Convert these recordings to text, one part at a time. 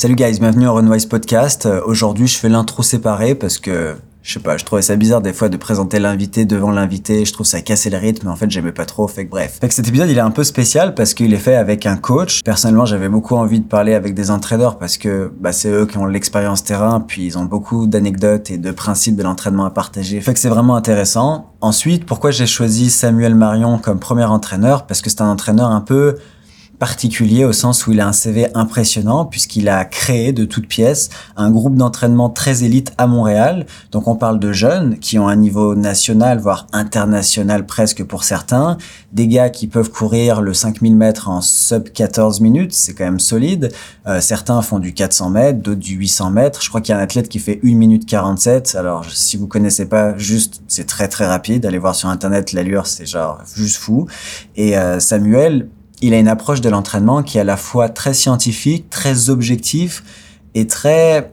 Salut guys, bienvenue au Runwise Podcast. Euh, Aujourd'hui, je fais l'intro séparée parce que je sais pas, je trouvais ça bizarre des fois de présenter l'invité devant l'invité. Je trouve ça cassait le rythme, en fait, j'aimais pas trop. Fait que bref. Fait que cet épisode, il est un peu spécial parce qu'il est fait avec un coach. Personnellement, j'avais beaucoup envie de parler avec des entraîneurs parce que bah, c'est eux qui ont l'expérience terrain, puis ils ont beaucoup d'anecdotes et de principes de l'entraînement à partager. Fait que c'est vraiment intéressant. Ensuite, pourquoi j'ai choisi Samuel Marion comme premier entraîneur? Parce que c'est un entraîneur un peu particulier au sens où il a un CV impressionnant puisqu'il a créé de toutes pièces un groupe d'entraînement très élite à Montréal. Donc on parle de jeunes qui ont un niveau national voire international presque pour certains, des gars qui peuvent courir le 5000 mètres en sub 14 minutes, c'est quand même solide. Euh, certains font du 400 mètres, d'autres du 800 mètres. Je crois qu'il y a un athlète qui fait 1 minute 47. Alors si vous connaissez pas, juste c'est très très rapide. Allez voir sur internet l'allure, c'est genre juste fou. Et euh, Samuel il a une approche de l'entraînement qui est à la fois très scientifique, très objectif et très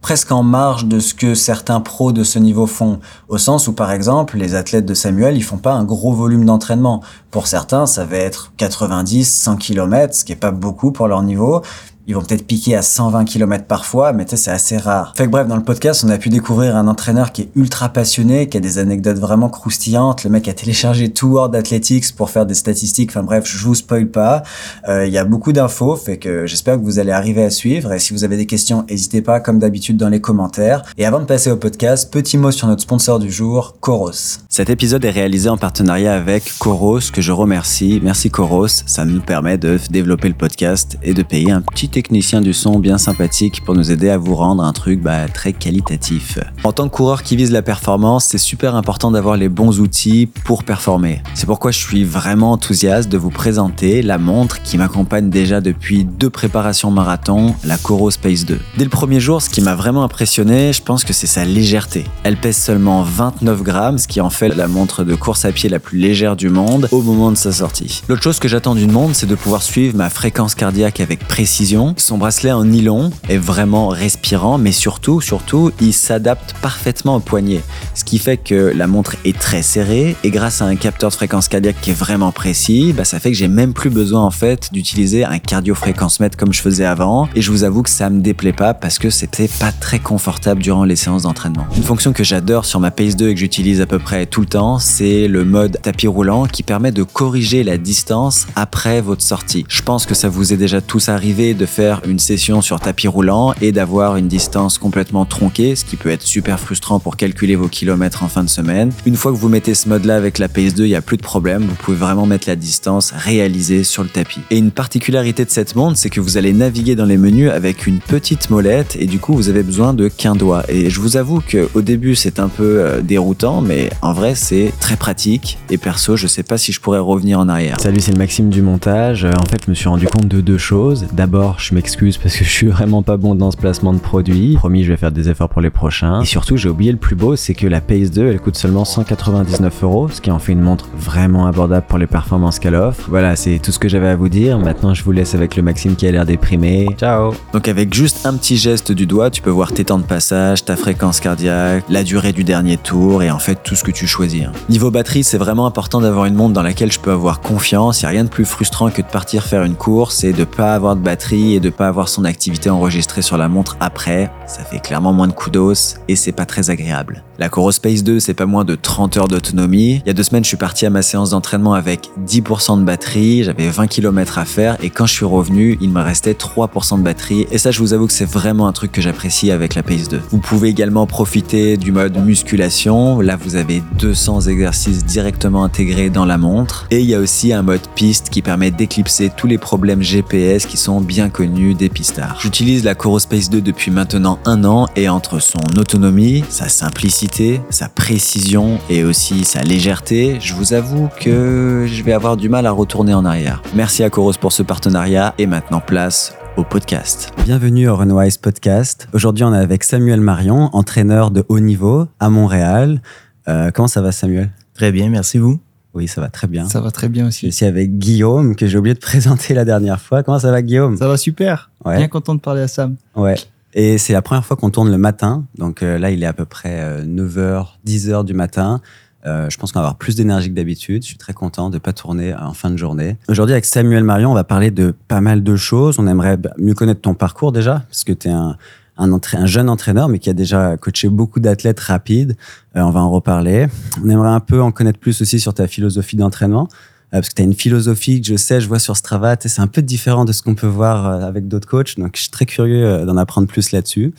presque en marge de ce que certains pros de ce niveau font, au sens où par exemple les athlètes de Samuel ils font pas un gros volume d'entraînement. Pour certains ça va être 90, 100 km, ce qui est pas beaucoup pour leur niveau, ils vont peut-être piquer à 120 km parfois, mais c'est assez rare. Fait que bref, dans le podcast, on a pu découvrir un entraîneur qui est ultra passionné, qui a des anecdotes vraiment croustillantes. Le mec a téléchargé tout World Athletics pour faire des statistiques. Enfin bref, je vous spoil pas. Euh, Il y a beaucoup d'infos, fait que j'espère que vous allez arriver à suivre. Et si vous avez des questions, n'hésitez pas, comme d'habitude, dans les commentaires. Et avant de passer au podcast, petit mot sur notre sponsor du jour, Coros. Cet épisode est réalisé en partenariat avec Coros, que je remercie. Merci Coros, ça nous permet de développer le podcast et de payer un petit technicien du son bien sympathique pour nous aider à vous rendre un truc bah, très qualitatif. En tant que coureur qui vise la performance, c'est super important d'avoir les bons outils pour performer. C'est pourquoi je suis vraiment enthousiaste de vous présenter la montre qui m'accompagne déjà depuis deux préparations marathon, la Coro Space 2. Dès le premier jour, ce qui m'a vraiment impressionné, je pense que c'est sa légèreté. Elle pèse seulement 29 grammes, ce qui en fait la montre de course à pied la plus légère du monde au moment de sa sortie. L'autre chose que j'attends d'une montre, c'est de pouvoir suivre ma fréquence cardiaque avec précision son bracelet en nylon est vraiment respirant, mais surtout, surtout, il s'adapte parfaitement au poignet. Ce qui fait que la montre est très serrée et grâce à un capteur de fréquence cardiaque qui est vraiment précis, bah, ça fait que j'ai même plus besoin en fait d'utiliser un cardio-fréquence-mètre comme je faisais avant. Et je vous avoue que ça me déplaît pas parce que c'était pas très confortable durant les séances d'entraînement. Une fonction que j'adore sur ma Pace 2 et que j'utilise à peu près tout le temps, c'est le mode tapis roulant qui permet de corriger la distance après votre sortie. Je pense que ça vous est déjà tous arrivé de faire une session sur tapis roulant et d'avoir une distance complètement tronquée, ce qui peut être super frustrant pour calculer vos kilomètres en fin de semaine. Une fois que vous mettez ce mode-là avec la PS2, il n'y a plus de problème, vous pouvez vraiment mettre la distance réalisée sur le tapis. Et une particularité de cette montre, c'est que vous allez naviguer dans les menus avec une petite molette et du coup vous avez besoin de qu'un doigt. Et je vous avoue que au début c'est un peu euh, déroutant, mais en vrai c'est très pratique. Et perso, je sais pas si je pourrais revenir en arrière. Salut, c'est le Maxime du montage. Euh, En fait, je me suis rendu compte de deux choses. D'abord, je m'excuse parce que je suis vraiment pas bon dans ce placement de produit. Promis, je vais faire des efforts pour les prochains. Et surtout, j'ai oublié le plus beau, c'est que la Pace 2, elle coûte seulement 199 euros, ce qui en fait une montre vraiment abordable pour les performances qu'elle offre. Voilà, c'est tout ce que j'avais à vous dire. Maintenant, je vous laisse avec le Maxime qui a l'air déprimé. Ciao Donc avec juste un petit geste du doigt, tu peux voir tes temps de passage, ta fréquence cardiaque, la durée du dernier tour et en fait tout ce que tu choisis. hein. Niveau batterie, c'est vraiment important d'avoir une montre dans laquelle je peux avoir confiance. Il n'y a rien de plus frustrant que de partir faire une course et de pas avoir de batterie et de pas avoir son activité enregistrée sur la montre après. Ça fait clairement moins de kudos et c'est pas très agréable. La Coro Space 2, c'est pas moins de 30 heures d'autonomie. Il y a deux semaines, je suis parti à ma séance d'entraînement avec 10% de batterie, j'avais 20 km à faire et quand je suis revenu, il me restait 3% de batterie et ça, je vous avoue que c'est vraiment un truc que j'apprécie avec la Pace 2. Vous pouvez également profiter du mode musculation. Là, vous avez 200 exercices directement intégrés dans la montre et il y a aussi un mode piste qui permet d'éclipser tous les problèmes GPS qui sont bien connus des pistards. J'utilise la Coro Space 2 depuis maintenant un an et entre son autonomie, sa simplicité, sa précision et aussi sa légèreté, je vous avoue que je vais avoir du mal à retourner en arrière. Merci à Coros pour ce partenariat et maintenant place au podcast. Bienvenue au Runwise Podcast. Aujourd'hui, on est avec Samuel Marion, entraîneur de haut niveau à Montréal. Euh, comment ça va, Samuel? Très bien, merci vous. Oui, ça va très bien. Ça va très bien Je aussi. suis avec Guillaume, que j'ai oublié de présenter la dernière fois. Comment ça va, Guillaume? Ça va super. Ouais. Bien content de parler à Sam. Ouais. Et c'est la première fois qu'on tourne le matin. Donc euh, là, il est à peu près 9h, 10h du matin. Euh, je pense qu'on va avoir plus d'énergie que d'habitude. Je suis très content de pas tourner en fin de journée. Aujourd'hui, avec Samuel Marion, on va parler de pas mal de choses. On aimerait mieux connaître ton parcours déjà, parce que tu es un, un, un, jeune entraîneur, mais qui a déjà coaché beaucoup d'athlètes rapides. Euh, on va en reparler. On aimerait un peu en connaître plus aussi sur ta philosophie d'entraînement. Euh, parce que tu as une philosophie que je sais, je vois sur Strava, c'est un peu différent de ce qu'on peut voir euh, avec d'autres coachs. Donc, je suis très curieux d'en apprendre plus là-dessus.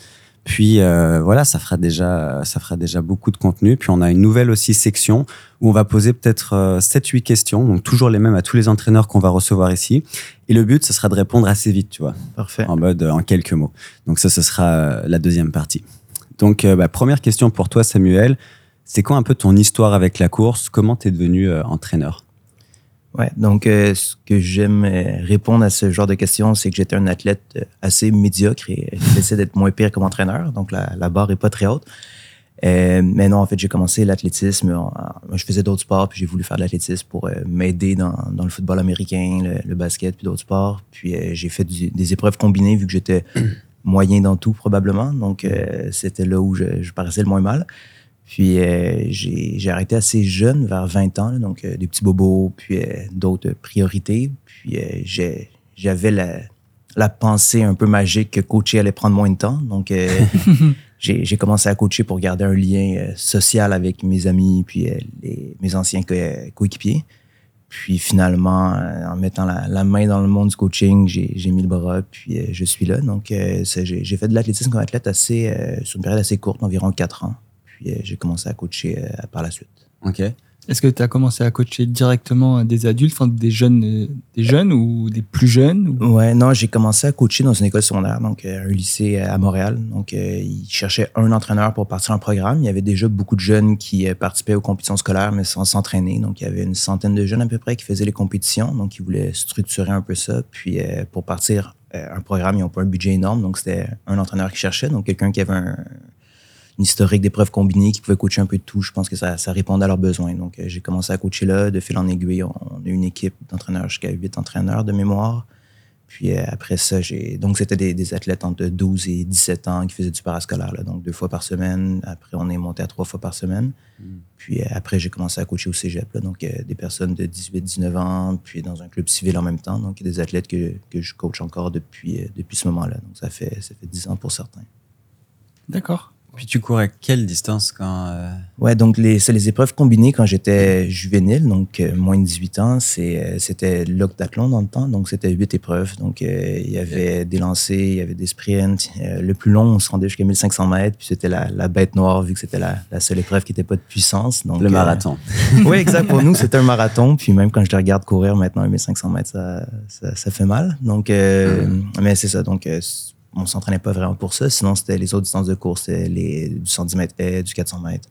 Puis euh, voilà, ça fera déjà ça fera déjà beaucoup de contenu. Puis on a une nouvelle aussi section où on va poser peut-être euh, 7-8 questions, donc toujours les mêmes à tous les entraîneurs qu'on va recevoir ici. Et le but, ce sera de répondre assez vite, tu vois. Parfait. En mode en quelques mots. Donc ça, ce sera la deuxième partie. Donc bah, première question pour toi, Samuel. C'est quoi un peu ton histoire avec la course? Comment tu es devenu entraîneur? Ouais, donc euh, ce que j'aime euh, répondre à ce genre de questions, c'est que j'étais un athlète euh, assez médiocre et j'essaie d'être moins pire comme entraîneur, donc la, la barre est pas très haute. Euh, mais non, en fait, j'ai commencé l'athlétisme. Je faisais d'autres sports, puis j'ai voulu faire de l'athlétisme pour m'aider dans, dans, le football américain, le, le basket, puis d'autres sports. Puis j'ai fait du, des épreuves combinées vu que j'étais moyen dans tout probablement. Donc c'était là où je, je paraissais le moins mal. Puis euh, j'ai arrêté assez jeune, vers 20 ans, là, donc euh, des petits bobos, puis euh, d'autres priorités. Puis j'avais la, la, pensée un peu magique que coacher allait prendre moins de temps. Donc j'ai commencé à coacher pour garder un lien social avec mes amis, puis les, mes anciens coéquipiers. Puis finalement, en mettant la, la, main dans le monde du coaching, j'ai mis le bras, puis je suis là. Donc j'ai fait de l'athlétisme comme athlète assez, sur une période assez courte, environ 4 ans. Puis euh, j'ai commencé à coacher euh, par la suite. OK. Est-ce que tu as commencé à coacher directement des adultes, enfin des jeunes, euh, des jeunes ou des plus jeunes ou... Ouais, non, j'ai commencé à coacher dans une école secondaire, donc un lycée à Montréal. Donc, ils cherchaient un entraîneur pour partir en programme. Il y avait déjà beaucoup de jeunes qui participaient aux compétitions scolaires, mais sans s'entraîner. Donc, il y avait une centaine de jeunes à peu près qui faisaient les compétitions. Donc, ils voulaient structurer un peu ça. Puis, pour partir un programme, ils n'ont pas un budget énorme. Donc, c'était un entraîneur qui cherchait, donc quelqu'un qui avait un, une historique d'épreuves combinées qui pouvait coacher un peu de tout. Je pense que ça, ça répondait à leurs besoins. Donc, euh, j'ai commencé à coacher là. De fil en aiguille, on, a une équipe d'entraîneurs jusqu'à 8 entraîneurs de mémoire. Puis euh, après ça, j'ai. Donc, c'était des, des, athlètes entre 12 et 17 ans qui faisaient du parascolaire. Là, donc, deux fois par semaine. Après, on est monté à trois fois par semaine. Mm. Puis euh, après, j'ai commencé à coacher au cégep. Là, donc, des personnes de 18, 19 ans. Puis dans un club civil en même temps. Donc, des athlètes que, que je coach encore depuis, depuis ce moment-là. Donc, ça fait, ça fait 10 ans pour certains. D'accord. Puis tu cours à quelle distance quand euh... Ouais, donc les c'est les épreuves combinées quand j'étais juvénile, donc euh, moins de 18 ans, c'est euh, c'était l'octathlon dans le temps, donc c'était huit épreuves. Donc euh, il y avait des lancers, il y avait des sprints. le plus long, on se rendait jusqu'à 1500 mètres, puis c'était la, la, bête noire vu que c'était la, la, seule épreuve qui n'était pas de puissance. Donc le marathon. oui, exact. Pour nous, c'était un marathon. Puis même quand je les regarde courir maintenant à 1500 mètres, ça, ça, ça fait mal. Donc, mmh. mais c'est ça. Donc on s'entraînait pas vraiment pour ça. Sinon, c'était les autres distances de course, les, du 110 mètres du 400 mètres,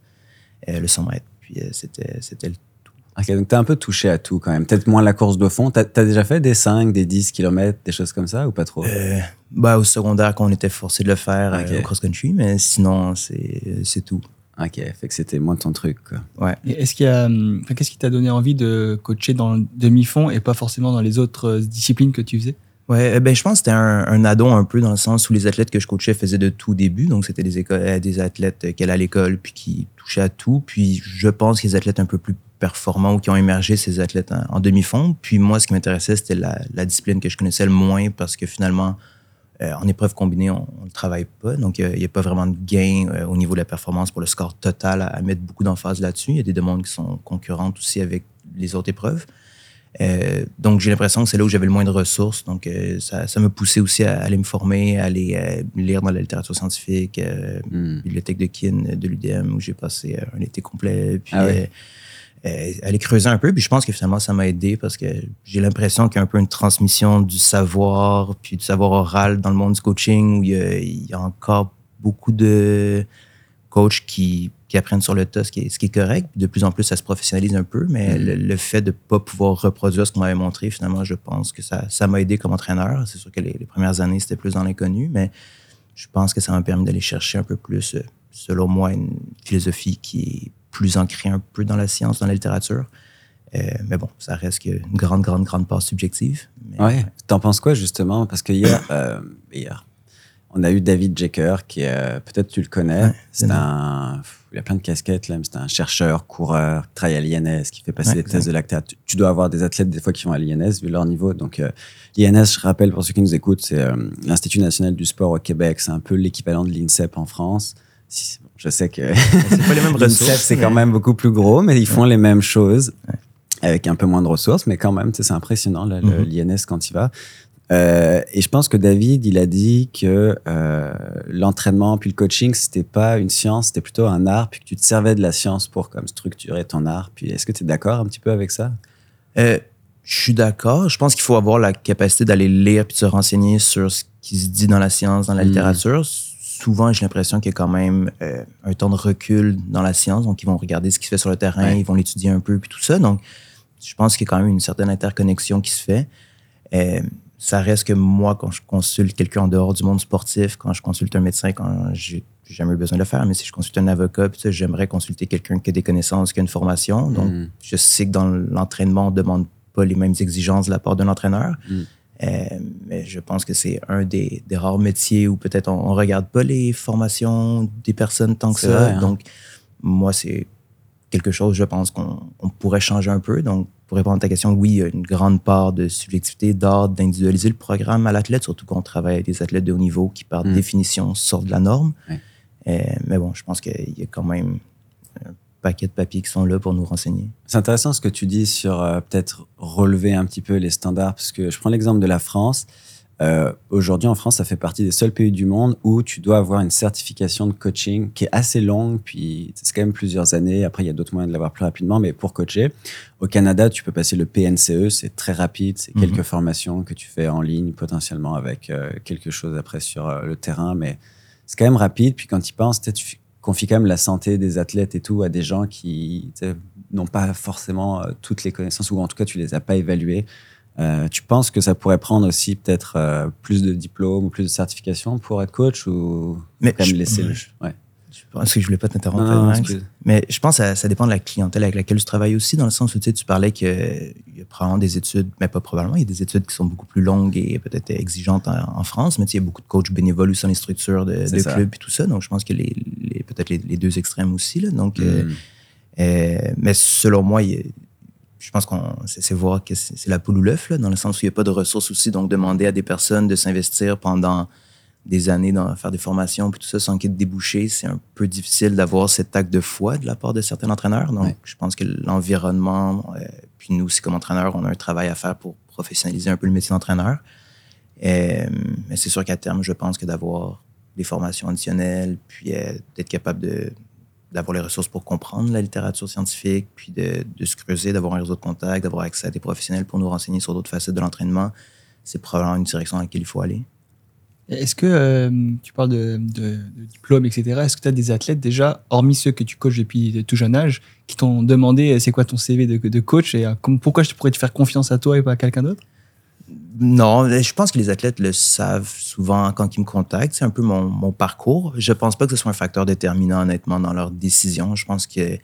euh, le 100 mètres. Puis euh, c'était, c'était le tout. Ok, donc tu as un peu touché à tout quand même. Peut-être moins la course de fond. Tu as, déjà fait des 5, des 10 km, des choses comme ça ou pas trop? Euh, bah, Au secondaire, quand on était forcé de le faire okay. au cross-country, mais sinon, c'est, c'est tout. Ok, fait que c'était moins ton truc. Quoi. Ouais. Et est-ce qu'il y a, qu'est-ce qui t'a donné envie de coacher dans le demi-fond et pas forcément dans les autres disciplines que tu faisais? Ouais, ben je pense que c'était un, un addon un peu dans le sens où les athlètes que je coachais faisaient de tout début. Donc c'était des écoles, des athlètes qui allaient à l'école puis qui touchaient à tout. Puis je pense que les athlètes un peu plus performants ou qui ont émergé, ces athlètes en, demi-fond. Puis moi, ce qui m'intéressait, c'était la, discipline que je connaissais le moins parce que finalement, euh, en épreuve combinée, on ne travaille pas. Donc il n'y a, pas vraiment de gain euh, au niveau de la performance pour le score total à, à mettre beaucoup d'emphase là-dessus. Il y a des demandes qui sont concurrentes aussi avec les autres épreuves. Euh, donc, j'ai l'impression que c'est là où j'avais le moins de ressources. Donc, euh, ça, ça me poussait aussi à, aller me former, à aller euh, lire dans la littérature scientifique, mm. bibliothèque de Kin de l'UDM, où j'ai passé un été complet. Puis, ah ouais. aller creuser un peu. Puis, je pense que finalement, ça m'a aidé parce que j'ai l'impression qu'il y a un peu une transmission du savoir, puis du savoir oral dans le monde du coaching, où il y a, il y a encore beaucoup de coachs qui qui apprennent sur le tas, ce qui est, ce qui est correct. De plus en plus, ça se professionnalise un peu, mais mm. le, le, fait de ne pas pouvoir reproduire ce qu'on m'avait montré, finalement, je pense que ça, ça m'a aidé comme entraîneur. C'est sûr que les, les premières années, c'était plus dans l'inconnu, mais je pense que ça m'a permis d'aller chercher un peu plus, selon moi, une philosophie qui est plus ancrée un peu dans la science, dans la littérature. Euh, mais bon, ça reste une grande, grande, grande part subjective. Mais, ouais. T'en penses quoi, justement? Parce que hier, euh, hier on a eu David Jecker, qui est, euh, peut-être tu le connais. Ouais, c'est un, il a plein de casquettes là, mais c'est un chercheur, coureur, qui travaille à l'INS, qui fait passer Ouais, des tests de lactate. Tu, tu dois avoir des athlètes des fois qui vont à l'INS vu leur niveau. Donc euh, l'INS, je rappelle pour ceux qui nous écoutent, c'est euh, l'Institut national du sport au Québec. C'est un peu l'équivalent de l'INSEP en France. Si- je sais que C'est pas les mêmes l'INSEP ressources. c'est mais- quand même beaucoup plus gros, mais ils font les mêmes choses avec un peu moins de ressources, mais quand même, tu sais, c'est impressionnant là, le- Mhm. l'INS quand il va. Euh, et je pense que David, il a dit que euh, l'entraînement puis le coaching, c'était pas une science, c'était plutôt un art, puis que tu te servais de la science pour comme structurer ton art. Puis est-ce que tu es d'accord un petit peu avec ça? Euh, je suis d'accord. Je pense qu'il faut avoir la capacité d'aller lire puis de se renseigner sur ce qui se dit dans la science, dans la Mm. littérature. Souvent, j'ai l'impression qu'il y a quand même euh, un temps de recul dans la science. Donc, ils vont regarder ce qui se fait sur le terrain, Ouais. ils vont l'étudier un peu puis tout ça. Donc, je pense qu'il y a quand même une certaine interconnexion qui se fait. Ça reste que moi, quand je consulte quelqu'un en dehors du monde sportif, quand je consulte un médecin, quand j'ai jamais eu besoin de le faire, mais si je consulte un avocat, j'aimerais consulter quelqu'un qui a des connaissances, qui a une formation. Donc, Mm. je sais que dans l'entraînement, on ne demande pas les mêmes exigences de la part d'un entraîneur. Mm. Euh, mais je pense que c'est un des, des rares métiers où peut-être on ne regarde pas les formations des personnes tant que ça. vrai, hein. Donc, moi, c'est quelque chose, je pense, qu'on on pourrait changer un peu. Donc, pour répondre à ta question, oui, il y a une grande part de subjectivité, d'art, d'individualiser le programme à l'athlète, surtout qu'on travaille avec des athlètes de haut niveau qui, par Mm. définition, sortent de la norme. Ouais. Euh, mais bon, je pense qu'il y a quand même un paquet de papiers qui sont là pour nous renseigner. C'est intéressant ce que tu dis sur euh, peut-être relever un petit peu les standards, parce que je prends l'exemple de la France. Euh, Aujourd'hui, en France, ça fait partie des seuls pays du monde où tu dois avoir une certification de coaching qui est assez longue, puis c'est quand même plusieurs années. Après, il y a d'autres moyens de l'avoir plus rapidement, mais pour coacher, au Canada, tu peux passer le PNCE, c'est très rapide, c'est Mhm. quelques formations que tu fais en ligne, potentiellement avec euh, quelque chose après sur euh, le terrain, mais c'est quand même rapide. Puis quand tu y penses, tu confies quand même la santé des athlètes et tout à des gens qui n'ont pas forcément euh, toutes les connaissances, ou en tout cas, tu les as pas évaluées. Euh, tu penses que ça pourrait prendre aussi peut-être euh, plus de diplômes ou plus de certifications pour être coach ou Mais quand même je- laisser le... ouais. Je pense que je voulais pas t'interrompre. Non, mais je pense que ça, ça dépend de la clientèle avec laquelle tu travailles aussi, dans le sens où tu, sais, tu parlais qu'il y a probablement des études, mais pas probablement, il y a des études qui sont beaucoup plus longues et peut-être exigeantes en, en France, mais tu sais, il y a beaucoup de coachs bénévoles aussi dans les structures de, clubs et tout ça. Donc, je pense que les, les- peut-être les, les deux extrêmes aussi. Là, donc, euh, Mm. euh, mais selon moi, il y a- je pense qu'on c'est voir que c'est la poule ou l'œuf, dans le sens où il n'y a pas de ressources aussi. Donc, demander à des personnes de s'investir pendant des années dans faire des formations puis tout ça sans qu'il y ait de débouchés, c'est un peu difficile d'avoir cet acte de foi de la part de certains entraîneurs. Donc, Ouais. je pense que l'environnement, euh, puis nous aussi comme entraîneurs, on a un travail à faire pour professionnaliser un peu le métier d'entraîneur. Euh, mais c'est sûr qu'à terme, je pense que d'avoir des formations additionnelles, puis euh, d'être capable de d'avoir les ressources pour comprendre la littérature scientifique, puis de, de se creuser, d'avoir un réseau de contacts, d'avoir accès à des professionnels pour nous renseigner sur d'autres facettes de l'entraînement, c'est probablement une direction dans laquelle il faut aller. Est-ce que euh, tu parles de, de, diplôme, etc. Est-ce que tu as des athlètes déjà, hormis ceux que tu coaches depuis de tout jeune âge, qui t'ont demandé euh, c'est quoi ton CV de, de coach et euh, pourquoi je pourrais te faire confiance à toi et pas à quelqu'un d'autre? Non, je pense que les athlètes le savent souvent quand ils me contactent. C'est un peu mon, mon parcours. Je pense pas que ce soit un facteur déterminant, honnêtement, dans leur décision. Je pense que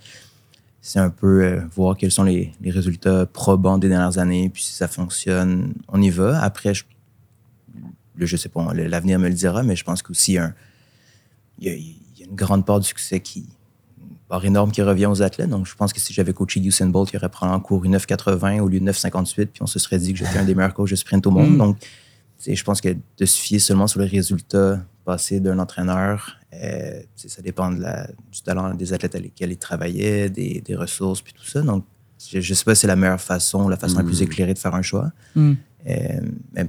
c'est un peu euh, voir quels sont les, les résultats probants des dernières années, puis si ça fonctionne, on y va. Après, je, je sais pas, l'avenir me le dira, mais je pense qu'aussi il y, y a une grande part du succès qui part énorme qui revient aux athlètes. Donc, je pense que si j'avais coaché Usain Bolt, il aurait probablement couru 9,80 au lieu de 9,58, puis on se serait dit que j'étais un des meilleurs coachs de sprint au monde. Mm. Donc, je pense que de se fier seulement sur les résultats passés d'un entraîneur, euh, ça dépend de la- du talent des athlètes avec lesquels il travaillait, des, des ressources, puis tout ça. Donc, je ne sais pas si c'est la meilleure façon, la façon la plus Mm. éclairée de faire un choix. Hmm. Euh, mais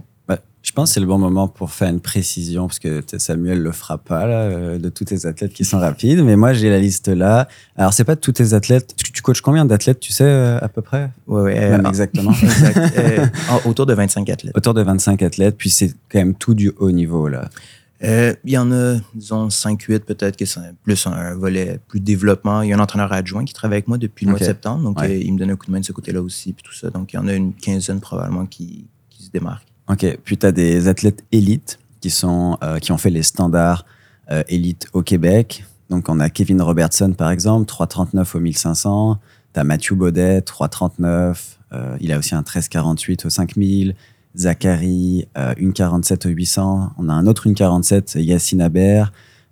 pense que c'est le bon moment pour faire une précision, parce que Samuel le fera pas, là, euh, de tous tes athlètes qui sont rapides. Mais moi, j'ai la liste là. Alors, c'est pas de tous tes athlètes. Tu, tu coaches combien d'athlètes, tu sais, euh, à peu près? Ouais, euh, exactement. exact. Euh, en- autour de 25 athlètes. Autour de 25 athlètes, puis c'est quand même tout du haut niveau, là. Euh, Il y en a, disons, 5-8 peut-être, qui sont plus un volet plus développement. Il y a un entraîneur adjoint qui travaille avec moi depuis le mois de septembre, donc Ouais. il me donne un coup de main de ce côté-là aussi, puis tout ça. Donc, il y en a une quinzaine probablement qui, qui se démarquent. Ok, puis tu as des athlètes élites qui, sont, euh, ont fait les standards euh, élites au Québec. Donc, on a Kevin Robertson, par exemple, 3,39 au 1500. Tu as Mathieu Baudet, 3,39. Euh, il a aussi un 13,48 au 5000. Zachary, euh, une 47 au 800. On a un autre une 47, Yassine Aber.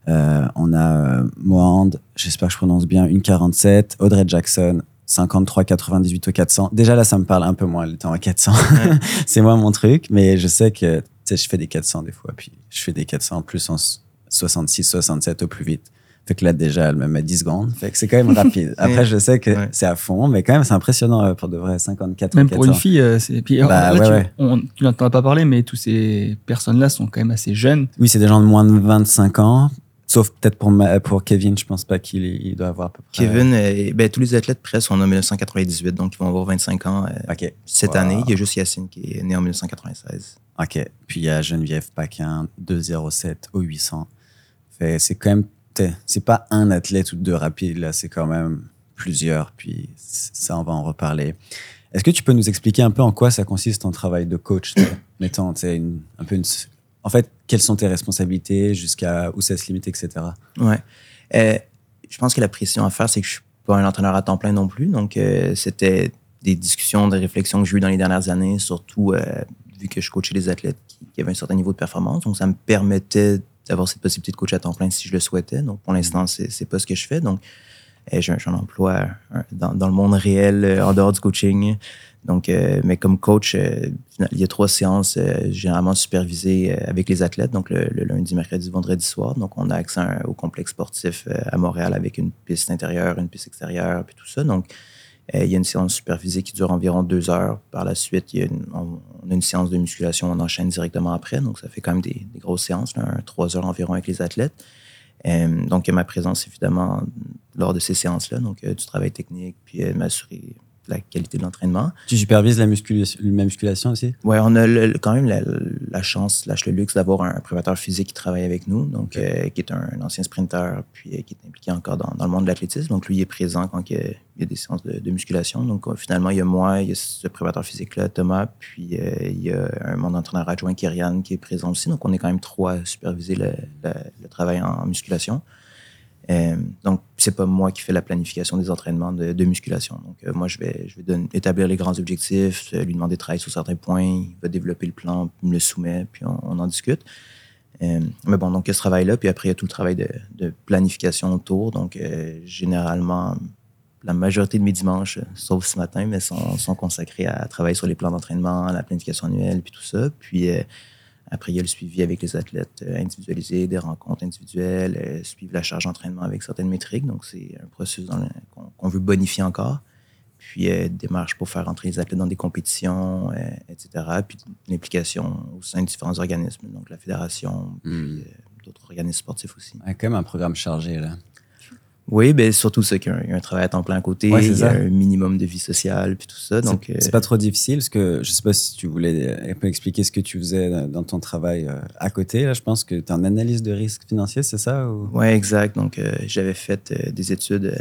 Euh, on a euh, Mohand, j'espère que je prononce bien, une 47. Audrey Jackson, 53 98 au 400. Déjà là, ça me parle un peu moins le temps à 400. c'est moi mon truc, mais je sais que tu sais, je fais des 400 des fois, puis je fais des 400 plus en 66, 67 au plus vite. Fait que là, déjà, elle me met 10 secondes. Fait que c'est quand même rapide. Après, je sais que Ouais. c'est à fond, mais quand même, c'est impressionnant euh, pour de vrai. 54 Même pour une 400. fille, euh, c'est. Puis, Bah, là, ouais, tu, ouais. on- tu n'entends pas parler, mais toutes ces personnes-là sont quand même assez jeunes. Oui, c'est des gens de moins de 25 ans. Sauf peut-être pour, ma- pour Kevin, je pense pas qu'il il doit avoir à peu près. Kevin, euh, ben, tous les athlètes presque sont en 1998, donc ils vont avoir 25 ans euh, cette Wow. année. Il y a juste Yacine qui est né en 1996. Ok. Puis il y a Geneviève Paquin, 207 au 800. Fait, c'est quand même, c'est pas un athlète ou deux rapides, là, c'est quand même plusieurs. Puis ça, on va en reparler. Est-ce que tu peux nous expliquer un peu en quoi ça consiste ton travail de coach, mettons, un peu une, en fait, quelles sont tes responsabilités, jusqu'à où ça se limite, etc. Ouais. Euh, je pense que la précision à faire, c'est que je suis pas un entraîneur à temps plein non plus. Donc, euh, c'était des discussions, des réflexions que j'ai eues dans les dernières années, surtout euh, vu que je coachais des athlètes qui, avaient un certain niveau de performance. Donc, ça me permettait d'avoir cette possibilité de coacher à temps plein si je le souhaitais. Donc, pour l'instant, c'est pas ce que je fais. Donc, j'ai un, emploi dans, le monde réel, en dehors du coaching. Donc, euh, mais comme coach, euh, il y a trois séances euh, généralement supervisées euh, avec les athlètes, donc le, lundi, mercredi, vendredi soir. Donc, on a accès au complexe sportif euh, à Montréal avec une piste intérieure, une piste extérieure, puis tout ça. Donc, euh, il y a une séance supervisée qui dure environ deux heures. Par la suite, il y a une, on, a une séance de musculation, on enchaîne directement après. Donc, ça fait quand même des, grosses séances, là, trois heures environ avec les athlètes. Donc, il y a ma présence, évidemment, lors de ces séances-là. Donc, du travail technique, puis m'assurer la qualité de l'entraînement. Tu supervises la musculation, la musculation aussi? Ouais, on a le- quand même la, la chance, slash le luxe d'avoir un préparateur physique qui travaille avec nous, donc euh, qui est un, un ancien sprinter, puis euh, qui est impliqué encore dans, dans le monde de l'athlétisme. Donc lui, il est présent quand il y a, il y a des séances de, de musculation. Donc euh, finalement, il y a moi, il y a ce préparateur physique-là, Thomas, puis il y a un mon entraîneur adjoint, Kyrian, qui est présent aussi. Donc on est quand même trois à superviser le, le- le travail en, en musculation. Euh, donc, c'est pas moi qui fais la planification des entraînements de, musculation. Donc, euh, moi, je vais, je vais établir les grands objectifs, euh, lui demander de travailler sur certains points, il va développer le plan, il me le soumet, puis on, en discute. Mais bon, donc, il y a ce travail-là, puis après, il y a tout le travail de, de planification autour. Donc, généralement, la majorité de mes dimanches, sauf ce matin, mais sont, sont consacrés à travailler sur les plans d'entraînement, la planification annuelle, puis tout ça. Puis, après, il y a le suivi avec les athlètes euh, individualisés, des rencontres individuelles, euh, suivre la charge d'entraînement avec certaines métriques. Donc, c'est un processus qu'on veut bonifier encore. Puis, euh, démarche pour faire entrer les athlètes dans des compétitions, euh, etc. Puis, l'implication au sein de différents organismes, donc la fédération, puis Hmm. euh, d'autres organismes sportifs aussi. Ouais, quand même un programme chargé, là. Oui, ben surtout qu'il y a un- travail à temps plein à côté, Ouais, c'est il y a ça. un minimum de vie sociale, puis tout ça. C'est- Donc, euh, c'est pas trop difficile parce que je sais pas si tu voulais euh, un peu expliquer ce que tu faisais dans ton travail euh, à côté. Là, je pense que tu es en analyse de risque financier, c'est ça ou... Oui, exact. Donc, euh, j'avais fait euh, des études euh,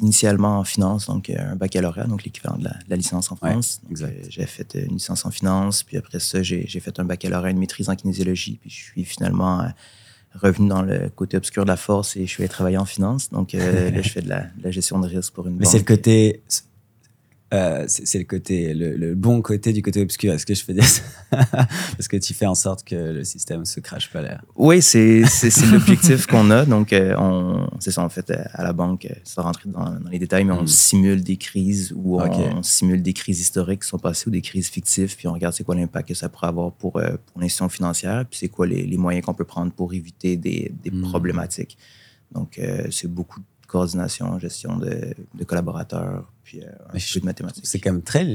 initialement en finance, donc euh, un baccalauréat, donc l'équivalent de la, de la licence en France. Exact. euh, j'avais fait euh, une licence en finance, puis après ça, j'ai fait un baccalauréat, une maîtrise en kinésiologie, puis je suis finalement euh, revenu dans le côté obscur de la force et je suis allé travailler en finance. Donc, euh, là, je fais de la, de la gestion de risque pour une Mais banque. c'est le côté. Euh, c'est le côté, le, le bon côté du côté obscur. Est-ce que je fais des... Parce que tu fais en sorte que le système se crache pas l'air. Oui, c'est l'objectif qu'on a. Donc, euh, on, c'est ça, en fait, euh, à la banque, sans rentrer dans, dans les détails, mais on Mm. simule des crises ou on, simule des crises historiques qui sont passées ou des crises fictives, puis on regarde c'est quoi l'impact que ça pourrait avoir pour, euh, pour l'institution financière, puis c'est quoi les, les moyens qu'on peut prendre pour éviter des, des Mm. problématiques. Donc, euh, c'est beaucoup de coordination, gestion de, de collaborateurs, puis euh, un peu de mathématiques. C'est quand même très.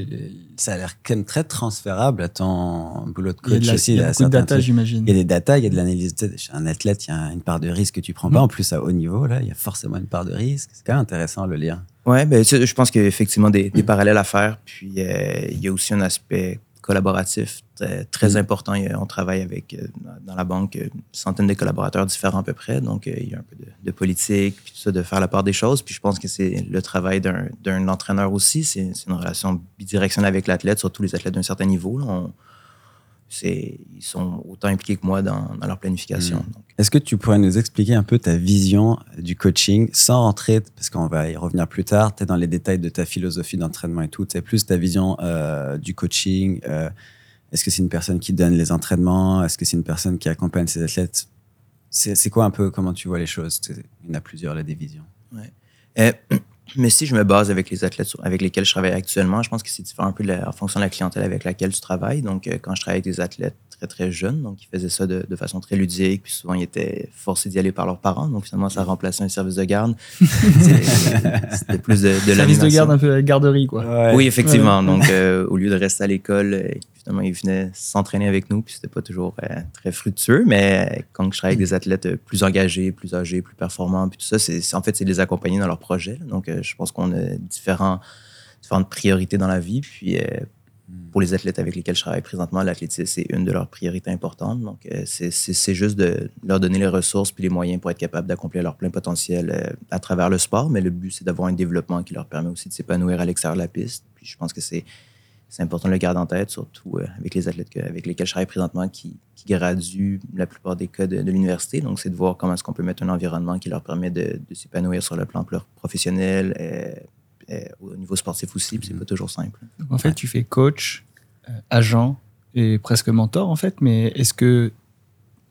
Ça a l'air quand même très transférable à ton boulot de Il y a, coach de la- aussi. il y a beaucoup de data, j'imagine. Il y a des data, il y a de l'analyse. Tu sais, Chez un athlète, il y a une part de risque que tu prends pas. Mm. En plus, à haut niveau, là, il y a forcément une part de risque. C'est quand même intéressant le lien. Oui, ben, je pense qu'il y a effectivement des, des parallèles à faire. Puis euh, il y a aussi un aspect collaboratif très, très Mm. important. A- on travaille avec, euh, dans- la banque, euh, une centaine de collaborateurs différents à peu près. Donc, euh, il y a un peu de, de politique, puis tout ça, de faire la part des choses. Puis je pense que c'est le travail d'un entraîneur aussi. C'est c'est une relation bidirectionnelle avec l'athlète, surtout les athlètes d'un certain niveau. là. On- c'est- ils sont autant impliqués que moi dans, dans leur planification. Mm. Donc, Est-ce que tu pourrais nous expliquer un peu ta vision du coaching sans rentrer, parce qu'on va y revenir plus tard, tu es dans les détails de ta philosophie d'entraînement et tout, c'est plus ta vision euh, du coaching, euh, Est-ce que c'est une personne qui donne les entraînements Est-ce que c'est une personne qui accompagne ses athlètes? C'est quoi un peu comment tu vois les choses? Il y en a plusieurs, la division. Ouais. Euh, mais si je me base avec les athlètes avec lesquels je travaille actuellement, je pense que c'est différent un peu en fonction de la clientèle avec laquelle tu travailles. Donc, euh, quand je travaille avec des athlètes très, très jeunes, donc ils faisaient ça de, de façon très ludique, puis souvent ils étaient forcés d'y aller par leurs parents. Donc, finalement, ça remplaçait un service de garde. C'était plus de, de Service de garde, un peu garderie, quoi. Ouais. Oui, effectivement. Donc, euh, au lieu de rester à l'école, ils venaient s'entraîner avec nous, puis c'était pas toujours euh, très fructueux, mais quand je travaille avec des athlètes euh, plus engagés, plus âgés, plus performants, puis tout ça, c'est, en fait, c'est les accompagner dans leur projet. Donc, euh, je pense qu'on a différents, différentes priorités dans la vie, puis hmm. Pour les athlètes avec lesquels je travaille présentement, l'athlétisme, c'est une de leurs priorités importantes. Donc, c'est, c'est, juste de leur donner les ressources puis les moyens pour être capable d'accomplir leur plein potentiel à travers le sport, mais le but, c'est d'avoir un développement qui leur permet aussi de s'épanouir à l'extérieur de la piste. Puis je pense que c'est c'est important de le garder en tête, surtout euh, avec les athlètes avec lesquels je travaille présentement qui, qui graduent la plupart des cas de, l'université. Donc, c'est de voir comment est-ce qu'on peut mettre un environnement qui leur permet de, s'épanouir sur le plan professionnel, et, euh, euh, au niveau sportif aussi. C'est mm-hmm. pas toujours simple. en fait, tu fais coach, agent et presque mentor, en fait. Mais est-ce que.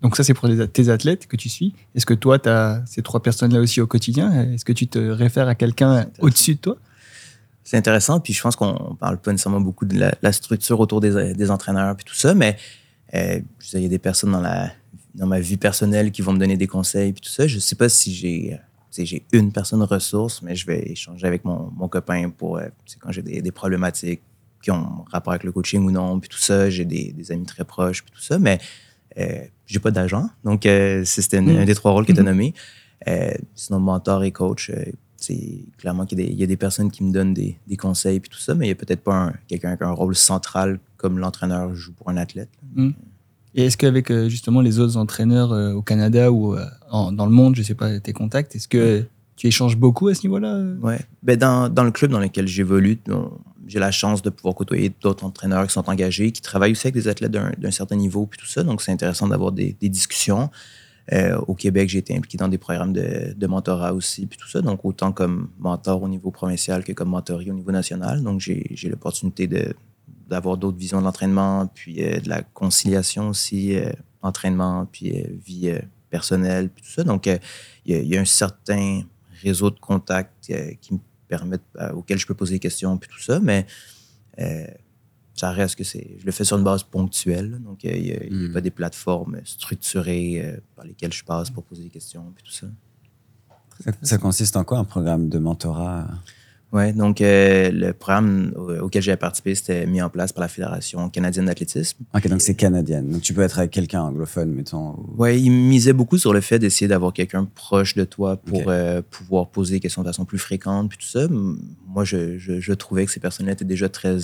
Donc, ça, c'est pour tes athlètes que tu suis. Est-ce que toi, tu as ces trois personnes-là aussi au quotidien? Est-ce que tu te réfères à quelqu'un au-dessus de toi? C'est intéressant. Puis je pense qu'on parle pas nécessairement beaucoup de la, structure autour des, des, entraîneurs puis tout ça, mais euh, il y a des personnes dans, la, dans ma vie personnelle qui vont me donner des conseils puis tout ça. Je sais pas si j'ai j'ai une personne ressource, mais je vais échanger avec mon, mon copain pour euh, quand j'ai des, des, problématiques qui ont rapport avec le coaching ou non, puis tout ça. J'ai des, des, amis très proches puis tout ça, mais euh, j'ai pas d'agent. Donc, euh, c'était mm. un des trois rôles que tu as mm-hmm. nommé. Euh, sinon, mentor et coach, c'est clairement qu'il y, a des personnes qui me donnent des, conseils et tout ça, mais il n'y a peut-être pas quelqu'un qui a un rôle central comme l'entraîneur joue pour un athlète. Hmm. Et est-ce qu'avec euh, justement les autres entraîneurs euh, au Canada ou euh, dans le monde, je ne sais pas, tes contacts, est-ce que tu échanges beaucoup à ce niveau-là Oui. Ben dans, dans, le club dans lequel j'évolue, j'ai la chance de pouvoir côtoyer d'autres entraîneurs qui sont engagés, qui travaillent aussi avec des athlètes d'un certain niveau, puis tout ça. Donc, c'est intéressant d'avoir des, des discussions. Euh, au Québec, j'ai été impliqué dans des programmes de, de, mentorat aussi, puis tout ça. Donc, autant comme mentor au niveau provincial que comme mentorie au niveau national. Donc, j'ai l'opportunité d'avoir d'autres visions de l'entraînement, puis euh, de la conciliation aussi, euh, entraînement, puis vie personnelle, puis tout ça. Donc, il y, y, a un certain réseau de contacts qui me permettent, auquel je peux poser des questions, puis tout ça. Mais ça reste que c'est. Je le fais sur une base ponctuelle. Donc, il n'y a, hmm. pas des plateformes structurées euh, par lesquelles je passe pour poser des questions et tout ça. ça. consiste en quoi un programme de mentorat? Oui, donc euh, le programme auquel j'ai participé, c'était mis en place par la Fédération canadienne d'athlétisme. Ok, donc c'est canadienne. Donc tu peux être avec quelqu'un anglophone, mettons. Oui, il misait beaucoup sur le fait d'essayer d'avoir quelqu'un proche de toi pour euh, pouvoir poser des questions de façon plus fréquente, puis tout ça. Moi, je, je, je trouvais que ces personnes-là étaient déjà très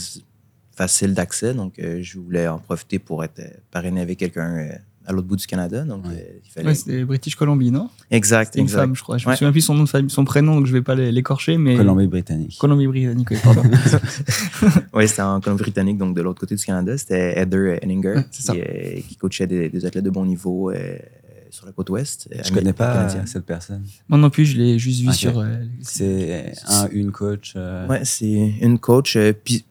facile d'accès. Donc, euh, je voulais en profiter pour être euh, parrainé avec quelqu'un euh, à l'autre bout du Canada. Donc, il fallait... c'était British Columbia, non? Exact, une femme, je crois. Je me souviens plus son nom de famille, son prénom, donc je vais pas l'écorcher, mais Colombie-Britannique. Colombie-Britannique, oui, pardon. oui, c'était en Colombie-Britannique, donc de l'autre côté du Canada. C'était Heather Henninger, qui, coachait des, athlètes de bon niveau. sur la côte ouest. Je connais pas cette personne. Moi non plus, je l'ai juste vu sur. c'est un, une coach. Ouais, c'est une coach. puis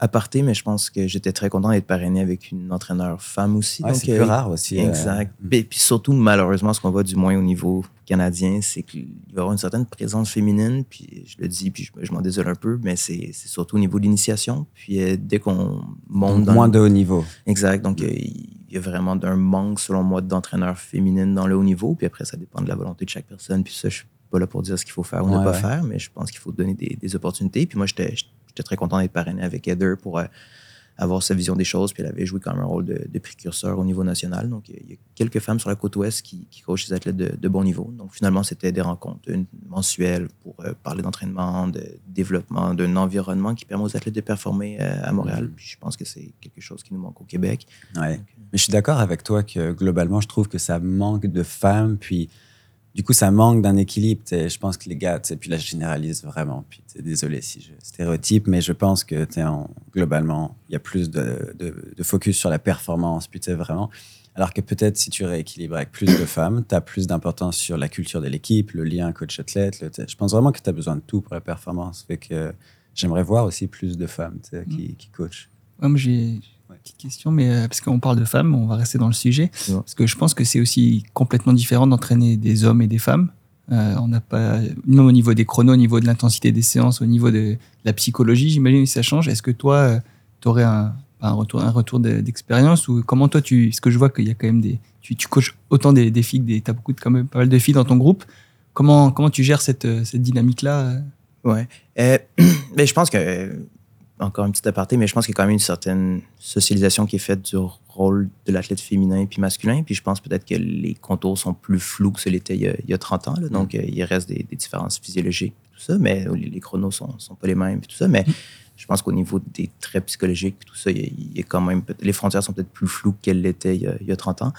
aparté, mais je pense que j'étais très content d'être parrainé avec une entraîneur femme aussi. c'est plus euh, rare aussi. Euh, exact. Et puis surtout, malheureusement, ce qu'on voit du moins au niveau canadien, c'est qu'il va y avoir une certaine présence féminine, puis je le dis, puis je, m'en désole un peu, mais c'est surtout au niveau de l'initiation. Puis euh, dès qu'on monte Moins de haut niveau. Exact. Donc, il y a vraiment un manque, selon moi, d'entraîneurs féminines dans le haut niveau. Puis après, ça dépend de la volonté de chaque personne. Puis ça, je suis pas là pour dire ce qu'il faut faire ou ne pas faire, mais je pense qu'il faut donner des, des opportunités. Puis moi, j'étais j'étais très content d'être parrainé avec Heather pour euh, avoir sa vision des choses. Puis elle avait joué quand même un rôle de, précurseur au niveau national. Donc, il y a quelques femmes sur la côte ouest qui, qui coachent des athlètes de, bon niveau. Donc, finalement, c'était des rencontres mensuelles pour euh, parler d'entraînement, de développement, d'un environnement qui permet aux athlètes de performer euh, à Montréal. Mm-hmm. Puis je pense que c'est quelque chose qui nous manque au Québec. Ouais. Mais je suis d'accord avec toi que globalement, je trouve que ça manque de femmes. Puis du coup, ça manque d'un équilibre. Je pense que les gars, puis là, je généralise vraiment. Puis désolé si je stéréotype, mais je pense que en, globalement, il y a plus de, de, focus sur la performance, puis vraiment. Alors que peut-être si tu rééquilibres avec plus de femmes, tu as plus d'importance sur la culture de l'équipe, le lien coach-athlète. Je pense vraiment que tu as besoin de tout pour la performance. Fait que j'aimerais voir aussi plus de femmes qui, mm. qui coachent. moi, j'ai Petite question, mais euh, parce qu'on parle de femmes, on va rester dans le sujet. Ouais. Parce que je pense que c'est aussi complètement différent d'entraîner des hommes et des femmes. Euh, on n'a pas, même au niveau des chronos, au niveau de l'intensité des séances, au niveau de la psychologie, j'imagine que ça change. Est-ce que toi, tu aurais un, un retour, un retour de- d'expérience ou comment toi tu, parce que je vois qu'il y a quand même des, tu, tu coaches autant des, des filles, que des, t'as beaucoup de, quand même pas mal de filles dans ton groupe. Comment, comment tu gères cette, euh, cette dynamique-là euh? Ouais. Euh, mais je pense que, euh, encore un petit aparté, mais je pense qu'il y a quand même une certaine socialisation qui est faite du rôle de l'athlète féminin puis masculin. Puis je pense peut-être que les contours sont plus flous que ce l'était il, y a- il y a 30 ans. là. Donc, euh, il reste des, des différences physiologiques, tout ça, mais les, les chronos sont, sont pas les mêmes, tout ça. Mais je pense qu'au niveau des traits psychologiques, tout ça, il y a, il y a quand même. peut- Les frontières sont peut-être plus floues qu'elles l'étaient il, y a- il y a 30 ans.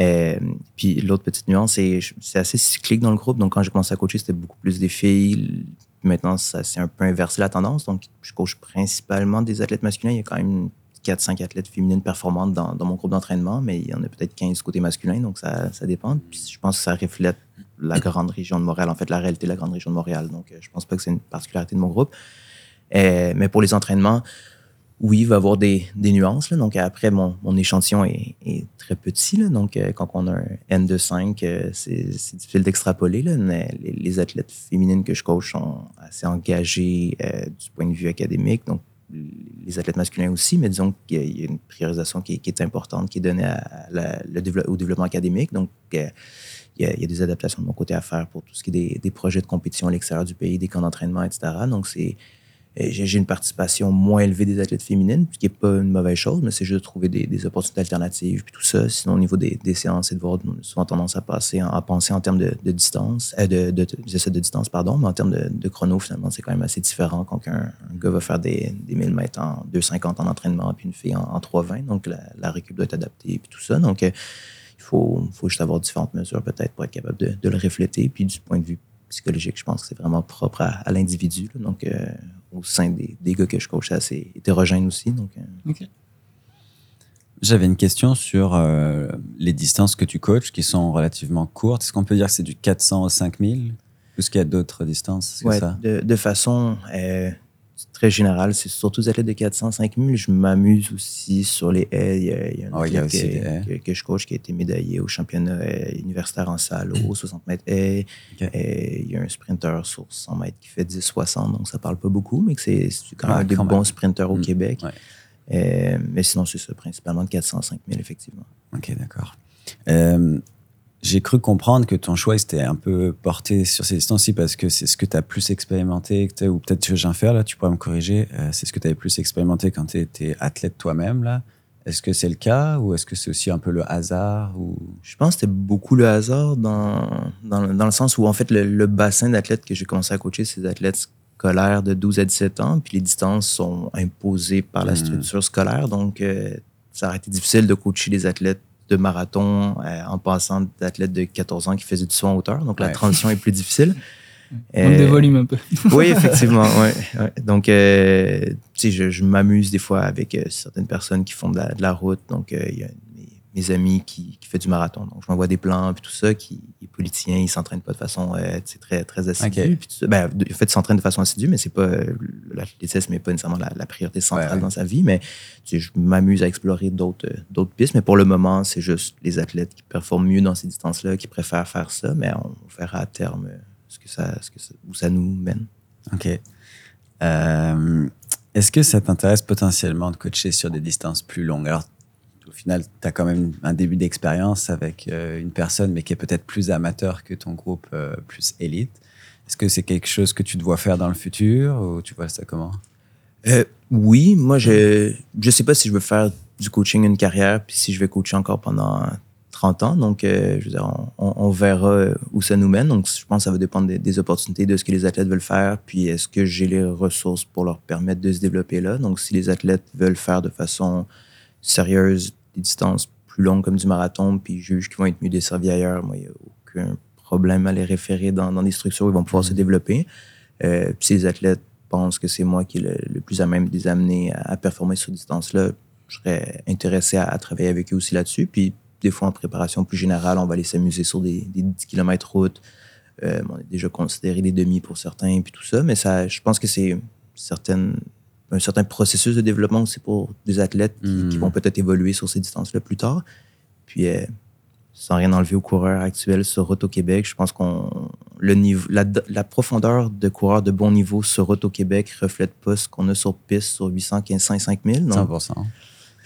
Euh, puis l'autre petite nuance, c'est c'est assez cyclique dans le groupe. Donc, quand j'ai commencé à coacher, c'était beaucoup plus des filles. Maintenant, ça s'est un peu inversé la tendance. Donc, je coach principalement des athlètes masculins. Il y a quand même 4-5 athlètes féminines performantes dans, mon groupe d'entraînement, mais il y en a peut-être 15 côté masculin. Donc, ça, ça dépend. Puis, je pense que ça reflète la grande région de Montréal, en fait, la réalité de la grande région de Montréal. Donc, euh, je pense pas que c'est une particularité de mon groupe. Euh, mais pour les entraînements, oui, il va y avoir des, des nuances. Donc, après, mon, mon échantillon est, très petit. Donc, euh, quand on a un N de 5, euh, c'est difficile d'extrapoler. les, athlètes féminines que je coach sont assez engagées euh, du point de vue académique. Donc, les athlètes masculins aussi, mais disons qu'il y a- une priorisation qui est, importante, qui est donnée à la- au développement académique. Donc, il y, a, des adaptations de mon côté à faire pour tout ce qui est des, des projets de compétition à l'extérieur du pays, des camps d'entraînement, etc. Donc, c'est j'ai une participation moins élevée des athlètes féminines, ce qui n'est pas une mauvaise chose, mais c'est juste de trouver des, des opportunités alternatives puis tout ça. Sinon, au niveau des, des séances, c'est de voir souvent tendance à passer, à penser en termes de, distance, euh, de, de, de, distance, pardon, mais en termes de, de chrono, finalement, c'est quand même assez différent quand un, gars va faire des, des 1000 mètres en 2,50 en entraînement, puis une fille en, en 3,20. Donc, la, la récup doit être adaptée, puis tout ça. Donc, euh, il faut, faut juste avoir différentes mesures, peut-être, pour être capable de, de le refléter. Puis, du point de vue psychologique, je pense que c'est vraiment propre à, à l'individu. là. Donc, euh, au sein des, des gars que je coach, c'est assez hétérogène aussi. Donc, euh, J'avais une question sur euh, les distances que tu coaches qui sont relativement courtes. Est-ce qu'on peut dire que c'est du 400 au 5000 ou est-ce qu'il y a d'autres distances? Ouais, ça de, de façon euh, très générale, c'est surtout des athlètes de 400, 5000. Je m'amuse aussi sur les haies. Il y a, il y a Ah il y a aussi que, des haies. que- que je coach qui a été médaillé au championnat euh, universitaire en salle au 60 mètres haies. Ok. Euh, il y a un sprinter sur 100 mètres qui fait 10-60, donc ça parle pas beaucoup, mais que c'est quand même Ah, des quand bons même. sprinters au Mm, Québec. ouais. Euh, mais sinon, c'est ça, principalement de 400 5000, effectivement. Ok, d'accord. Euh, J'ai cru comprendre que ton choix c'était un peu porté sur ces distances-ci parce que c'est ce que tu as plus expérimenté, que ou peut-être que j'ai un faire là, tu pourrais me corriger. euh, c'est ce que tu avais plus expérimenté quand tu étais athlète toi-même là. Est-ce que c'est le cas ou est-ce que c'est aussi un peu le hasard ou... Je pense que c'était beaucoup le hasard dans, dans, dans le sens où, en fait, le, le bassin d'athlètes que j'ai commencé à coacher, c'est des athlètes scolaires de 12 à 17 ans, puis les distances sont imposées par la Mhm. structure scolaire. Donc, euh, ça aurait été difficile de coacher des athlètes de marathon euh, en passant d'athlètes de 14 ans qui faisaient du saut en hauteur. Donc, la transition est plus difficile. De Euh, volume un peu. oui, effectivement. ouais, ouais. Donc, euh, je, je m'amuse des fois avec euh, certaines personnes qui font de la, de la route. Donc, euh, il y a mes amis qui, qui font du marathon. Donc, je m'envoie des plans, puis tout ça, qui est politicien, il s'entraîne pas de façon euh, très, très assidue. Ok. Puis tout ça. Ben, de- en fait, il s'entraîne de façon assidue, mais c'est pas euh, l'athlétisme n'est pas nécessairement la, la priorité centrale Ouais, ouais. dans sa vie. Mais tu sais, je m'amuse à explorer d'autres euh, d'autres pistes. Mais pour le moment, c'est juste les athlètes qui performent mieux dans ces distances-là, qui préfèrent faire ça. Mais on verra à terme ce que ça, ce que ça- où ça nous mène. Ok. Est-ce que ça t'intéresse potentiellement de coacher sur des distances plus longues? Alors, final, tu as quand même un début d'expérience avec euh, une personne, mais qui est peut-être plus amateur que ton groupe euh, plus élite. Est-ce que c'est quelque chose que tu te vois faire dans le futur ou tu vois ça comment? Euh, oui, moi, je je sais pas si je veux faire du coaching une carrière, puis si je vais coacher encore pendant 30 ans. Donc, on, on- verra où ça nous mène. Donc, je pense que ça va dépendre des opportunités, de ce que les athlètes veulent faire, puis est-ce que j'ai les ressources pour leur permettre de se développer là. Donc, si les athlètes veulent faire de façon sérieuse des distances plus longues comme du marathon, puis ils jugent qu'ils vont être mieux desservis ailleurs, moi, il n'y a aucun problème à les référer dans, dans des structures où ils vont pouvoir se développer. Euh, puis si les athlètes pensent que c'est moi qui est le, le plus à même de les amener à, à performer sur distance-là, je serais intéressé à, à travailler avec eux aussi là-dessus. Puis des fois, en préparation plus générale, on va aller s'amuser sur des, des 10 km route. Euh, on a déjà considéré les demi pour certains, puis tout ça. Mais ça, je pense que c'est certaines un certain processus de développement aussi pour des athlètes qui, Mm. qui vont peut-être évoluer sur ces distances-là plus tard. Puis, euh, sans rien enlever aux coureurs actuels sur Route au Québec, je pense qu'on le niveau, la, la profondeur de coureurs de bon niveau sur Route au Québec reflète pas ce qu'on a sur piste sur 800, 1500 et 5000. Donc, 100%.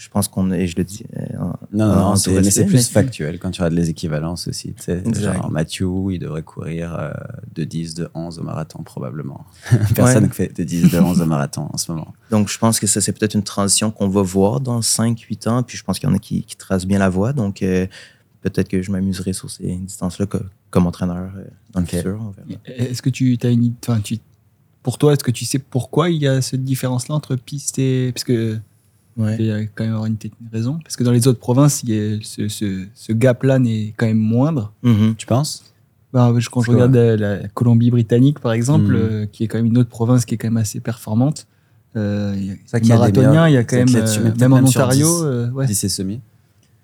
Je pense qu'on est, je le dis, euh, en- Non, non, en c'est, mais plus mais- factuel quand tu regardes les équivalences aussi. tu sais. Genre Mathieu, il devrait courir euh, de 10, de 11 au marathon probablement. Personne ne fait de 10, de 11 au marathon en ce moment. Donc, je pense que ça, c'est peut-être une transition qu'on va voir dans 5-8 ans. Puis, je pense qu'il y en a qui, qui tracent bien la voie. Donc, euh, peut-être que je m'amuserai sur ces distances-là co- comme entraîneur euh, dans le futur. Est-ce que tu as une idée, enfin, tu, pour toi, est-ce que tu sais pourquoi il y a cette différence-là entre piste et, parce que Ouais. il y a quand même avoir une, raison, parce que dans les autres provinces, il y a ce, ce, ce gap-là n'est quand même moindre. Mhm. Tu penses? Bah, je- quand je regarde euh, la Colombie-Britannique, par exemple, Mhm. euh, qui est quand même une autre province qui est quand même assez performante, euh, il y a, y marathonien, il y a quand même, euh, même en même Ontario, 10. euh, ouais. 10 et semi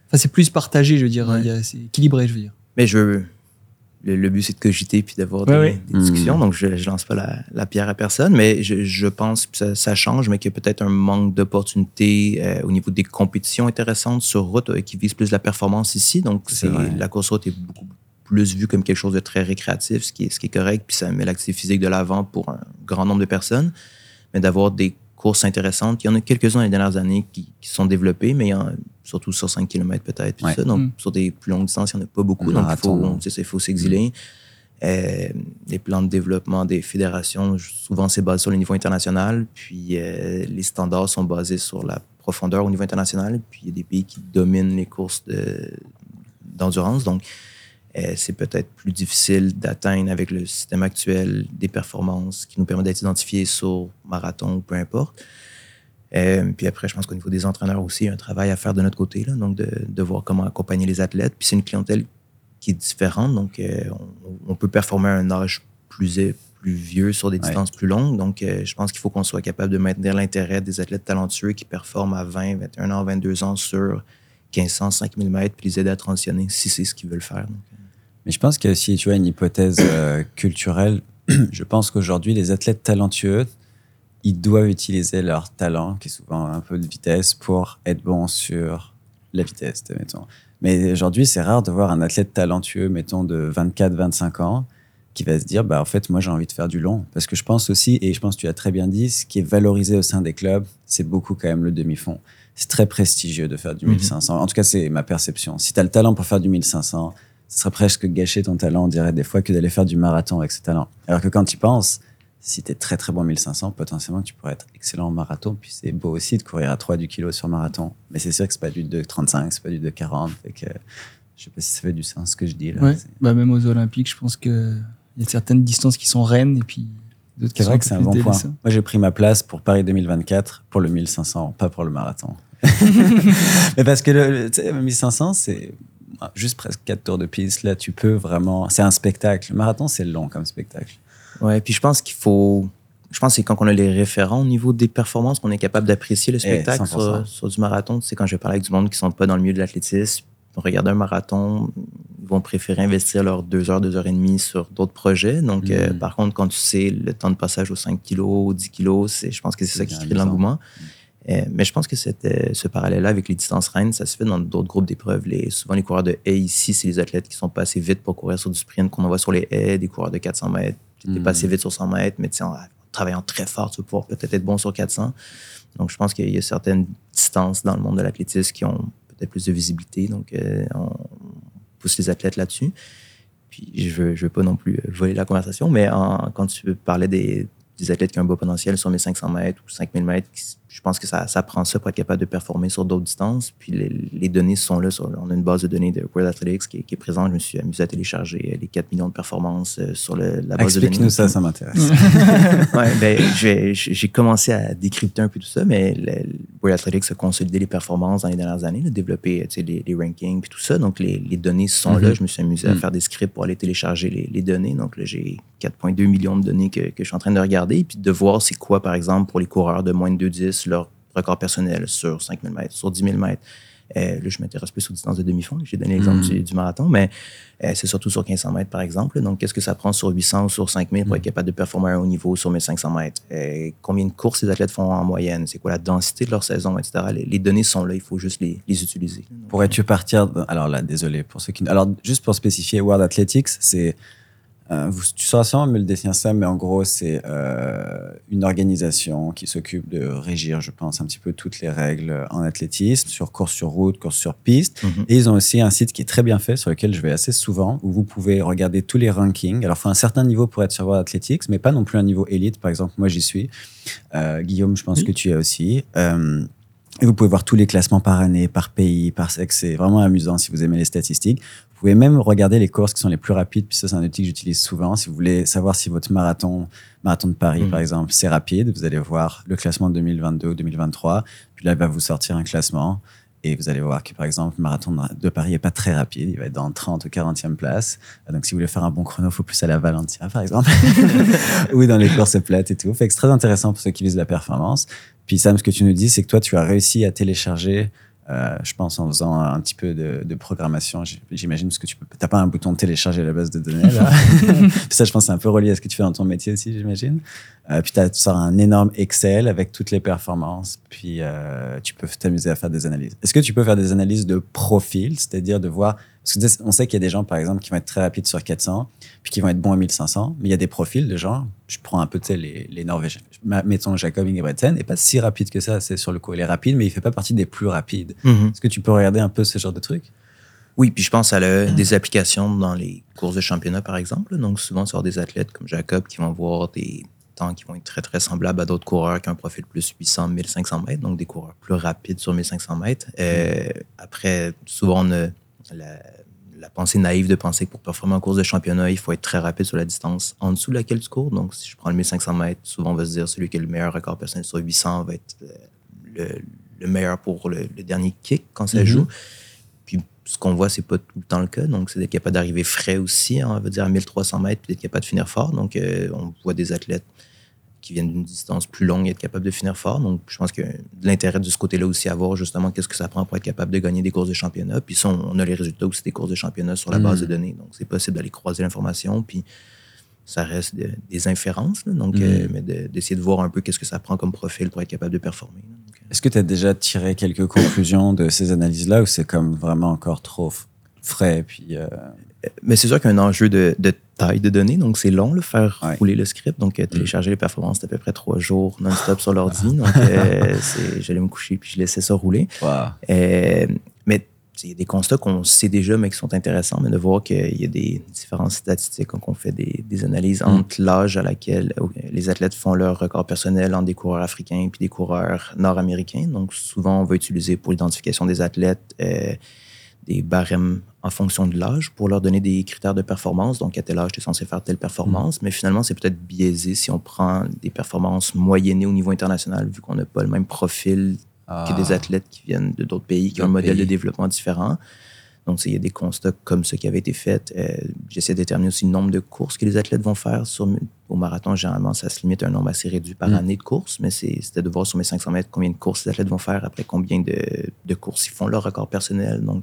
Enfin, c'est plus partagé, je veux dire, Ouais. il y a- c'est équilibré, je veux dire. Mais je, le, le but, c'est de cogiter puis d'avoir des, discussions. Mhm. Donc, je, je lance pas la, la pierre à personne, mais je, je pense que ça, ça change, mais qu'il y a peut-être un manque d'opportunités euh, au niveau des compétitions intéressantes sur route euh, qui visent plus la performance ici. Donc, C'est la course route est beaucoup plus vue comme quelque chose de très récréatif, ce qui est, ce qui est correct, puis ça met l'activité physique de l'avant pour un grand nombre de personnes. Mais d'avoir des courses intéressantes, il y en a quelques-uns les dernières années qui, qui sont développées, mais il y en a surtout sur 5 km peut-être, Ouais. Donc, Mm. sur des plus longues distances, il n'y en a pas beaucoup. Donc, il faut, s'exiler. Euh, les plans de développement des fédérations, souvent, c'est basé sur le niveau international. Puis euh, les standards sont basés sur la profondeur au niveau international. Puis il y a des pays qui dominent les courses de- d'endurance. Donc, c'est peut-être plus difficile d'atteindre avec le système actuel des performances qui nous permettent d'être identifiés sur marathon ou peu importe. Euh, puis après, je pense qu'au niveau des entraîneurs aussi, il y a un travail à faire de notre côté, là, donc de, de voir comment accompagner les athlètes. Puis c'est une clientèle qui est différente, donc euh, on, on peut performer à un âge plus, plus vieux sur des Ouais. distances plus longues. Donc euh, je pense qu'il faut qu'on soit capable de maintenir l'intérêt des athlètes talentueux qui performent à 20, 21 ans, 22 ans sur 1500, 5000 mètres, puis les aider à transitionner si c'est ce qu'ils veulent faire. Donc, euh, Mais je pense qu'il y a aussi, tu vois, une hypothèse euh, culturelle. je pense qu'aujourd'hui, les athlètes talentueux, ils doivent utiliser leur talent, qui est souvent un peu de vitesse, pour être bons sur la vitesse, mettons. Mais aujourd'hui, c'est rare de voir un athlète talentueux, mettons, de 24-25 ans, qui va se dire, bah, en fait, moi, j'ai envie de faire du long. Parce que je pense aussi, et je pense que tu as très bien dit, ce qui est valorisé au sein des clubs, c'est beaucoup quand même le demi-fond. C'est très prestigieux de faire du Mhm. 1500. En tout cas, c'est ma perception. Si tu as le talent pour faire du 1500, ce serait presque gâcher ton talent, on dirait des fois, que d'aller faire du marathon avec ce talent. Alors que quand tu penses, si tu es très très bon en 1500, potentiellement tu pourrais être excellent en marathon. Puis c'est beau aussi de courir à 3 du kilo sur marathon. Mais c'est sûr que c'est pas du 2,35, c'est pas du 2,40. Fait que je sais pas si ça fait du sens ce que je dis là. Ouais. C'est- Bah, même aux Olympiques, je pense qu'il y a certaines distances qui sont reines et puis d'autres qui C'est sont vrai que c'est un bon point. Moi, j'ai pris ma place pour Paris 2024 pour le 1500, pas pour le marathon. Mais parce que le, le- tu sais, le 1500, c'est juste presque 4 tours de piste. Là, tu peux vraiment. C'est un spectacle. Le marathon, c'est long comme spectacle. Ouais, puis je pense qu'il faut. Je pense que quand on a les référents au niveau des performances qu'on est capable d'apprécier le spectacle 100%. sur, sur du marathon. Tu sais, quand je parle avec du monde qui sont pas dans le milieu de l'athlétisme, ils vont regarder un marathon, ils vont préférer investir leurs deux heures, deux heures et demie sur d'autres projets. Donc, euh, Mm. par contre, quand tu sais le temps de passage aux 5 kilos, aux 10 kilos, c'est, je pense que c'est ça qui crée de amusant. Euh, mais je pense que c'était ce parallèle-là avec les distances reines, ça se fait dans d'autres groupes d'épreuves. Les, souvent, les coureurs de haies ici, c'est les athlètes qui sont pas assez vite pour courir sur du sprint qu'on envoie sur les haies, des coureurs de 400 mètres. N'es Mm. pas assez vite sur 100 mètres, mais en travaillant très fort, tu vas pouvoir peut-être être bon sur 400. Donc, je pense qu'il y a certaines distances dans le monde de l'athlétisme qui ont peut-être plus de visibilité. Donc, euh, on pousse les athlètes là-dessus. Puis, je veux, je veux pas non plus euh, voler la conversation, mais en- quand tu parlais des, des athlètes qui ont un beau potentiel sur 1500 mètres ou 5000 mètres, qui- je pense que ça, ça prend ça pour être capable de performer sur d'autres distances. Puis les, les données sont là. sur- on a une base de données de World Athletics qui est, qui est présente. Je me suis amusé à télécharger euh, les 4 millions de performances euh, sur le- la base de données. Explique-nous ça, ça m'intéresse. ouais, ben, j'ai commencé à décrypter un peu tout ça, mais le, World Athletics a consolidé les performances dans les dernières années, là, développé sais, les, les rankings puis tout ça. Donc, les, les données sont là. Mhm. Je me suis amusé à Mhm. faire des scripts pour aller télécharger les, les données. Donc, là, j'ai 4,2 millions de données que, que je suis en train de regarder, puis de voir c'est quoi, par exemple, pour les coureurs de moins de 2,10, leur record personnel sur 5000 mètres, sur 10 000 mètres. Euh, là, je m'intéresse plus aux distances de demi-fond. J'ai donné l'exemple Mhm. du, du marathon, mais euh, c'est surtout sur 1500 mètres, par exemple. Donc, qu'est-ce que ça prend sur 800 ou sur 5000 pour être capable de performer à un haut niveau sur 1500 mètres? Euh, combien de courses les athlètes font en moyenne? C'est quoi la densité de leur saison, etc.? Les, les données sont là, il faut juste les, les utiliser. Pourrais-tu partir Alors là, désolé pour ceux qui. Alors juste pour spécifier, World Athletics, c'est. Euh, vous- tu sauras sûrement me le définir ça, mais en gros, c'est euh, une organisation qui s'occupe de régir, je pense, un petit peu toutes les règles en athlétisme, sur course sur route, course sur piste. Mhm. Et ils ont aussi un site qui est très bien fait, sur lequel je vais assez souvent, où vous pouvez regarder tous les rankings. Alors, il faut un certain niveau pour être sur World Athletics, mais pas non plus un niveau élite. Par exemple, moi, j'y suis. Euh, Guillaume, je pense Oui. que tu y es aussi. Euh, et vous pouvez voir tous les classements par année, par pays, par sexe. C'est vraiment amusant si vous aimez les statistiques. Vous pouvez même regarder les courses qui sont les plus rapides. Puis ça, c'est un outil que j'utilise souvent. Si vous voulez savoir si votre marathon, marathon de Paris, Mhm. par exemple, c'est rapide, vous allez voir le classement 2022 ou 2023. Puis là, il va vous sortir un classement. Et vous allez voir que, par exemple, le marathon de Paris n'est pas très rapide. Il va être dans 30 ou 40e place. Donc, si vous voulez faire un bon chrono, il faut plus aller à Valentia, par exemple. ou dans les courses plates et tout. Fait que c'est très intéressant pour ceux qui visent la performance. Puis, Sam, ce que tu nous dis, c'est que toi, tu as réussi à télécharger, euh, je pense, en faisant un petit peu de, de programmation. J'imagine, parce que tu n'as pas un bouton de télécharger la base de données, là. ça, je pense, c'est un peu relié à ce que tu fais dans ton métier aussi, j'imagine. Euh, puis, t'as- tu sors un énorme Excel avec toutes les performances. Puis, euh, tu peux t'amuser à faire des analyses. Est-ce que tu peux faire des analyses de profil, c'est-à-dire de voir. Parce que tu sais, on sait qu'il y a des gens, par exemple, qui vont être très rapides sur 400, puis qui vont être bons à 1500. Mais il y a des profils de gens. Je prends un peu, tu sais, les, les Norvégiens. Mettons Jacob Ingebrigtsen n'est pas si rapide que ça. C'est sur le coup, il est rapide, mais il fait pas partie des plus rapides. Mhm. Est-ce que tu peux regarder un peu ce genre de trucs Oui, puis je pense à le- des applications dans les courses de championnat, par exemple. Donc, souvent, sur des athlètes comme Jacob qui vont voir des temps qui vont être très, très semblables à d'autres coureurs qui ont un profil plus 800, 1500 mètres, donc des coureurs plus rapides sur 1500 mètres. Euh, après, souvent, on a la, la pensée naïve de penser que pour performer en course de championnat, il faut être très rapide sur la distance en dessous de laquelle tu cours. Donc, si je prends le 1500 mètres, souvent, on va se dire celui qui a le meilleur record personnel sur 800 va être euh, le, le meilleur pour le, le dernier kick quand ça Mhm. joue. Puis ce qu'on voit, c'est pas tout le temps le cas. Donc, c'est d'être capable d'arriver frais aussi, hein, on va dire à 1300 mètres, puis d'être capable de finir fort. Donc, euh, on voit des athlètes qui viennent d'une distance plus longue et être capable de finir fort. Donc, je pense que de l'intérêt de ce côté-là aussi à voir justement qu'est-ce que ça prend pour être capable de gagner des courses de championnat. Puis ça, on a les résultats aussi des courses de championnat sur la base de données. Donc, c'est possible d'aller croiser l'information. Puis ça reste de- des inférences. là. donc, Mhm. euh, mais de- d'essayer de, voir un peu qu'est-ce que ça prend comme profil pour être capable de performer. euh, Est-ce que tu as déjà tiré quelques conclusions de ces analyses-là ou c'est comme vraiment encore trop frais puis euh, Mais c'est sûr qu'il y a un enjeu de, de taille de données, donc c'est long, le faire Ouais. rouler le script. Donc, euh, télécharger les performances, c'est à peu près trois jours non-stop sur l'ordi. Donc, euh, j'allais me coucher puis je laissais ça rouler. Euh, mais il y a des constats qu'on sait déjà, mais qui sont intéressants, mais de voir qu'il y a des différences statistiques quand on fait des, des analyses Mm. entre l'âge à laquelle les athlètes font leur record personnel entre des coureurs africains puis des coureurs nord-américains. Donc, souvent, on va utiliser pour l'identification des athlètes des barèmes en fonction de l'âge pour leur donner des critères de performance. Donc, à tel âge, tu es censé faire telle performance. Mais finalement, c'est peut-être biaisé si on prend des performances moyennées au niveau international, vu qu'on n'a pas le même profil que des Ah. athlètes qui viennent de d'autres pays, qui ont un modèle de développement différent. Donc, il y a des constats comme ceux qui avaient été faits. Euh, J'essaie de déterminer aussi le nombre de courses que les athlètes vont faire. Sur, au marathon, généralement, ça se limite à un nombre assez réduit par Mm. année de courses, mais c'était de voir sur mes 500 mètres combien de courses les athlètes vont faire, après combien de, de courses ils font leur record personnel. Donc,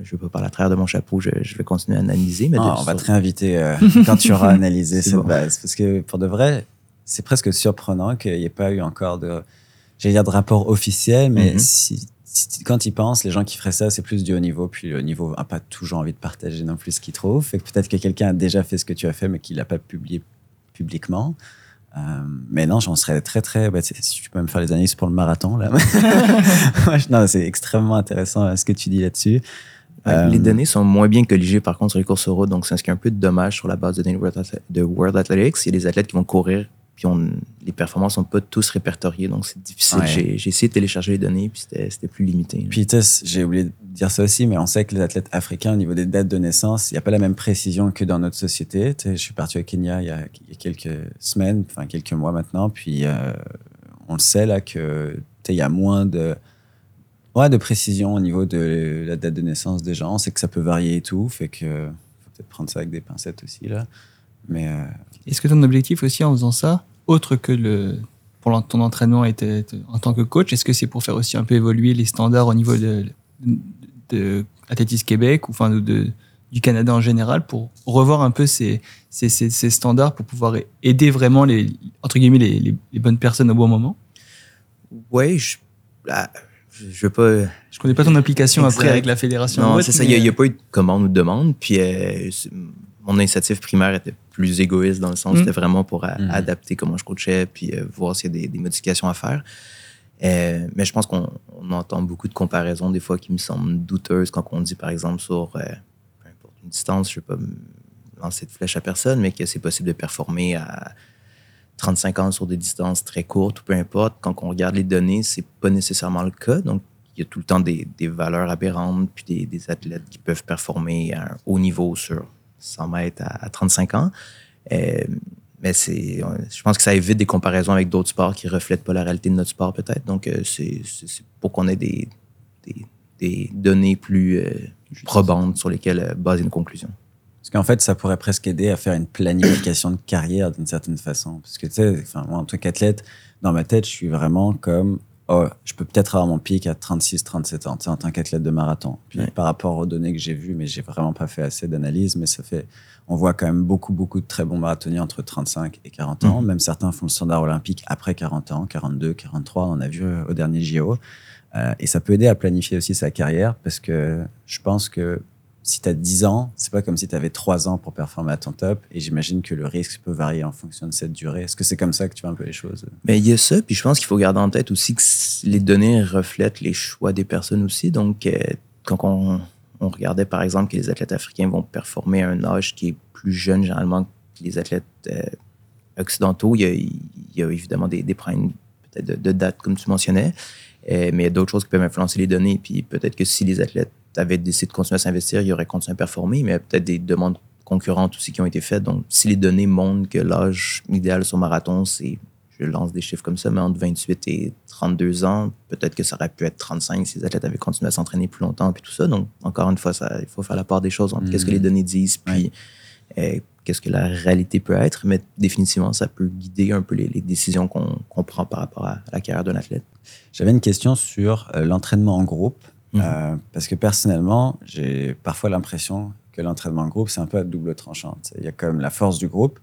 je ne veux pas parler à travers de mon chapeau, je, je vais continuer à analyser. Mais on va te réinviter euh, quand tu auras analysé cette bon. base. Parce que pour de vrai, c'est presque surprenant qu'il n'y ait pas eu encore de, j'allais dire de rapport officiel, mais Mhm. si, si- quand ils pensent, les gens qui feraient ça, c'est plus du haut niveau. Puis le haut niveau n'a pas toujours envie de partager non plus ce qu'il trouve. Fait que peut-être que quelqu'un a déjà fait ce que tu as fait, mais qu'il l'a pas publié publiquement. Euh, mais non, j'en serais très, très. bah, si tu peux me faire les analyses pour le marathon, là. Non, c'est extrêmement intéressant euh, ce que tu dis là-dessus. Ouais, Euh, Les données sont moins bien colligées, par contre, sur les courses sur route. Donc, c'est ce qui est un peu dommage sur la base de données de World Athletics. Il y a des athlètes qui vont courir, puis on, les performances sont pas tous répertoriées. Donc, c'est difficile. Ouais. J'ai essayé de télécharger les données, puis c'était plus limité. Puis, j'ai oublié de dire ça aussi, mais on sait que les athlètes africains, au niveau des dates de naissance, il n'y a pas la même précision que dans notre société. Je suis parti au Kenya il y a, il y a quelques semaines, enfin quelques mois maintenant, puis euh, on le sait là que il y a moins de, ouais, de précision au niveau de la date de naissance des gens. Sait que ça peut varier et tout, fait que faut peut-être prendre ça avec des pincettes aussi là. Mais euh, Est-ce que ton objectif aussi en faisant ça, autre que le pour ton entraînement était en tant que coach, est-ce que c'est pour faire aussi un peu évoluer les standards au niveau de de, de Athlétisme Québec ou enfin de, de- du Canada en général pour revoir un peu ces, ces, ces- ces standards pour pouvoir aider vraiment les entre guillemets les, les- les bonnes personnes au bon moment? Ouais, je, ah, je, pas. Je connais pas ton implication Exact. après avec la fédération. Non, c'est ça. Il mais- n'y a, pas eu de commande ou de demande. Puis euh, mon initiative primaire était plus égoïste dans le sens, Mm. c'était vraiment pour a- Mhm. adapter comment je coachais, puis euh, voir s'il y a des, des modifications à faire. Euh, mais je pense qu'on on entend beaucoup de comparaisons des fois qui me semblent douteuses quand on dit, par exemple, sur euh, peu importe une distance, je ne vais pas lancer de flèche à personne, mais que c'est possible de performer à 35 ans sur des distances très courtes ou peu importe. Quand on regarde les données, c'est pas nécessairement le cas. Donc, il y a tout le temps des, des valeurs aberrantes, puis des, des athlètes qui peuvent performer à un haut niveau sur 100 mètres à, à 35 ans. Euh, mais c'est, euh, je pense que ça évite des comparaisons avec d'autres sports qui reflètent pas la réalité de notre sport, peut-être. Donc, euh, c'est, pour qu'on ait des, des, des données plus euh, probantes sur lesquelles baser une conclusion. Parce qu'en fait, ça pourrait presque aider à faire une planification de carrière d'une certaine façon. Parce que tu sais, enfin, moi, en tant qu'athlète, dans ma tête, je suis vraiment comme, oh, je peux peut-être avoir mon pic à 36, 37 ans, tu sais, en tant qu'athlète de marathon. Puis Ouais. par rapport aux données que j'ai vues, mais j'ai vraiment pas fait assez d'analyse, mais ça fait, on voit quand même beaucoup, beaucoup de très bons marathoniens entre 35 et 40 ans. Mhm. Même certains font le standard olympique après 40 ans, 42, 43, on a vu euh, au dernier JO. Euh, et ça peut aider à planifier aussi sa carrière parce que je pense que si tu as 10 ans, c'est pas comme si tu avais 3 ans pour performer à ton top. Et j'imagine que le risque peut varier en fonction de cette durée. Est-ce que c'est comme ça que tu vois un peu les choses? Mais il y a ça, puis je pense qu'il faut garder en tête aussi que les données reflètent les choix des personnes aussi. Donc, euh, quand on, regardait par exemple que les athlètes africains vont performer à un âge qui est plus jeune généralement que les athlètes euh, occidentaux, il y a, évidemment des, des problèmes peut-être de, de date, comme tu mentionnais. Euh, mais il y a d'autres choses qui peuvent influencer les données. Puis peut-être que si les athlètes avaient décidé de continuer à s'investir, ils auraient continué à performer, mais il y a peut-être des demandes concurrentes aussi qui ont été faites. Donc, si les données montrent que l'âge idéal sur marathon, c'est, je lance des chiffres comme ça, mais entre 28 et 32 ans, peut-être que ça aurait pu être 35 si les athlètes avaient continué à s'entraîner plus longtemps, puis tout ça. Donc, encore une fois, ça, il faut faire la part des choses entre qu'est-ce que les données disent, puis euh, qu'est-ce que la réalité peut être. Mais définitivement, ça peut guider un peu les, les décisions qu'on qu'on prend par rapport à la carrière d'un athlète. J'avais une question sur euh, l'entraînement en groupe. Mhm. Euh, parce que personnellement, j'ai parfois l'impression que l'entraînement en groupe, c'est un peu à double tranchant. Il y a quand même la force du groupe.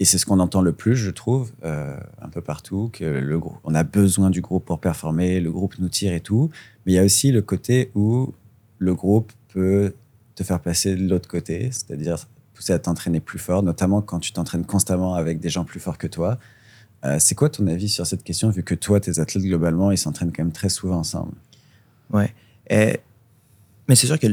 Et c'est ce qu'on entend le plus, je trouve, euh, un peu partout, que le groupe, on a besoin du groupe pour performer, le groupe nous tire et tout. Mais il y a aussi le côté où le groupe peut te faire passer de l'autre côté, c'est-à-dire pousser à t'entraîner plus fort, notamment quand tu t'entraînes constamment avec des gens plus forts que toi. Euh, c'est quoi ton avis sur cette question, vu que toi, tes athlètes, globalement, ils s'entraînent quand même très souvent ensemble? Ouais. Euh, mais c'est sûr que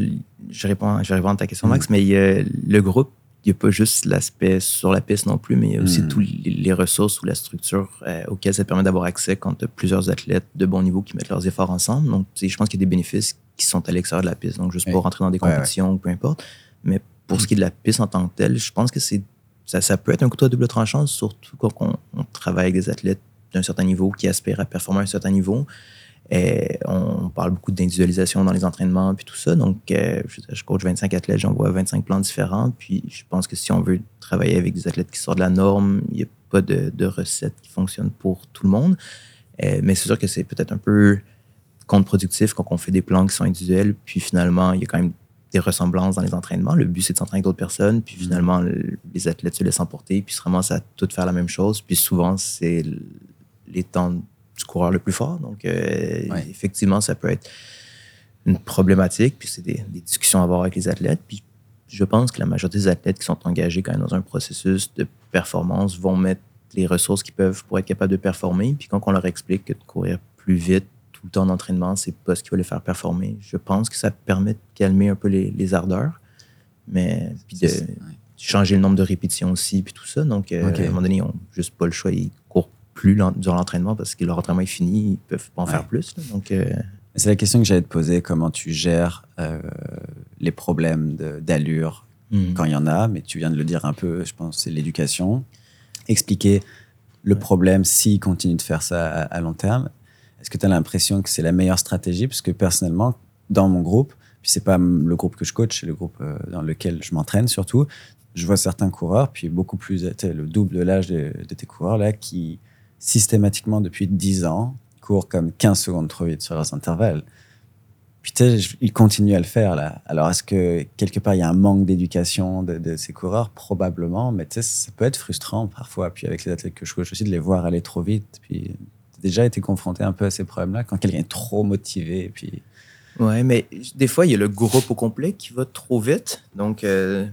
je réponds, je vais répondre à ta question, Max, mais il y a le groupe, il n'y a pas juste l'aspect sur la piste non plus, mais il y a aussi Mm. tous les, ressources ou la structure euh, auxquelles ça permet d'avoir accès quand tu as plusieurs athlètes de bon niveau qui mettent leurs efforts ensemble. Donc, je pense qu'il y a des bénéfices qui sont à l'extérieur de la piste. Donc, juste pour rentrer dans des Ouais, ouais. compétitions ou peu importe. Mais pour ce qui est de la piste en tant que telle, je pense que c'est ça, ça peut être un couteau à double tranchant, surtout quand on, on travaille avec des athlètes d'un certain niveau qui aspirent à performer à un certain niveau. Et on parle beaucoup d'individualisation dans les entraînements puis tout ça. Donc, euh, je, je coach 25 athlètes, j'envoie 25 plans différents. Puis, je pense que si on veut travailler avec des athlètes qui sortent de la norme, il n'y a pas de, de recette qui fonctionne pour tout le monde. Euh, mais c'est sûr que c'est peut-être un peu contre-productif quand on fait des plans qui sont individuels. Puis finalement, il y a quand même des ressemblances dans les entraînements. Le but, c'est de s'entraîner avec d'autres personnes. Puis finalement, le- les athlètes se laissent emporter. Puis se ramassent à tout faire la même chose. Puis souvent, c'est les temps du coureur le plus fort. Donc, euh, Ouais. effectivement, ça peut être une problématique. Puis c'est des, des discussions à avoir avec les athlètes. Puis je pense que la majorité des athlètes qui sont engagés quand même dans un processus de performance vont mettre les ressources qu'ils peuvent pour être capables de performer. Puis quand on leur explique que de courir plus vite tout le temps en entraînement, c'est pas ce qui va les faire performer, je pense que ça permet de calmer un peu les, les ardeurs. Mais puis de changer le nombre de répétitions aussi, puis tout ça. Donc, euh, à un moment donné, ils n'ont juste pas le choix. Ils courent plus durant l'entraînement parce que leur entraînement est fini, ils peuvent pas en Ouais. faire plus. là. Donc, euh, C'est la question que j'allais te poser, comment tu gères euh, les problèmes d'allure hmm. quand il y en a, mais tu viens de le dire un peu, je pense, c'est l'éducation. Expliquer le problème s'il continue de faire ça à, à long terme. Est-ce que tu as l'impression que c'est la meilleure stratégie? Parce que personnellement, dans mon groupe, puis c'est pas le groupe que je coach, c'est le groupe euh, dans lequel je m'entraîne surtout, je vois certains coureurs, puis beaucoup plus, le double de l'âge de, de tes coureurs là, qui systématiquement depuis 10 ans courent comme 15 secondes trop vite sur leurs intervalles. Puis tu sais, je- il continue à le faire là. Alors est-ce que quelque part il y a un manque d'éducation de, ces coureurs? Probablement, mais tu sais, ça peut être frustrant parfois. Puis avec les athlètes que je coach aussi, de les voir aller trop vite. Puis déjà été confronté un peu à ces problèmes-là quand quelqu'un est trop motivé. Puis Ouais, mais des fois, il y a le groupe au complet qui va trop vite. Donc, euh,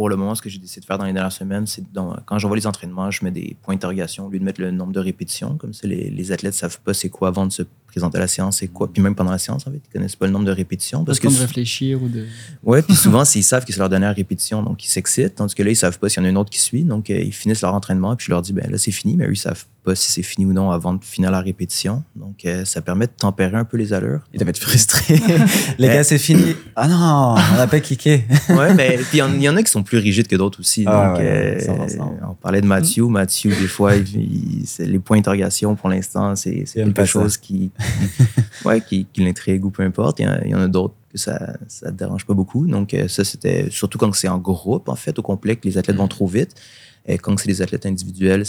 pour le moment, ce que j'ai décidé de faire dans les dernières semaines, c'est dans- quand j'envoie les entraînements, je mets des points d'interrogation au lieu de mettre le nombre de répétitions. Comme ça, les, les athlètes savent pas c'est quoi avant de se présenter à la séance, c'est quoi. Puis même pendant la séance, en fait, ils connaissent pas le nombre de répétitions. Parce Parce que de réfléchir ou de. Ouais, puis souvent, ils savent que c'est leur dernière répétition, donc ils s'excitent. Tandis que là, ils savent pas s'il y en a une autre qui suit. Donc, euh, ils finissent leur entraînement, puis je leur dis, ben là, c'est fini, mais eux, ils savent pas si c'est fini ou non avant de finir la répétition. Donc, euh, ça permet de tempérer un peu les allures. il devait être frustré. les gars, c'est fini. Ah non, on n'a pas kické. Ouais, mais puis il y en- il y, en a qui sont plus rigides que d'autres aussi. Ah donc, ouais, euh, 100%. on parlait de Mathieu. Mathieu, des fois, il- il- c'est- les points d'interrogation, pour l'instant, c'est quelque ça. chose qui, ouais, qui, qui l'intrigue ou peu importe. Il y en a, il y en a d'autres que ça ne dérange pas beaucoup. Donc, euh, ça, c'était surtout quand c'est en groupe, en fait, au complet, que les athlètes vont trop vite. Et quand c'est des athlètes individuels,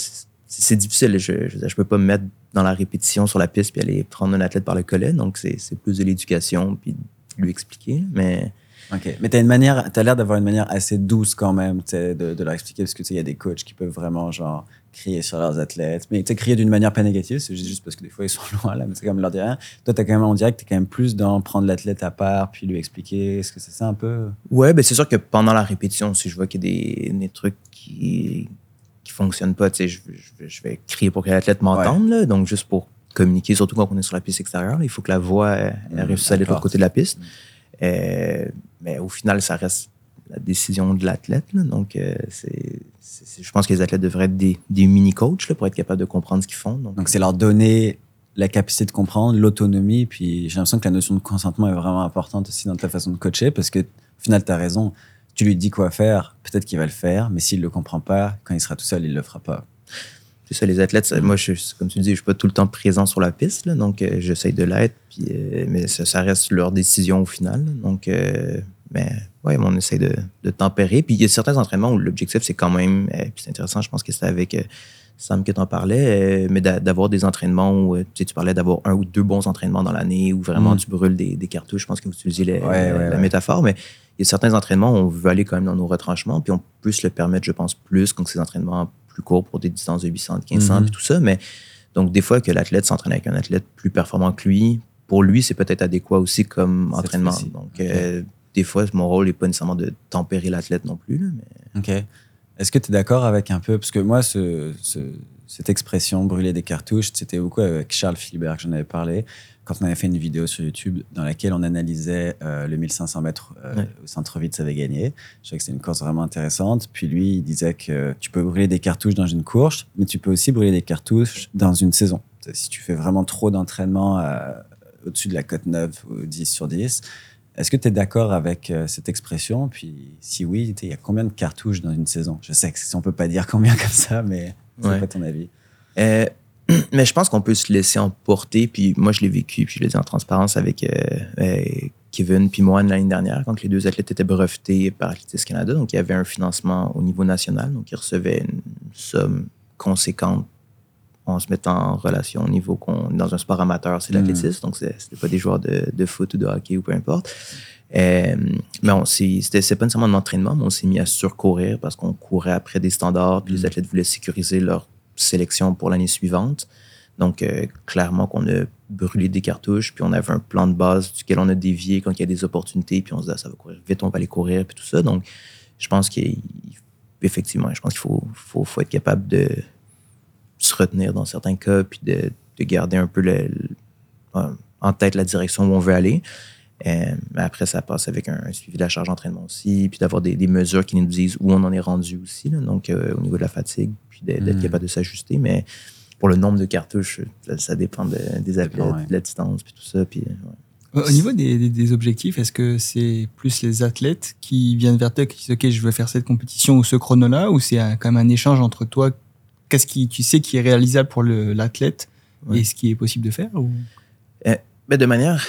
c'est difficile. Je je peux pas me mettre dans la répétition sur la piste puis aller prendre un athlète par le collet. Donc, c'est c'est plus de l'éducation puis de lui expliquer. Mais Ok, mais une manière, t'as l'air d'avoir une manière assez douce quand même, tu de, de leur expliquer parce que tu il y a des coachs qui peuvent vraiment genre crier sur leurs athlètes, mais tu crier d'une manière pas négative, c'est juste parce que des fois ils sont loin là, mais c'est comme leur dire rien. Toi, t'as quand même, on dirait que t'es quand même plus dans prendre l'athlète à part puis lui expliquer. Est-ce que c'est ça un peu? Ouais, ben c'est sûr que pendant la répétition, si je vois qu'il y a des, des trucs qui qui fonctionnent pas, tu sais, je, je, je vais crier pour que l'athlète m'entende, là. donc juste pour communiquer, surtout quand on est sur la piste extérieure, il faut que la voix elle, elle Mm, réussisse à aller de l'autre côté de la piste. Euh, mais au final, ça reste la décision de l'athlète. Donc, euh, c'est, je pense que les athlètes devraient être des, des mini-coachs pour être capables de comprendre ce qu'ils font. Donc, c'est leur donner la capacité de comprendre, l'autonomie, puis j'ai l'impression que la notion de consentement est vraiment importante aussi dans ta façon de coacher parce que au final, t'as raison. Tu lui dis quoi faire, peut-être qu'il va le faire, mais s'il le comprend pas, quand il sera tout seul, il le fera pas. C'est ça, les athlètes, moi, je, comme tu dis, je suis pas tout le temps présent sur la piste, donc euh, j'essaye de l'être, puis, euh, mais ça, reste leur décision au final. Donc, euh, mais ouais, on essaye de, de tempérer. Puis il y a certains entraînements où l'objectif, c'est quand même, euh, puis c'est intéressant, je pense que c'était avec euh, Sam que tu en parlais, euh, mais d'a- d'avoir des entraînements où euh, tu, sais, tu parlais d'avoir un ou deux bons entraînements dans l'année où vraiment Mm. tu brûles des, des cartouches. Je pense que vous utilisez les- Ouais, la, ouais, la ouais. métaphore, mais il y a certains entraînements où on veut aller quand même dans nos retranchements, puis on peut se le permettre, je pense, plus quand c'est des entraînements plus courts pour des distances de 800, de 1500, Mhm. puis tout ça. Mais donc, des fois, que l'athlète s'entraîne avec un athlète plus performant que lui, pour lui, c'est peut-être adéquat aussi comme entraînement. Donc, euh, des fois, mon rôle n'est pas nécessairement de tempérer l'athlète non plus. mais Ok. Est-ce que tu es d'accord avec un peu, parce que moi, ce, ce- cette expression brûler des cartouches, c'était beaucoup avec Charles Philibert que j'en avais parlé, quand on avait fait une vidéo sur YouTube dans laquelle on analysait euh, le 1500 mètres euh, Ouais. au centre-ville, ça avait gagné. Je trouvais que c'était une course vraiment intéressante. Puis lui, il disait que tu peux brûler des cartouches dans une course, mais tu peux aussi brûler des cartouches dans une saison. Si tu fais vraiment trop d'entraînement euh, au-dessus de la cote 9 ou 10 sur 10, est-ce que tu es d'accord avec euh, cette expression? Puis si oui, il y a combien de cartouches dans une saison? Je sais que on peut pas dire combien comme ça, mais c'est Ouais. pas ton avis? Euh, mais je pense qu'on peut se laisser emporter. Puis moi, je l'ai vécu, puis je l'ai dit en transparence avec euh, Kevin puis moi l'année dernière, quand les deux athlètes étaient brevetés par Athlétisme Canada. Donc, il y avait un financement au niveau national. Donc, ils recevaient une somme conséquente en se mettant en relation au niveau qu'on dans un sport amateur, c'est l'athlétisme. Donc, c'est- c'était pas des joueurs de, de foot ou de hockey ou peu importe. Euh, mais on c'était c'est pas nécessairement de l'entraînement, mais on s'est mis à surcourir parce qu'on courait après des standards, puis les Mm. athlètes voulaient sécuriser leur sélection pour l'année suivante. Donc, euh, clairement qu'on a brûlé des cartouches, puis on avait un plan de base duquel on a dévié quand il y a des opportunités, puis on se dit, ah, ça va courir vite, on va aller courir, puis tout ça. Donc, je pense qu'effectivement, je pense qu'il faut, faut, faut être capable de se retenir dans certains cas, puis de, de garder un peu le- le- euh, en tête la direction où on veut aller. Euh, mais après, ça passe avec un, un suivi de la charge d'entraînement aussi, puis d'avoir des, des mesures qui nous disent où on en est rendu aussi, là, donc euh, au niveau de la fatigue, puis d'être d'être Mm. capable de s'ajuster. Mais pour le nombre de cartouches, ça, ça dépend de- des athlètes, ouais. de la distance, puis tout ça. Puis, ouais. Au au niveau des, des- des objectifs, est-ce que c'est plus les athlètes qui viennent vers toi, qui disent OK, je veux faire cette compétition ou ce chrono-là, ou c'est quand même un échange entre toi Qu'est-ce qui tu sais qui est réalisable pour l'athlète Ouais. et ce qui est possible de faire ou... Ben, de manière,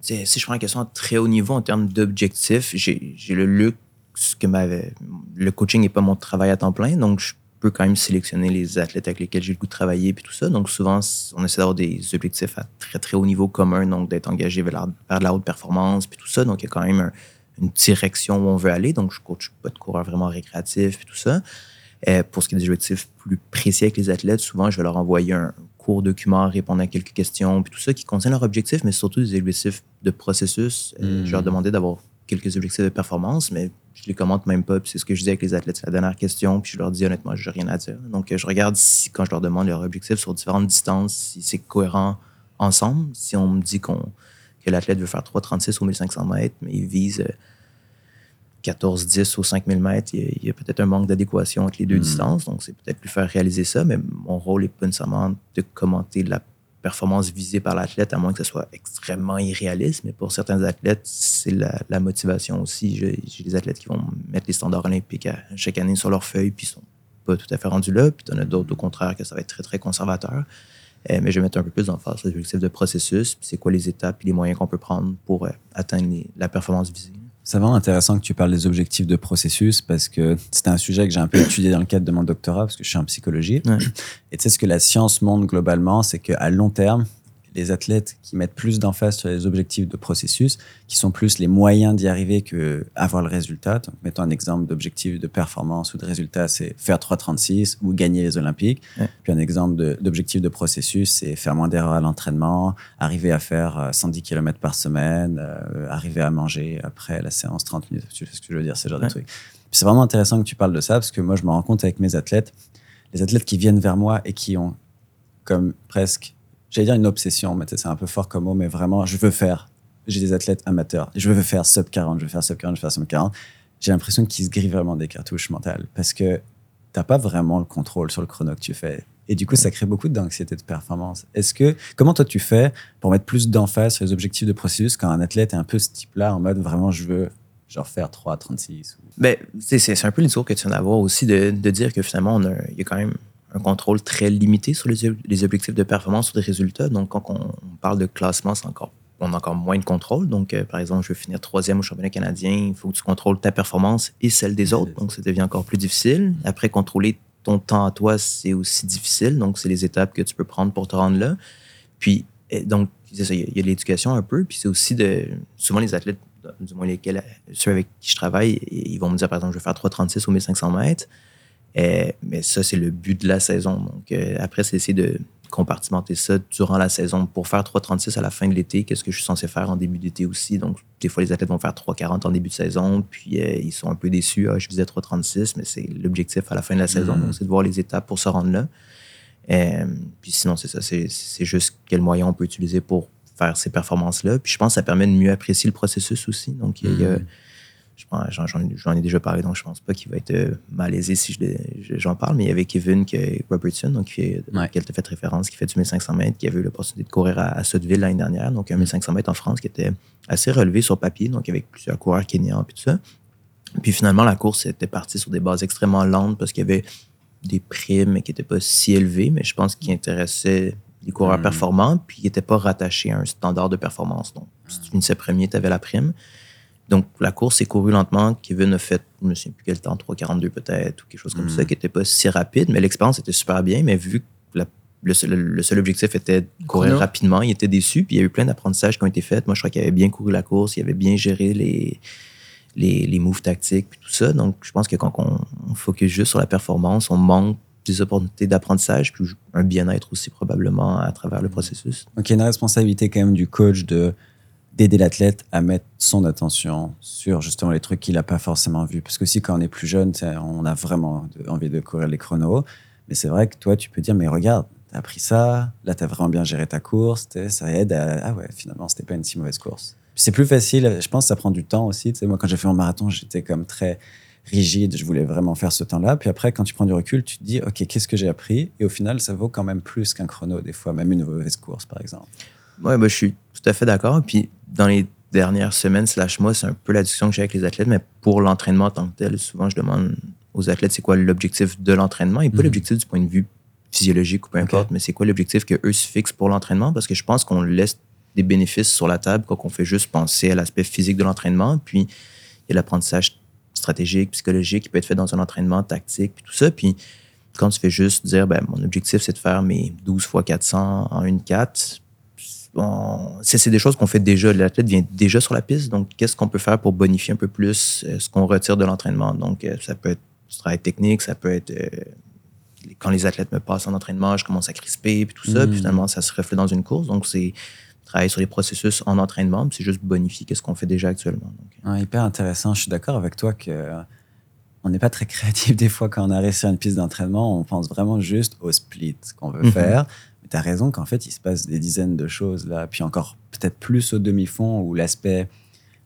si je prends la question à très haut niveau en termes d'objectifs, j'ai le luxe que ma, le coaching n'est pas mon travail à temps plein, donc je peux quand même sélectionner les athlètes avec lesquels j'ai le goût de travailler puis tout ça. Donc souvent, on essaie d'avoir des objectifs à très très haut niveau commun, donc d'être engagé vers, la, de la haute performance puis tout ça. Donc il y a quand même une direction où on veut aller. Donc je coach pas de coureur vraiment récréatif puis tout ça. Et pour ce qui est des objectifs plus précis avec les athlètes, souvent je vais leur envoyer un court document, répondre à quelques questions puis tout ça qui contient leurs objectifs, mais surtout des objectifs de processus. Euh, je leur demandais d'avoir quelques objectifs de performance, mais je les commente même pas. c'est ce que je disais avec les athlètes, c'est la dernière question. Puis je leur dis honnêtement, je n'ai rien à dire. Donc, je regarde si, quand je leur demande leurs objectifs sur différentes distances, si c'est cohérent ensemble. Si on me dit qu'on, que l'athlète veut faire 3,36 ou 1500 mètres, mais il vise 14-10 ou 5000 mètres, il y a, peut-être un manque d'adéquation entre les deux hmm. distances. Donc, c'est peut-être plus faire réaliser ça. Mais mon rôle n'est pas nécessairement de commenter la performance visée par l'athlète, à moins que ce soit extrêmement irréaliste. Mais pour certains athlètes, c'est la, motivation aussi. J'ai des athlètes qui vont mettre les standards olympiques chaque année sur leur feuille, puis ils sont pas tout à fait rendus là. Puis en as d'autres, au contraire, que ça va être très, très conservateur. Euh, mais je vais mettre un peu plus d'emphase sur l'objectif de processus, puis c'est quoi les étapes et les moyens qu'on peut prendre pour euh, atteindre la performance visée. C'est vraiment intéressant que tu parles des objectifs de processus parce que c'était un sujet que j'ai un peu étudié dans le cadre de mon doctorat parce que je suis en psychologie. Et tu sais, ce que la science montre globalement, c'est qu'à long terme, les athlètes qui mettent plus d'emphase sur les objectifs de processus, qui sont plus les moyens d'y arriver que avoir le résultat. Donc, mettons un exemple d'objectif de performance ou de résultat, c'est faire 3,36 ou gagner les Olympiques. Puis un exemple d'objectif de, processus, c'est faire moins d'erreurs à l'entraînement, arriver à faire 110 euh, km par semaine, euh, arriver à manger après la séance 30 minutes. Tu sais ce que je veux dire, ce genre de trucs. C'est vraiment intéressant que tu parles de ça parce que moi, je me rends compte avec mes athlètes, les athlètes qui viennent vers moi et qui ont comme presque j'allais dire une obsession, mais c'est un peu fort comme mot, mais vraiment, je veux faire. J'ai des athlètes amateurs. Je veux faire sub 40, je veux faire sub 40, je veux faire sub 40. J'ai l'impression qu'ils se grillent vraiment des cartouches mentales parce que t'as pas vraiment le contrôle sur le chrono que tu fais. Et du coup, ça crée beaucoup d'anxiété de performance. Est-ce que, comment toi tu fais pour mettre plus d'emphase sur les objectifs de processus quand un athlète est un peu ce type-là, en mode vraiment, je veux genre faire 3 36 ou... ben, c'est un peu le discours que tu viens d'avoir aussi de, de, dire que finalement, il y a quand même un contrôle très limité sur les, objectifs de performance ou des résultats. Donc, quand on, parle de classement, c'est encore, on a encore moins de contrôle. Donc, euh, par exemple, je veux finir troisième au championnat canadien, il faut que tu contrôles ta performance et celle des autres. Donc, ça devient encore plus difficile. Après, contrôler ton temps à toi, c'est aussi difficile. Donc, c'est les étapes que tu peux prendre pour te rendre là. Puis, donc, il y a l'éducation un peu. Puis, c'est aussi de. Souvent, les athlètes, du moins lesquels, ceux avec qui je travaille, ils vont me dire, par exemple, je veux faire 3,36 ou 1500 mètres. Euh, mais ça, c'est le but de la saison. Donc, euh, après, c'est essayer de compartimenter ça durant la saison. Pour faire 3,36 à la fin de l'été, qu'est-ce que je suis censé faire en début d'été aussi? Donc, des fois, les athlètes vont faire 3,40 en début de saison, puis euh, ils sont un peu déçus. Ah, je visais 3,36, mais c'est l'objectif à la fin de la saison. Mm. Donc, c'est de voir les étapes pour se rendre là. puis sinon, c'est ça. C'est juste quel moyen on peut utiliser pour faire ces performances-là. Puis je pense que ça permet de mieux apprécier le processus aussi. Donc, il y a mm j'en ai déjà parlé, donc je pense pas qu'il va être euh, malaisé si j'en parle, mais il y avait Kevin Robertson, donc, qui, ouais. qui a fait référence, qui fait du 1500 mètres, qui avait eu l'opportunité de courir à, à Sotteville l'année dernière, donc un 1500 mètres en France qui était assez relevé sur papier, donc avec plusieurs coureurs kenyans et tout ça. Puis finalement, la course était partie sur des bases extrêmement lentes parce qu'il y avait des primes qui n'étaient pas si élevées, mais je pense qu'ils intéressaient les coureurs hmm. performants, puis qui n'étaient pas rattachés à un standard de performance. Donc, si tu finissais premier, tu avais la prime. Donc, la course s'est courue lentement. Kevin a fait, je ne sais plus quel temps, 3,42 peut-être, ou quelque chose comme ça, hmm. qui n'était pas si rapide, mais l'expérience était super bien. Mais vu que le, seul, objectif était de courir rapidement, il était déçu. Puis il y a eu plein d'apprentissages qui ont été faits. Moi, je crois qu'il avait bien couru la course, il avait bien géré les, les, les moves tactiques, puis tout ça. Donc, je pense que quand on, on focus juste sur la performance, on manque des opportunités d'apprentissage, puis un bien-être aussi probablement à travers le processus. Donc, il y a une responsabilité quand même du coach de d'aider l'athlète à mettre son attention sur justement les trucs qu'il n'a pas forcément vus. Parce que si quand on est plus jeune, on a vraiment envie de courir les chronos. Mais c'est vrai que toi, tu peux dire, mais regarde, tu as appris ça, là, tu as vraiment bien géré ta course, ça aide à... Ah ouais, finalement, c'était pas une si mauvaise course. C'est plus facile, je pense ça prend du temps aussi. Moi, quand j'ai fait mon marathon, j'étais comme très rigide, je voulais vraiment faire ce temps-là. Puis après, quand tu prends du recul, tu te dis, OK, qu'est-ce que j'ai appris? Et au final, ça vaut quand même plus qu'un chrono, des fois, même une mauvaise course, par exemple. Oui, bah, je suis tout à fait d'accord. Puis dans les dernières semaines, slash mois, c'est un peu la discussion que j'ai avec les athlètes, mais pour l'entraînement en tant que tel, souvent je demande aux athlètes c'est quoi l'objectif de l'entraînement et pas mhm. l'objectif du point de vue physiologique ou peu importe, mais c'est quoi l'objectif qu'eux se fixent pour l'entraînement? Parce que je pense qu'on laisse des bénéfices sur la table quand on fait juste penser à l'aspect physique de l'entraînement. Puis il y a l'apprentissage stratégique, psychologique qui peut être fait dans un entraînement tactique, puis tout ça. Puis quand tu fais juste dire, ben, mon objectif, c'est de faire mes 12 fois 400 en une 4, c'est des choses qu'on fait déjà. L'athlète vient déjà sur la piste. Donc, qu'est-ce qu'on peut faire pour bonifier un peu plus euh, ce qu'on retire de l'entraînement? Donc, euh, ça peut être du travail technique, ça peut être euh, quand les athlètes me passent en entraînement, je commence à crisper, puis tout ça. Puis Mm. finalement, ça se reflète dans une course. Donc, c'est travailler sur les processus en entraînement, puis c'est juste bonifier qu'est-ce qu'on fait déjà actuellement. Donc, hyper intéressant. Je suis d'accord avec toi que euh, on n'est pas très créatif des fois quand on arrive sur une piste d'entraînement. On pense vraiment juste au split qu'on veut Mhm. faire. Tu as raison qu'en fait, il se passe des dizaines de choses là. Puis encore peut-être plus au demi-fond où l'aspect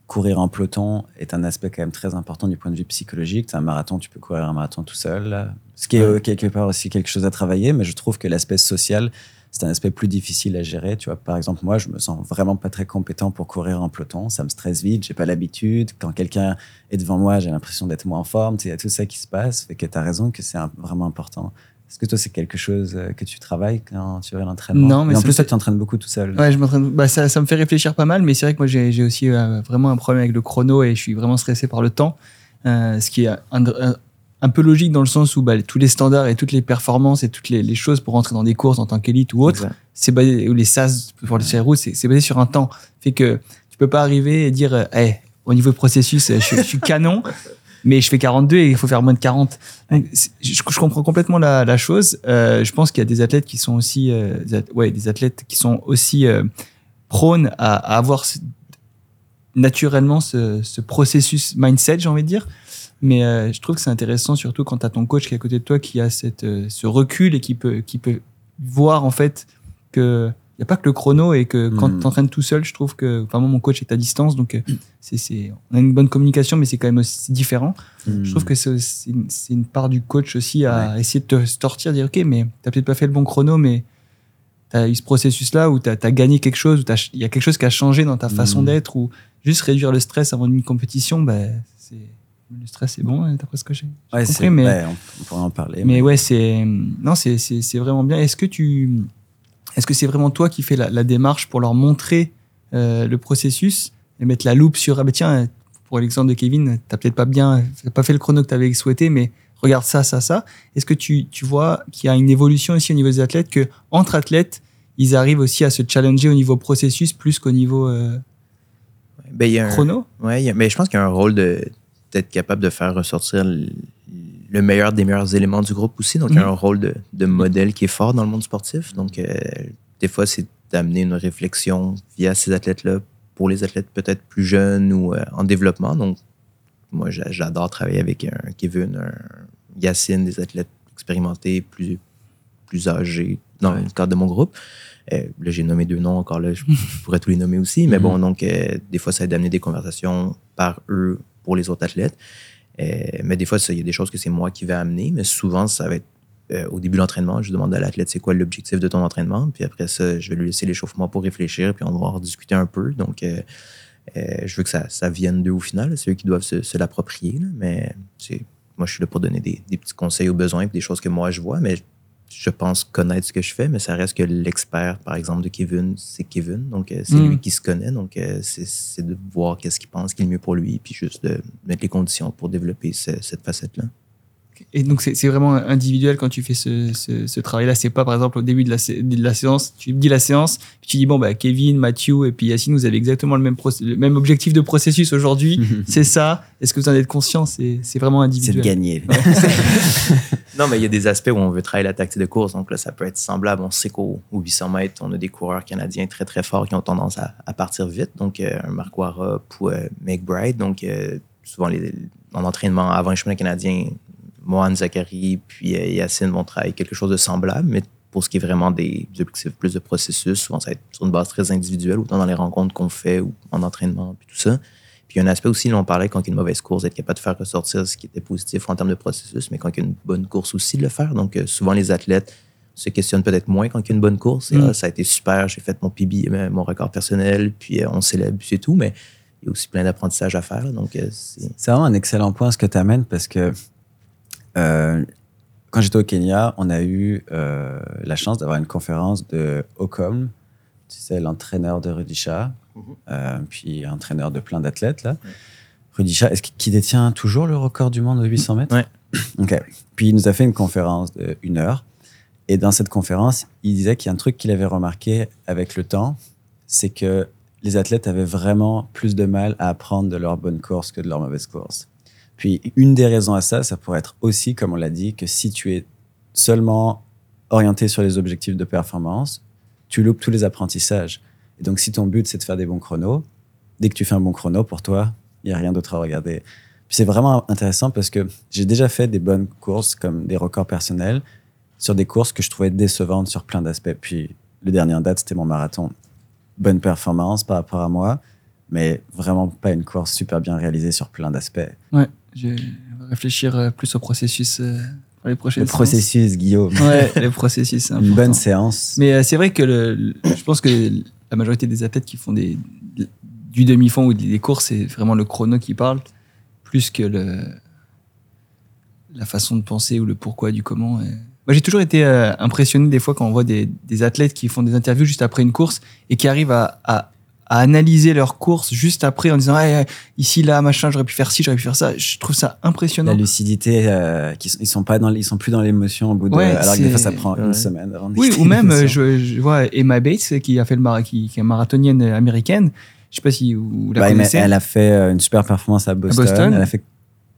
courir en peloton est un aspect quand même très important du point de vue psychologique. C'est un marathon, tu peux courir un marathon tout seul. là. Ce qui est euh, quelque part aussi quelque chose à travailler, mais je trouve que l'aspect social, c'est un aspect plus difficile à gérer. Tu vois, par exemple, moi, je me sens vraiment pas très compétent pour courir en peloton. Ça me stresse vite, j'ai pas l'habitude. Quand quelqu'un est devant moi, j'ai l'impression d'être moins en forme. Tu sais, Il y a tout ça qui se passe. Fait que tu as raison que c'est vraiment important. Est-ce que toi, c'est quelque chose euh, que tu travailles quand tu es à l'entraînement? Non, mais Et en plus, toi, tu entraînes beaucoup tout seul. Ouais, je m'entraîne. Bah, ça, ça me fait réfléchir pas mal, mais c'est vrai que moi j'ai aussi euh, vraiment un problème avec le chrono et je suis vraiment stressé par le temps. Euh, ce qui est un, un- un peu logique dans le sens où bah, tous les standards et toutes les performances et toutes les, les choses pour rentrer dans des courses en tant qu'élite ou autre, c'est basé, ou les SAS pour les séries routes, c'est c'est basé sur un temps. Fait que tu peux pas arriver et dire, Hey, au niveau processus, je suis canon, mais je fais 42 et il faut faire moins de 40. Donc, c'est- je, je comprends complètement la, la chose. Euh, je pense qu'il y a des athlètes qui sont aussi, euh, des ouais, des athlètes qui sont aussi euh, prônes à, à avoir ce- naturellement ce, ce processus mindset, j'ai envie de dire. Mais euh, je trouve que c'est intéressant, surtout quand tu as ton coach qui est à côté de toi, qui a cette, euh, ce recul et qui peut, qui peut voir en fait que n'y a pas que le chrono et que quand Mm. tu t'entraînes tout seul, je trouve que enfin, moi, mon coach est à distance, donc euh, c'est, on a une bonne communication, mais c'est quand même aussi différent. Hmm. Je trouve que c'est, une, part du coach aussi à essayer de te sortir, dire ok, mais t'as peut-être pas fait le bon chrono, mais tu as eu ce processus-là où tu as, gagné quelque chose, où il y a quelque chose qui a changé dans ta façon Mhm. d'être, ou juste réduire le stress avant une compétition, ben, c'est, le stress c'est bon, hein, d'après ce que j'ai Ouais, compris, mais, ouais, on, on pourrait en parler. mais ouais, c'est, non, c'est, c'est, c'est vraiment bien. Est-ce que tu, est-ce que c'est vraiment toi qui fais la, la démarche pour leur montrer euh, le processus et mettre la loupe sur, ah ben tiens, pour l'exemple de Kevin, t'as peut-être pas bien, t'as pas fait le chrono que tu avais souhaité, mais regarde ça, ça, ça. Est-ce que tu, tu vois qu'il y a une évolution aussi au niveau des athlètes, que entre athlètes, ils arrivent aussi à se challenger au niveau processus plus qu'au niveau euh, Ben, y a un- chrono? Ouais, y a- mais je pense qu'il y a un rôle de d'être capable de faire ressortir le, le meilleur des meilleurs éléments du groupe aussi. Donc, il y a Mhm. un rôle de, de modèle qui est fort dans le monde sportif. Donc, euh, des fois, c'est d'amener une réflexion via ces athlètes-là pour les athlètes peut-être plus jeunes ou euh, en développement. Donc, moi, j'a- j'adore travailler avec un Kevin, un Yacine, des athlètes expérimentés, plus, plus âgés dans Ouais. le cadre de mon groupe. Euh, là, j'ai nommé deux noms encore, là, je, je pourrais tous les nommer aussi. Mais Mhm. bon, donc, euh, des fois, ça aide d'amener des conversations par eux pour les autres athlètes. Euh, mais des fois, il y a des choses que c'est moi qui vais amener, mais souvent, ça va être euh, au début de l'entraînement, je demande à l'athlète c'est quoi l'objectif de ton entraînement, puis après ça, je vais lui laisser l'échauffement pour réfléchir, puis on va en discuter un peu. Donc, euh, je veux que ça, ça vienne d'eux au final, c'est eux qui doivent se, l'approprier, mais moi, je suis là pour donner des, des petits conseils aux besoins, puis des choses que moi je vois, mais je pense connaître ce que je fais, mais ça reste que l'expert, par exemple, de Kevin, c'est Kevin. Donc, euh, c'est Mm. lui qui se connaît. Donc, euh, c'est- de voir qu'est-ce qu'il pense qui est le mieux pour lui, puis juste de mettre les conditions pour développer ce- cette facette-là. Et donc, c'est vraiment individuel quand tu fais ce, ce, ce travail-là. C'est pas, par exemple, au début de la, sé- de la séance, tu dis la séance, puis tu dis, bon, bah, Kevin, Mathieu et puis Yacine, vous avez exactement le même, procé- le même objectif de processus aujourd'hui. c'est ça. Est-ce que vous en êtes conscient? C'est c'est vraiment C'est de individuel. gagner. Non, il y a des aspects où on veut travailler la tactique de course. Donc là, ça peut être semblable. On sait qu'au au 800 mètres, on a des coureurs canadiens très, très forts qui ont tendance à, partir vite. Donc, euh, un Mark Warup ou euh, McBride. Donc, euh, souvent, en entraînement avant les chemins canadiens, Mohan Zachary puis euh, Yacine vont travailler quelque chose de semblable. Mais pour ce qui est vraiment des objectifs plus de processus, souvent, ça va être sur une base très individuelle, autant dans les rencontres qu'on fait ou en entraînement, puis tout ça. Puis il y a un aspect aussi, là, on parlait quand il y a une mauvaise course, d'être capable de faire ressortir ce qui était positif en termes de processus, mais quand il y a une bonne course aussi, de le faire. Donc, euh, souvent, les athlètes se questionnent peut-être moins quand il y a une bonne course. Et, Mm. ah, ça a été super, j'ai fait mon PB, euh, mon record personnel, puis euh, on célèbre, c'est tout. Mais il y a aussi plein d'apprentissages à faire. là. donc, c'est vraiment un excellent point ce que tu amènes parce que euh, quand j'étais au Kenya, on a eu euh, la chance d'avoir une conférence de Ocom, tu sais, l'entraîneur de Rudisha. Euh, puis entraîneur de plein d'athlètes. là. Est-ce qu'il qui détient toujours le record du monde de 800 mètres? Ouais. Ok. Puis il nous a fait une conférence de une heure. Et dans cette conférence, il disait qu'il y a un truc qu'il avait remarqué avec le temps, c'est que les athlètes avaient vraiment plus de mal à apprendre de leurs bonnes courses que de leurs mauvaises courses. Puis une des raisons à ça, ça pourrait être aussi, comme on l'a dit, que si tu es seulement orienté sur les objectifs de performance, tu loupes tous les apprentissages. Et donc si ton but c'est de faire des bons chronos, dès que tu fais un bon chrono pour toi, il n'y a rien d'autre à regarder. Puis c'est vraiment intéressant parce que j'ai déjà fait des bonnes courses comme des records personnels sur des courses que je trouvais décevantes sur plein d'aspects. Puis le dernier en date, c'était mon marathon. Bonne performance par rapport à moi, mais vraiment pas une course super bien réalisée sur plein d'aspects. Ouais, je vais réfléchir euh, plus au processus euh, pour les prochaines Le séances. processus, Guillaume. Ouais, le processus, Une bonne séance. Mais euh, c'est vrai que le- je pense que la majorité des athlètes qui font des, du demi-fond ou des courses, c'est vraiment le chrono qui parle, plus que la façon de penser ou le pourquoi du comment. Moi, j'ai toujours été euh, impressionné des fois quand on voit des, des athlètes qui font des interviews juste après une course et qui arrivent à- à analyser leur course juste après en disant Ah, ici, là, machin, j'aurais pu faire ci, j'aurais pu faire ça. Je trouve ça impressionnant. La lucidité, euh, sont- ils sont pas dans, ils sont plus dans l'émotion au bout de, Ouais, alors que des fois ça prend une semaine avant. Oui, ou même, je, je vois Emma Bates qui a fait le mara- qui, qui est marathonienne américaine. Je sais pas si vous la Bah, connaissez. elle a fait euh, une super performance à Boston. Boston. Elle a fait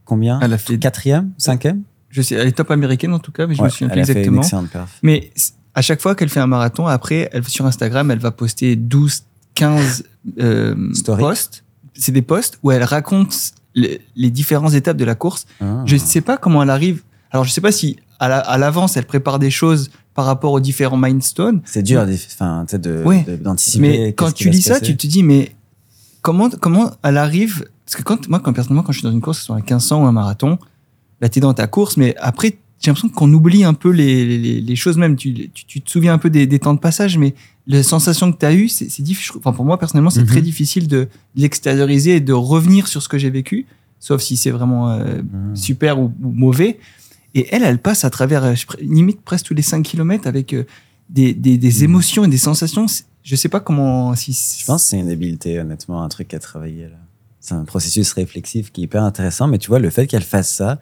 combien? Elle a fait- quatrième, cinquième? Je sais, elle est top américaine en tout cas, mais je Ouais, me souviens elle plus a fait une exactement. excellente perf. Mais à chaque fois qu'elle fait un marathon, après, elle, sur Instagram, elle va poster 12, 15 euh, posts. C'est des posts où elle raconte les, les différentes étapes de la course. Ah. Je ne sais pas comment elle arrive. Alors, je sais pas si à la- à l'avance, elle prépare des choses par rapport aux différents milestones. C'est dur de, Ouais. d'anticiper. Mais quand tu lis ça, tu te dis, mais comment, comment elle arrive? Parce que quand, moi, quand, personnellement, quand je suis dans une course, que ce soit un 1500 ou un marathon, là, tu es dans ta course, mais après, j'ai l'impression qu'on oublie un peu les, les, les choses même. Tu, tu, tu te souviens un peu des, des temps de passage, mais la sensation que tu as eue, c'est difficile. Enfin, pour moi, personnellement, c'est Mhm. très difficile de l'extérioriser et de revenir sur ce que j'ai vécu, sauf si c'est vraiment euh, Hmm. super ou, ou mauvais. Et elle, elle passe à travers, euh, je limite presque tous les 5 km avec euh, des, des, des Mhm. émotions et des sensations. Je sais pas comment. Si, Je pense que c'est une habileté, honnêtement, un truc à travailler là. C'est un processus réflexif qui est hyper intéressant, mais tu vois, le fait qu'elle fasse ça,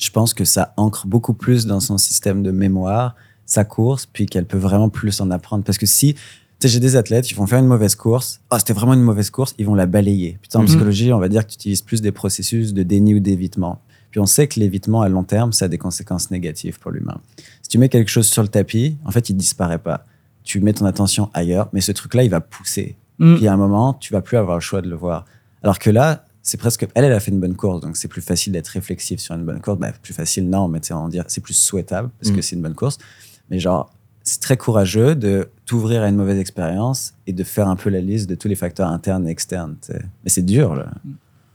je pense que ça ancre beaucoup plus dans son système de mémoire sa course, puis qu'elle peut vraiment plus en apprendre. Parce que si, tu sais, j'ai des athlètes, ils vont faire une mauvaise course, ah, c'était vraiment une mauvaise course, ils vont la balayer. Putain, en Mhm. psychologie, on va dire que tu utilises plus des processus de déni ou d'évitement. Puis on sait que l'évitement à long terme, ça a des conséquences négatives pour l'humain. Si tu mets quelque chose sur le tapis, en fait, il disparaît pas. Tu mets ton attention ailleurs, mais ce truc-là, il va pousser. Mm. Puis à un moment, tu vas plus avoir le choix de le voir. Alors que là, c'est presque. Elle, elle a fait une bonne course, donc c'est plus facile d'être réflexif sur une bonne course. Bah, plus facile, non, mais on dire, c'est plus souhaitable parce Mm. que c'est une bonne course. Mais genre, c'est très courageux de t'ouvrir à une mauvaise expérience et de faire un peu la liste de tous les facteurs internes et externes. Mais c'est dur, là.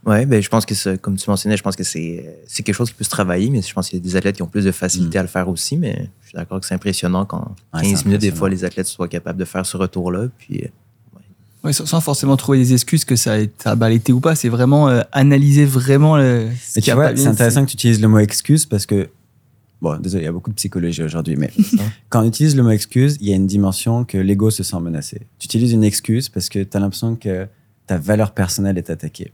Ouais, ben, je pense que, comme tu mentionnais, je pense que c'est c'est quelque chose qui peut se travailler, mais je pense qu'il y a des athlètes qui ont plus de facilité Mm. à le faire aussi, mais je suis d'accord que c'est impressionnant quand Ouais, 15 c'est minutes, des fois, les athlètes soient capables de faire ce retour-là. Puis, euh, sans, forcément trouver des excuses que ça a, ça a mal été ou pas. C'est vraiment euh, analyser vraiment le. ce Mais qui tu vois, c'est intéressant que tu utilises le mot excuse parce que. Bon, désolé, il y a beaucoup de psychologie aujourd'hui, mais quand on utilise le mot excuse, il y a une dimension que l'ego se sent menacé. Tu utilises une excuse parce que tu as l'impression que ta valeur personnelle est attaquée.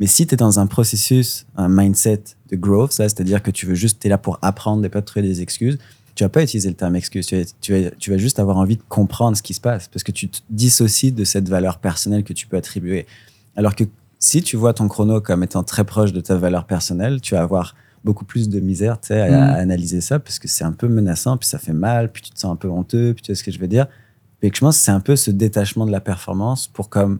Mais si tu es dans un processus, un mindset de growth, ça, c'est-à-dire que tu veux juste, tu es là pour apprendre et pas te trouver des excuses, tu vas pas utiliser le terme excuse. Tu vas, tu, vas, tu vas juste avoir envie de comprendre ce qui se passe parce que tu te dissocies de cette valeur personnelle que tu peux attribuer. Alors que si tu vois ton chrono comme étant très proche de ta valeur personnelle, tu vas avoir beaucoup plus de misère tu sais, à, Mm. à analyser ça parce que c'est un peu menaçant, puis ça fait mal, puis tu te sens un peu honteux, puis tu vois ce que je veux dire. Et que je pense que c'est un peu ce détachement de la performance pour comme,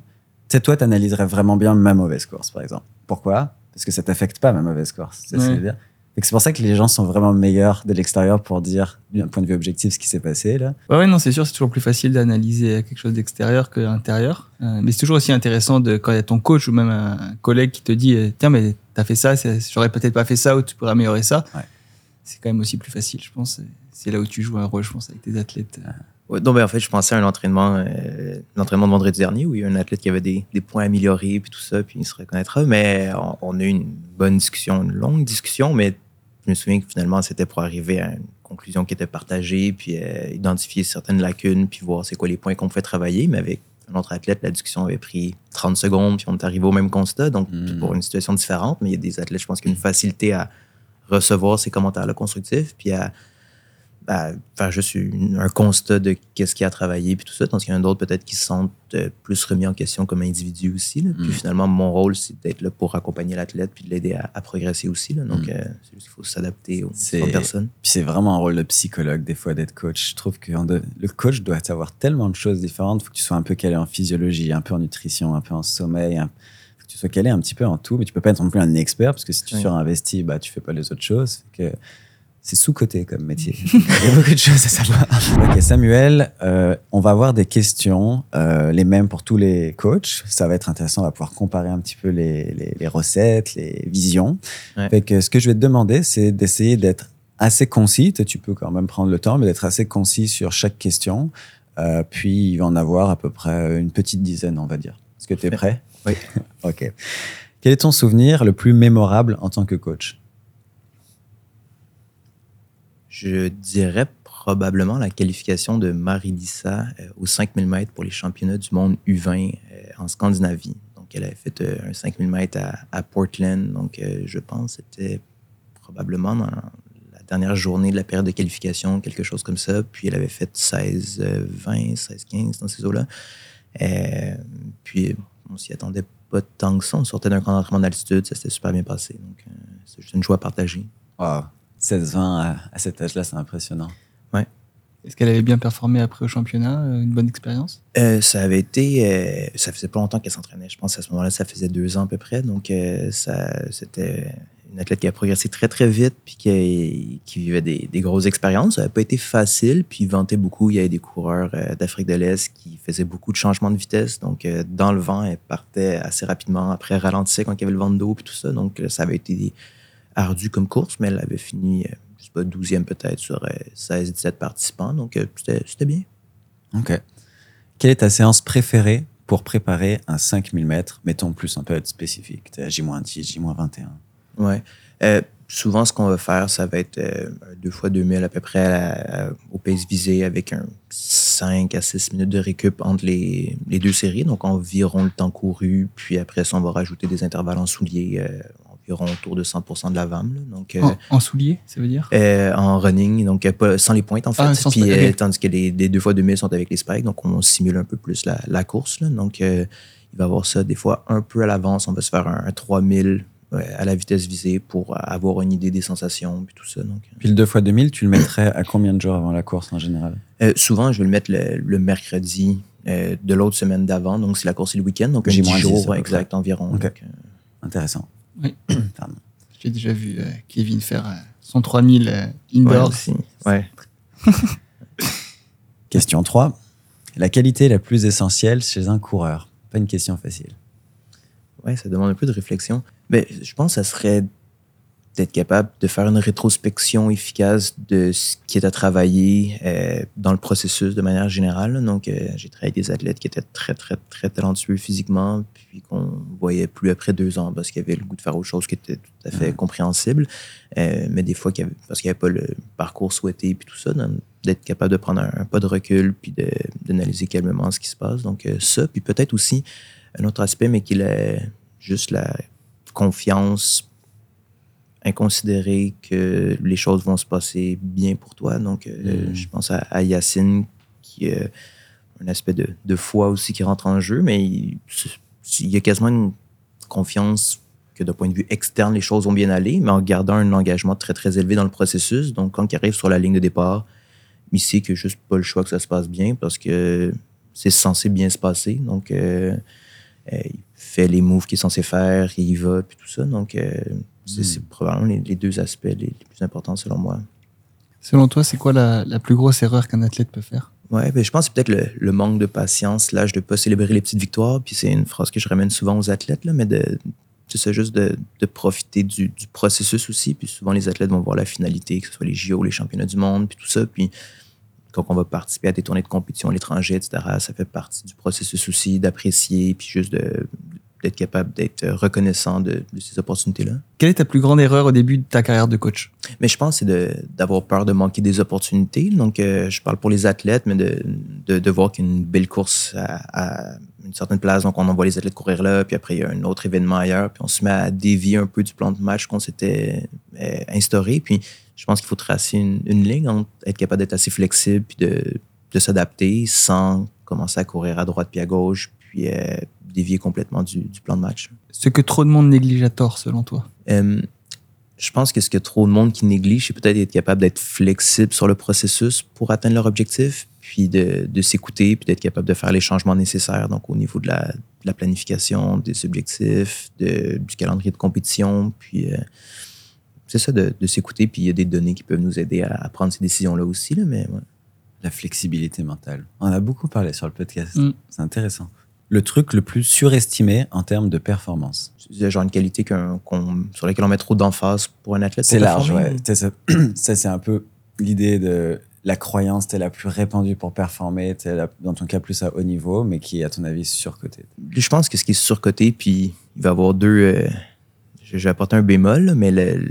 tu sais, toi, tu analyserais vraiment bien ma mauvaise course, par exemple. Pourquoi? Parce que ça t'affecte pas ma mauvaise course. Tu sais ce que je veux dire? C'est pour ça que les gens sont vraiment meilleurs de l'extérieur pour dire, d'un point de vue objectif, ce qui s'est passé là. Ouais, ouais, non, c'est sûr, c'est toujours plus facile d'analyser quelque chose d'extérieur que l'intérieur. Euh, mais c'est toujours aussi intéressant de, quand il y a ton coach ou même un collègue qui te dit euh, Tiens, mais t'as fait ça, j'aurais peut-être pas fait ça ou tu pourrais améliorer ça. Ouais. C'est quand même aussi plus facile, je pense. C'est là où tu joues un rôle, je pense, avec tes athlètes. Ouais, donc, ben, en fait, je pensais à un entraînement, euh, l'entraînement de vendredi dernier où il y a un athlète qui avait des, des points améliorés puis tout ça, puis il se reconnaîtra. Mais on, on a eu une bonne discussion, une longue discussion, mais je me souviens que finalement, c'était pour arriver à une conclusion qui était partagée, puis euh, identifier certaines lacunes, puis voir c'est quoi les points qu'on pouvait travailler. Mais avec un autre athlète, la discussion avait pris 30 secondes, puis on est arrivé au même constat. Donc, Mm. pour une situation différente, mais il y a des athlètes, je pense, qui ont une facilité à recevoir ces commentaires-là constructifs, puis à, à faire juste une- un constat de qu'est-ce qu'il y a à travailler, puis tout ça. Tandis qu'il y en a d'autres peut-être qui se sentent euh, plus remis en question comme individu aussi. là. Puis Mm. finalement, mon rôle, c'est d'être là pour accompagner l'athlète, puis de l'aider à, à progresser aussi. là. Donc, Mm. euh, c'est juste qu'il faut s'adapter aux différentes personnes. Puis c'est vraiment un rôle de psychologue, des fois, d'être coach. Je trouve que le coach doit savoir tellement de choses différentes. Il faut que tu sois un peu calé en physiologie, un peu en nutrition, un peu en sommeil. un- faut que tu sois calé un petit peu en tout, mais tu peux pas être non plus un expert, parce que si tu Oui. surinvestis, bah, tu fais pas les autres choses. Fait que c'est sous-côté comme métier. Il y a beaucoup de choses à savoir. Ok, Samuel, euh, on va avoir des questions, euh, les mêmes pour tous les coachs. Ça va être intéressant, on va pouvoir comparer un petit peu les, les- les recettes, les visions. Ouais. Fait que ce que je vais te demander, c'est d'essayer d'être assez concis. Tu tu peux quand même prendre le temps, mais d'être assez concis sur chaque question. Euh, puis il va en avoir à peu près une petite dizaine, on va dire. Est-ce que tu es prêt? Oui. ok. Quel est ton souvenir le plus mémorable en tant que coach? Je dirais probablement la qualification de Marilisa euh, aux 5000 mètres pour les championnats du monde U20 euh, en Scandinavie. Donc, elle avait fait euh, un 5000 mètres à, Portland. Donc, euh, je pense que c'était probablement dans la dernière journée de la période de qualification, quelque chose comme ça. Puis, elle avait fait 16, euh, 20, 16, 15 dans ces eaux-là. Puis, on s'y attendait pas tant que ça. On sortait d'un camp d'entraînement d'altitude. Ça s'était super bien passé. Donc, c'est juste une joie partagée. Wow. 16-20 à, à cet âge-là, c'est impressionnant. Est-ce qu'elle avait bien performé après au championnat euh, Une bonne expérience? Euh, ça avait été. euh, ça faisait pas longtemps qu'elle s'entraînait. Je pense qu'à ce moment-là, ça faisait deux ans à peu près. Donc, euh, ça, c'était une athlète qui a progressé très, très vite puis qui, qui vivait des, des grosses expériences. Ça n'avait pas été facile. Puis, il vantait beaucoup. Il y avait des coureurs euh, d'Afrique de l'Est qui faisaient beaucoup de changements de vitesse. Donc, euh, dans le vent, elle partait assez rapidement. Après, elle ralentissait quand il y avait le vent de dos puis tout ça. Donc, ça avait été ardu comme course, mais elle avait fini, euh, je sais pas, 12e peut-être sur 16-17 participants. Donc, euh, c'était bien. Ok. Quelle est ta séance préférée pour préparer un 5000 mètres Mettons plus un peu être spécifique. T'es à J-10, J-21. Ouais. Euh, souvent, ce qu'on va faire, ça va être euh, deux fois 2000 à peu près à- à- au pace visé avec un 5 à 6 minutes de récup entre les, les deux séries. Donc, environ le temps couru. Puis après ça, on va rajouter des intervalles en souliers, euh, environ autour de 100 de la VAM. là. Donc, euh, en, soulier, ça veut dire? Euh, en running, donc euh, pas, sans les pointes en fait. Ah, sans Puis, euh, tandis que les, les deux fois 2000 sont avec les spikes, donc on simule un peu plus la, la course. là. Donc euh, il va y avoir ça des fois un peu à l'avance. On va se faire un, un 3000 ouais, à la vitesse visée pour avoir une idée des sensations puis tout ça. Donc. Puis le 2 x 2000, tu le mettrais à combien de jours avant la course en général? Euh, souvent, je vais le mettre le, le mercredi euh, de l'autre semaine d'avant. Donc, si la course est le week-end, donc un J'ai 10 moins dix, jours exact environ. Donc, euh, Intéressant. Oui. Pardon. J'ai déjà vu euh, Kevin faire euh, son 3000 euh, ouais, aussi. Ouais. Question 3. La qualité la plus essentielle chez un coureur Pas une question facile. Ouais, ça demande un peu de réflexion. Mais je pense que ça serait d'être capable de faire une rétrospection efficace de ce qui est à travailler euh, dans le processus de manière générale. Donc, euh, j'ai travaillé avec des athlètes qui étaient très, très, très talentueux physiquement, puis qu'on voyait plus après deux ans parce qu'ils avaient le goût de faire autre chose qui était tout à fait compréhensible. Euh, mais des fois, qu'il y avait- parce qu'il n'y avait pas le parcours souhaité, puis tout ça, d'être capable de prendre un, un pas de recul, puis d'analyser calmement ce qui se passe. Donc, ça, puis peut-être aussi un autre aspect, mais qu'il est juste la confiance inconsidérée que les choses vont se passer bien pour toi. Donc, euh, Mm. je pense à, à Yacine, qui a un aspect de, de foi aussi qui rentre en jeu, mais il, y a quasiment une confiance que d'un point de vue externe, les choses vont bien aller, mais en gardant un engagement très, très élevé dans le processus. Donc, quand il arrive sur la ligne de départ, il sait qu'il n'y a juste pas le choix que ça se passe bien parce que c'est censé bien se passer. Donc, euh, euh, il fait les moves qu'il est censé faire, il y va, puis tout ça. Donc, euh, c'est Mm. c'est probablement les, les deux aspects les, les plus importants selon moi. Selon toi, c'est quoi la, la plus grosse erreur qu'un athlète peut faire? Ouais, ben, je pense que c'est peut-être le, le manque de patience, l'âge de ne pas célébrer les petites victoires. Puis c'est une phrase que je ramène souvent aux athlètes, là, mais de, c'est juste de, de profiter du, du processus aussi. Puis souvent, les athlètes vont voir la finalité, que ce soit les JO, les championnats du monde, puis tout ça. Puis quand on va participer à des tournées de compétition à l'étranger, etc., ça fait partie du processus aussi d'apprécier, puis juste de, d'être capable d'être reconnaissant de, de ces opportunités-là. Quelle est ta plus grande erreur au début de ta carrière de coach? Mais je pense que c'est d'avoir peur de manquer des opportunités. Donc, euh, je parle pour les athlètes, mais de, de, de voir qu'une belle course à, à, une certaine place, donc on envoie les athlètes courir là, puis après il y a un autre événement ailleurs, puis on se met à dévier un peu du plan de match qu'on s'était euh, instauré. Puis je pense qu'il faut tracer une, une ligne, entre être capable d'être assez flexible, puis de, de s'adapter sans commencer à courir à droite puis à gauche, puis euh, dévier complètement du, du, plan de match. Ce que trop de monde néglige à tort, selon toi? Euh, Je pense que ce que trop de monde qui néglige, c'est peut-être être capable d'être flexible sur le processus pour atteindre leur objectif, puis de, de s'écouter, puis d'être capable de faire les changements nécessaires, donc au niveau de la, de la planification, des objectifs, de, du calendrier de compétition, puis euh, c'est ça, de, de s'écouter, puis il y a des données qui peuvent nous aider à, à prendre ces décisions-là aussi, là, mais ouais. La flexibilité mentale. On a beaucoup parlé sur le podcast. Mm. C'est intéressant. Le truc le plus surestimé en termes de performance. C'est genre une qualité qu qu sur laquelle on met trop d'emphase pour un athlète. C'est large, ouais. Ça, ça c'est un peu l'idée de la croyance t'es la plus répandue pour performer, t'es dans ton cas plus à haut niveau, mais qui est à ton avis surcoté. Je pense que ce qui est surcoté, puis il va y avoir deux. Euh, je vais apporter un bémol, mais le,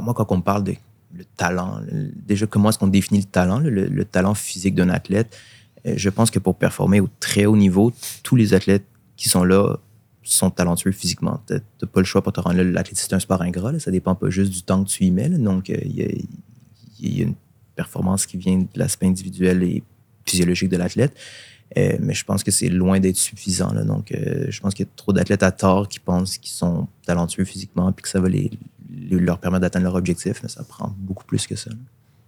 moi quand on parle de le talent. Déjà, comment est-ce qu'on définit le talent, le, le talent physique d'un athlète? Euh, je pense que pour performer au très haut niveau, tous les athlètes qui sont là sont talentueux physiquement. Tu n'as pas le choix pour te rendre là. L'athlétisme, c'est un sport ingrat. Là. Ça dépend pas juste du temps que tu y mets. Donc, il y, a une performance qui vient de l'aspect individuel et physiologique de l'athlète. Euh, mais je pense que c'est loin d'être suffisant. Donc, euh, je pense qu'il y a trop d'athlètes à tort qui pensent qu'ils sont talentueux physiquement puis que ça va leur permettre d'atteindre leur objectif, mais ça prend beaucoup plus que ça.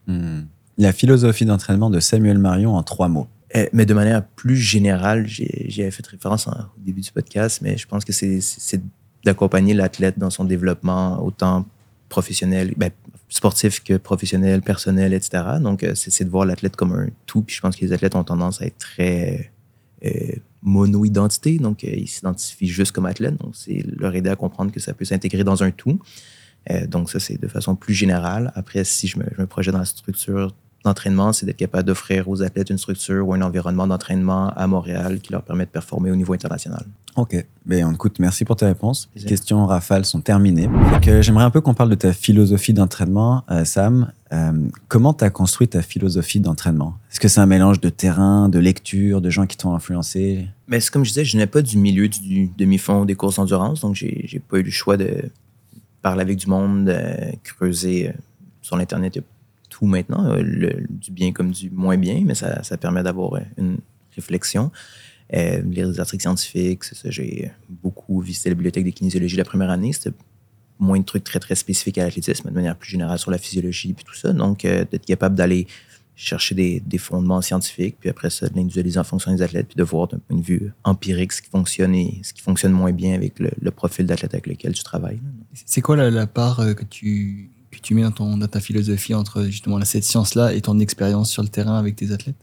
Mmh. La philosophie d'entraînement de Samuel Marion en trois mots. Euh, mais de manière plus générale, j'ai fait référence en, au début du podcast, mais je pense que c'est d'accompagner l'athlète dans son développement autant professionnel, ben, sportif que professionnel, personnel, etc. Donc, euh, c'est de voir l'athlète comme un tout. Puis je pense que les athlètes ont tendance à être très euh, mono-identité. Donc, euh, ils s'identifient juste comme athlète. Donc, c'est leur aider à comprendre que ça peut s'intégrer dans un tout. Euh, donc, ça, c'est de façon plus générale. Après, si je me, je me projette dans la structure d'entraînement, c'est d'être capable d'offrir aux athlètes une structure ou un environnement d'entraînement à Montréal qui leur permet de performer au niveau international. Ok, ben, écoute, merci pour tes réponses. Les questions rafales sont terminées. J'aimerais un peu qu'on parle de ta philosophie d'entraînement, euh, Sam. Euh, comment tu as construit ta philosophie d'entraînement? Est-ce que c'est un mélange de terrain, de lecture, de gens qui t'ont influencé? Mais comme je disais, je n'ai pas du milieu du demi-fond des courses d'endurance, donc j'ai pas eu le choix de parler avec du monde, de creuser sur l'Internet maintenant, euh, du bien comme du moins bien, mais ça, ça permet d'avoir une réflexion. Euh, les articles scientifiques, ça. J'ai beaucoup visité la bibliothèque de kinésiologie la première année. C'était moins de trucs très, très spécifiques à l'athlétisme, de manière plus générale sur la physiologie et tout ça. Donc, euh, d'être capable d'aller chercher des, fondements scientifiques, puis après ça, de l'individualiser en fonction des athlètes, puis de voir d'un point de vue empirique ce qui fonctionne et ce qui fonctionne moins bien avec le, profil d'athlète avec lequel tu travailles. C'est quoi la, part que tu tu mets dans, ta philosophie entre justement cette science-là et ton expérience sur le terrain avec tes athlètes?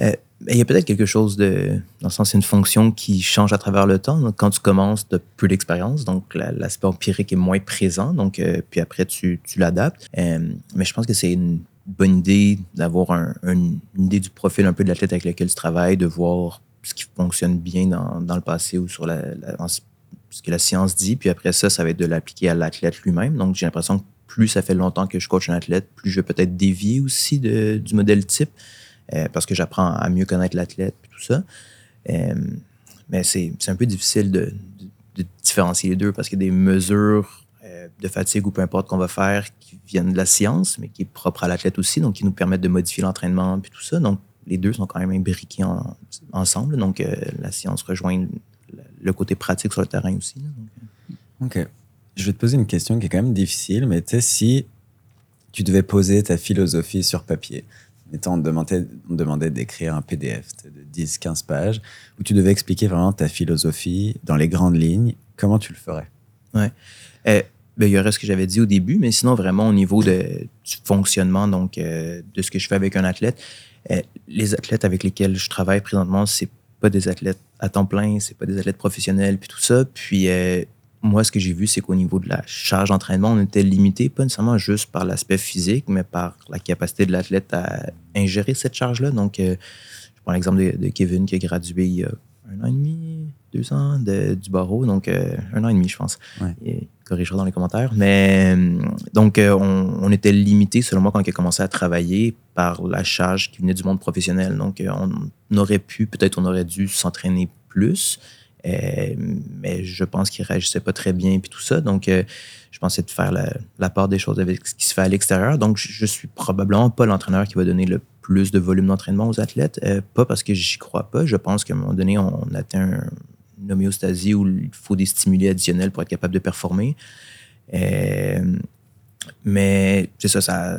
Euh, Il y a peut-être quelque chose de, dans le sens, c'est une fonction qui change à travers le temps. Donc, quand tu commences, tu as peu d'expérience, donc l'aspect empirique est moins présent. Donc, euh, puis après, tu, tu l'adaptes. Euh, mais je pense que c'est une bonne idée d'avoir un, un, une idée du profil un peu de l'athlète avec lequel tu travailles, de voir ce qui fonctionne bien dans, dans le passé ou sur la, la, ce que la science dit. Puis après ça, ça va être de l'appliquer à l'athlète lui-même. Donc, j'ai l'impression que plus ça fait longtemps que je coach un athlète, plus je vais peut-être dévier aussi de, du modèle type euh, parce que j'apprends à mieux connaître l'athlète et tout ça. Euh, mais c'est un peu difficile de, de, différencier les deux parce qu'il y a des mesures euh, de fatigue ou peu importe qu'on va faire qui viennent de la science, mais qui est propre à l'athlète aussi, donc qui nous permettent de modifier l'entraînement et tout ça. Donc, les deux sont quand même imbriqués en, ensemble. Donc, la science rejoint le côté pratique sur le terrain aussi. Là. OK je vais te poser une question qui est quand même difficile, mais tu sais, si tu devais poser ta philosophie sur papier, étant on te demandait, d'écrire un PDF de 10-15 pages, où tu devais expliquer vraiment ta philosophie dans les grandes lignes, comment tu le ferais? Ouais. Euh, ben, il y aurait ce que j'avais dit au début, mais sinon, vraiment, au niveau de, du fonctionnement, donc, euh, de ce que je fais avec un athlète, euh, les athlètes avec lesquels je travaille présentement, c'est pas des athlètes à temps plein, c'est pas des athlètes professionnels, puis tout ça. Puis, euh, moi, ce que j'ai vu, c'est qu'au niveau de la charge d'entraînement, on était limité, pas nécessairement juste par l'aspect physique, mais par la capacité de l'athlète à ingérer cette charge-là. Donc, euh, je prends l'exemple de, de, Kevin qui a gradué il y a un an et demi, deux ans de- du barreau, donc euh, un an et demi, je pense. Ouais. Corrigera dans les commentaires. Mais euh, donc, on, on était limité, selon moi, quand il a commencé à travailler par la charge qui venait du monde professionnel. Donc, on aurait pu, peut-être on aurait dû s'entraîner plus. Euh, mais je pense qu'il réagissait pas très bien puis tout ça. Donc, euh, je pensais de faire la, part des choses avec ce qui se fait à l'extérieur. Donc, je, suis probablement pas l'entraîneur qui va donner le plus de volume d'entraînement aux athlètes. Euh, pas parce que j'y crois pas. Je pense qu'à un moment donné, on atteint une homéostasie où il faut des stimuli additionnels pour être capable de performer. Mais c'est ça,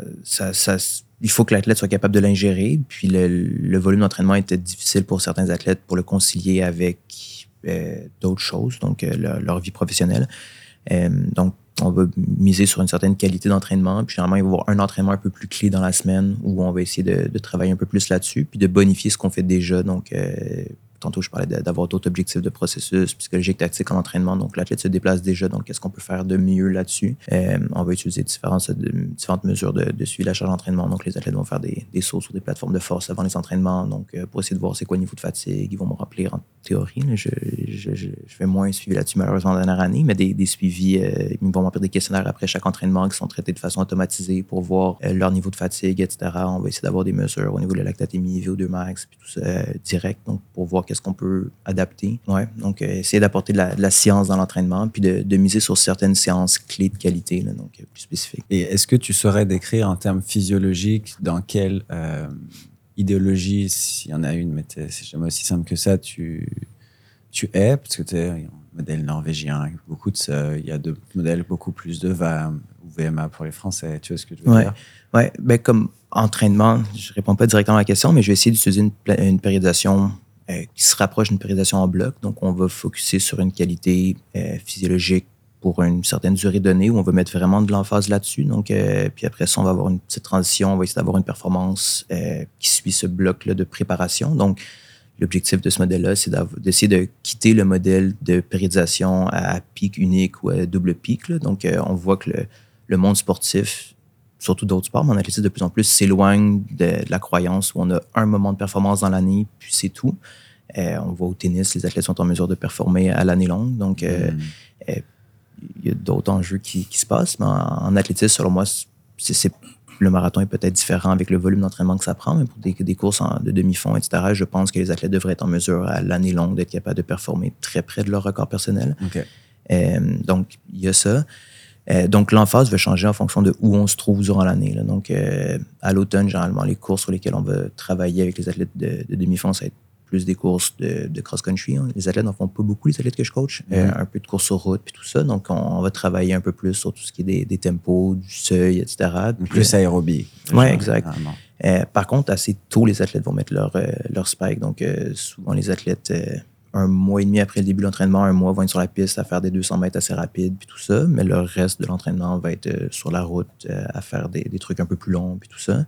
il faut que l'athlète soit capable de l'ingérer. Puis le, le volume d'entraînement était difficile pour certains athlètes pour le concilier avec d'autres choses, donc euh, leur, leur vie professionnelle. Euh, donc, on va miser sur une certaine qualité d'entraînement. Puis généralement, il va y avoir un entraînement un peu plus clé dans la semaine où on va essayer de, de travailler un peu plus là-dessus, puis de bonifier ce qu'on fait déjà. Donc, euh, tantôt, je parlais d'avoir d'autres objectifs de processus psychologique, tactique en entraînement. Donc, l'athlète se déplace déjà. Donc, qu'est-ce qu'on peut faire de mieux là-dessus? Euh, on va utiliser différentes, différentes mesures de, suivi de la charge d'entraînement. Donc, les athlètes vont faire des, sauts sur des plateformes de force avant les entraînements. Donc, euh, pour essayer de voir c'est quoi le niveau de fatigue. Ils vont me remplir en théorie. Je, fais moins suivi là-dessus, malheureusement, la dernière année, mais des, suivis. euh, ils vont remplir des questionnaires après chaque entraînement qui sont traités de façon automatisée pour voir euh, leur niveau de fatigue, etc. On va essayer d'avoir des mesures au niveau de la lactatémie, VO2 max, puis tout ça euh, direct, donc pour voir qu'est-ce qu'on peut adapter. Ouais, donc euh, essayer d'apporter de la, de la science dans l'entraînement, puis de, de miser sur certaines séances clés de qualité, là, donc euh, plus spécifiques. Et est-ce que tu saurais décrire en termes physiologiques dans quelle euh, idéologie, s'il y en a une, mais c'est jamais aussi simple que ça, tu, tu es? Parce que tu es un modèle norvégien beaucoup de ça. Il y a d'autres modèles beaucoup plus de VAM ou VMA pour les Français. Tu vois ce que je veux Ouais. dire? Ouais, ben comme entraînement, je réponds pas directement à la question, mais je vais essayer d'utiliser une périodisation euh, qui se rapproche d'une périodisation en bloc. Donc, on va focuser sur une qualité euh, physiologique pour une certaine durée donnée où on va mettre vraiment de l'emphase là-dessus. Donc, euh, puis après ça, on va avoir une petite transition. On va essayer d'avoir une performance qui suit ce bloc-là de préparation. Donc, l'objectif de ce modèle-là, c'est d'essayer de quitter le modèle de périodisation à pic unique ou à double pic. Donc, on voit que le monde sportif, surtout d'autres sports, mais en athlétisme de plus en plus, s'éloigne de, de la croyance où on a un moment de performance dans l'année, puis c'est tout. Euh, on voit au tennis, les athlètes sont en mesure de performer à l'année longue. Donc, euh, Hmm. il y a d'autres enjeux qui, qui se passent, mais en, en athlétisme, selon moi, c'est, le marathon est peut-être différent avec le volume d'entraînement que ça prend, mais pour des, des courses en- de demi-fond, etc., je pense que les athlètes devraient être en mesure à l'année longue d'être capables de performer très près de leur record personnel. Euh, donc, il y a ça. Euh, donc, l'emphase va changer en fonction de où on se trouve durant l'année. Donc, euh, à l'automne, généralement, les courses sur lesquelles on va travailler avec les athlètes de, de demi-fond, ça va être plus des courses de, de cross-country. hein. Les athlètes n'en font pas beaucoup, les athlètes que je coach. Euh, un peu de course sur route, puis tout ça. Donc, on, on va travailler un peu plus sur tout ce qui est des, des tempos, du seuil, etc. Puis, Plus aérobie. Genre, exact. euh, par contre, assez tôt, les athlètes vont mettre leur, leur spike. Donc, souvent, les athlètes, un mois et demi après le début de l'entraînement, un mois, vont être sur la piste à faire des 200 mètres assez rapides, puis tout ça. Mais le reste de l'entraînement va être euh, sur la route euh, à faire des, des trucs un peu plus longs, puis tout ça.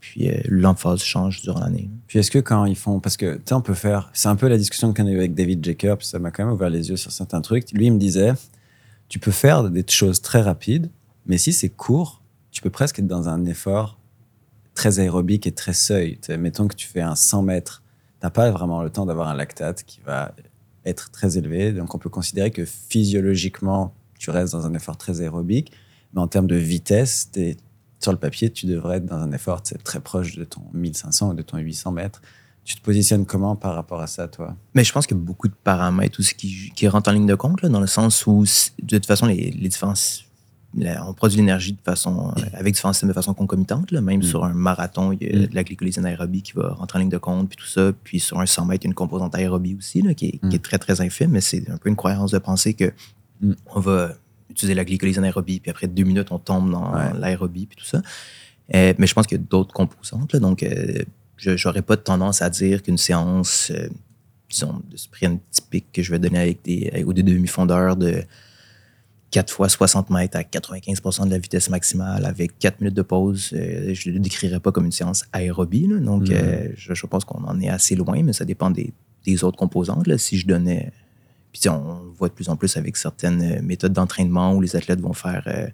Puis euh, l'emphase change durant l'année. Puis est-ce que quand ils font, parce que tu sais, on peut faire, c'est un peu la discussion qu'on a eue avec David Jacobs, ça m'a quand même ouvert les yeux sur certains trucs. Lui, il me disait, tu peux faire des choses très rapides, mais si c'est court, tu peux presque être dans un effort très aérobique et très seuil. Tu sais, mettons que tu fais un 100 mètres, t'as pas vraiment le temps d'avoir un lactate qui va être très élevé, donc on peut considérer que physiologiquement, tu restes dans un effort très aérobique, mais en termes de vitesse, t'es- sur le papier, tu devrais être dans un effort très proche de ton 1500 ou de ton 800 mètres. Tu te positionnes comment par rapport à ça, toi? Mais je pense qu'il y a beaucoup de paramètres aussi qui, qui rentrent en ligne de compte, là, dans le sens où, de toute façon, les, les différences. La- on produit l'énergie de façon, euh, avec différents systèmes de façon concomitante. Là. Même Mm. sur un marathon, il y a Mm. de la glycolyse anaérobie qui va rentrer en ligne de compte, puis tout ça. Puis sur un 100 mètres, il y a une composante aérobie aussi, là, qui, est, Mm. qui est très, très infime. Mais c'est un peu une croyance de penser que Mm. on va utiliser la glycolyse anaérobie, puis après deux minutes, on tombe dans Ouais. l'aérobie, puis tout ça. Euh, mais je pense qu'il y a d'autres composantes. là. donc, euh, je n'aurais pas tendance à dire qu'une séance, euh, disons, de sprint typique que je vais donner avec des, avec- ou des demi-fondeurs de 4 fois 60 mètres à 95% de la vitesse maximale avec 4 minutes de pause, euh, je ne le décrirais pas comme une séance aérobie. là. donc, Mhm. euh, je, je pense qu'on en est assez loin, mais ça dépend des, des autres composantes. là. Si je donnais. Puis, on le voit de plus en plus avec certaines euh, méthodes d'entraînement où les athlètes vont faire euh,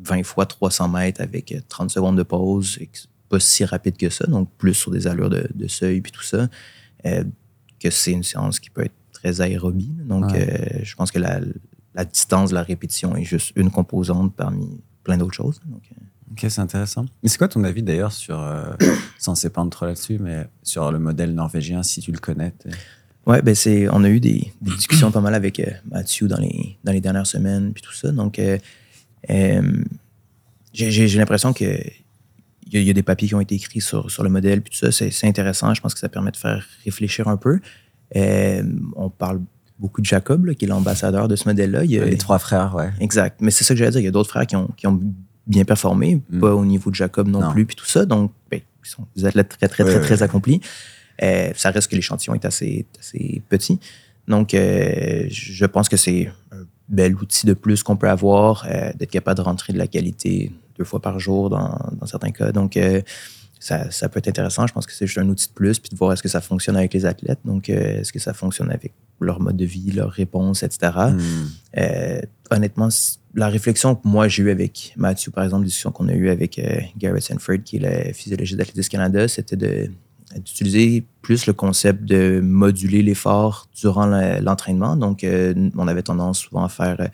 20 fois 300 mètres avec euh, 30 secondes de pause, et pas si rapide que ça, donc plus sur des allures de, de seuil puis tout ça, que c'est une séance qui peut être très aérobie. Donc, Ouais. je pense que la, la distance de la répétition est juste une composante parmi plein d'autres choses. Donc, euh, Ok, c'est intéressant. Mais c'est quoi ton avis d'ailleurs sur, euh, sans s'épandre trop là-dessus, mais sur le modèle norvégien, si tu le connais Ouais, ben c'est, on a eu des, des discussions pas mal avec euh, Mathieu dans les, dans les dernières semaines, puis tout ça. Donc, euh, euh, j'ai, j'ai- j'ai l'impression que il y, a- il y a des papiers qui ont été écrits sur, sur le modèle, puis tout ça. C'est, c'est intéressant. Je pense que ça permet de faire réfléchir un peu. Euh, on parle beaucoup de Jacob, là, qui est l'ambassadeur de ce modèle-là. Il y a- Les trois frères, ouais. Exact. Mais c'est ça que j'allais dire. Il y a d'autres frères qui ont, qui ont bien performé, Mm. pas au niveau de Jacob non, Non. plus, puis tout ça. Donc, ben, ils sont des athlètes très, très, très, ouais, très accomplis. Euh, ça reste que l'échantillon est assez, assez petit. Donc, euh, je pense que c'est un bel outil de plus qu'on peut avoir, euh, d'être capable de rentrer de la qualité deux fois par jour dans, dans certains cas. Donc, ça, ça peut être intéressant. Je pense que c'est juste un outil de plus, puis de voir est-ce que ça fonctionne avec les athlètes. Donc, est-ce que ça fonctionne avec leur mode de vie, leurs réponses, etc. Hmm. Euh, honnêtement, la réflexion que moi j'ai eue avec Mathieu, par exemple, la discussion qu'on a eue avec euh, Garrett Sanford, qui est le physiologiste d'Athlétisme Canada, c'était d'utiliser plus le concept de moduler l'effort durant l'entraînement. Donc, euh, on avait tendance souvent à faire euh,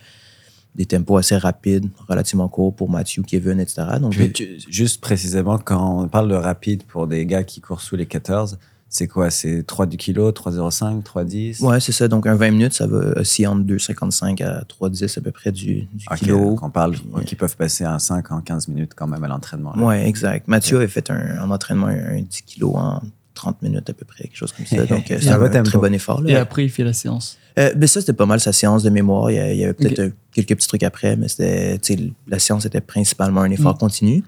des tempos assez rapides, relativement courts pour Mathieu, Kevin, etc. Donc, Puis, tu- juste précisément, quand on parle de rapide pour des gars qui courent sous les 14, c'est quoi? C'est 3 du kilo, 3,05, 3,10 ouais, c'est ça. Donc, un 20 minutes, ça va aussi entre 2,55 à 3,10 à peu près du, du Ok, kilo. donc on parle qui peuvent passer un 5 en 15 minutes quand même à l'entraînement. là. Oui, exact. Mathieu avait fait un, en entraînement un, un 10 kilos en 30 minutes à peu près, quelque chose comme ça. Donc, euh, c'est un un, très bon effort. Et après, il fait la séance. Euh, ben ça, c'était pas mal sa séance de mémoire. Il y a- il y avait peut-être euh, quelques petits trucs après, mais c'était, la séance était principalement un effort Mm. continu.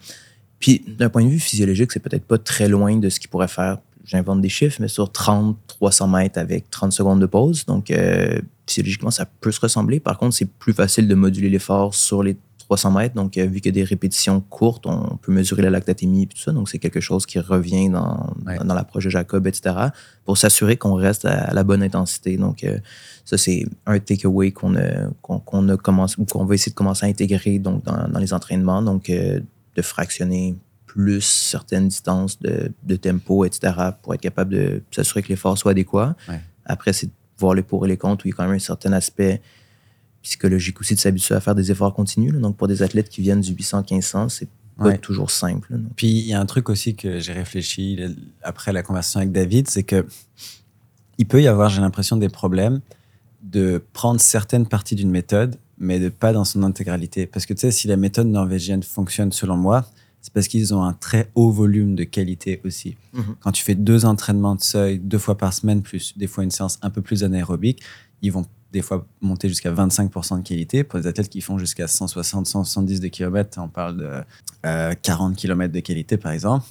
Puis, d'un point de vue physiologique, c'est peut-être pas très loin de ce qu'il pourrait faire. J'invente des chiffres, mais sur 30, 300 mètres avec 30 secondes de pause. Donc, euh, physiologiquement, ça peut se ressembler. Par contre, c'est plus facile de moduler l'effort sur les 300 mètres. Donc, euh, vu qu'il y a des répétitions courtes, on peut mesurer la lactatémie et tout ça. Donc, c'est quelque chose qui revient dans, Ouais. dans l'approche de Jacob, etc., pour s'assurer qu'on reste à, à la bonne intensité. Donc, euh, ça, c'est un takeaway qu'on a, qu'on, qu'on a commencé, ou qu'on va essayer de commencer à intégrer donc, dans, dans les entraînements. Donc, euh, de fractionner plus certaines distances de, de tempo, etc., pour être capable de s'assurer que l'effort soit adéquat. Ouais. Après, c'est de voir les pour et les contre, où il y a quand même un certain aspect psychologique aussi de s'habituer à faire des efforts continus. là. Donc, pour des athlètes qui viennent du 800-1500, c'est pas Ouais. toujours simple. là. Puis il y a un truc aussi que j'ai réfléchi après la conversation avec David, c'est que il peut y avoir, j'ai l'impression, des problèmes de prendre certaines parties d'une méthode, mais de pas dans son intégralité. Parce que tu sais, si la méthode norvégienne fonctionne selon moi, c'est parce qu'ils ont un très haut volume de qualité aussi. Mhm. Quand tu fais deux entraînements de seuil deux fois par semaine, plus des fois une séance un peu plus anaérobique, ils vont des fois monter jusqu'à 25% de qualité. Pour des athlètes qui font jusqu'à 160, 170 de kilomètres, on parle de euh, 40 km de qualité par exemple.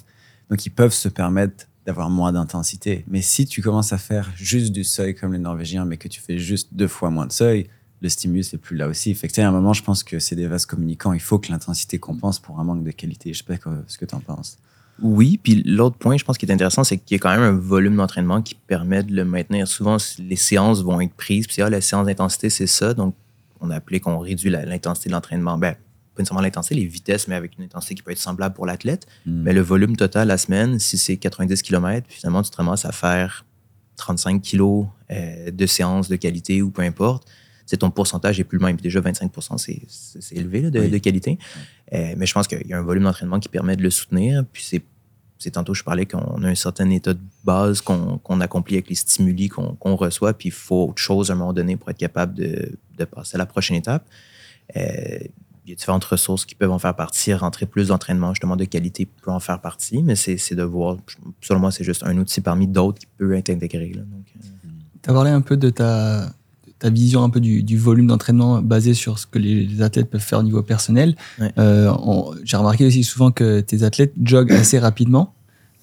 Donc ils peuvent se permettre d'avoir moins d'intensité. Mais si tu commences à faire juste du seuil comme les Norvégiens, mais que tu fais juste deux fois moins de seuil, le stimulus n'est plus là aussi. Fait que, à un moment, je pense que c'est des vases communicants. Il faut que l'intensité compense pour un manque de qualité. Je sais pas ce que tu en penses. Oui, puis l'autre point, je pense, qui est intéressant, c'est qu'il y a quand même un volume d'entraînement qui permet de le maintenir. Souvent, les séances vont être prises, puis ah, la séance d'intensité, c'est ça. Donc, on a appelé qu'on réduit l'intensité de l'entraînement. Ben, pas nécessairement l'intensité, les vitesses, mais avec une intensité qui peut être semblable pour l'athlète. Hmm. Mais le volume total la semaine, si c'est 90 km, finalement, tu te ramasses à faire 35 kilos euh, de séances de qualité ou peu importe. C'est ton pourcentage est plus le même. Déjà, 25 c'est, élevé là, de, Oui. de qualité. Euh, mais je pense qu'il y a un volume d'entraînement qui permet de le soutenir. Puis c'est, c'est tantôt, je parlais qu'on a un certain état de base qu'on, qu'on accomplit avec les stimuli qu'on, qu'on reçoit. Puis il faut autre chose à un moment donné pour être capable de, de passer à la prochaine étape. Euh, il y a différentes ressources qui peuvent en faire partie. Rentrer plus d'entraînement, justement, de qualité peut en faire partie, mais c'est, de voir. Selon moi, c'est juste un outil parmi d'autres qui peut être intégré. là. Donc, euh, Tu as parlé un peu de ta, ta vision un peu du, du volume d'entraînement basé sur ce que les, les athlètes peuvent faire au niveau personnel. Ouais. Euh, J'ai remarqué aussi souvent que tes athlètes joguent assez rapidement.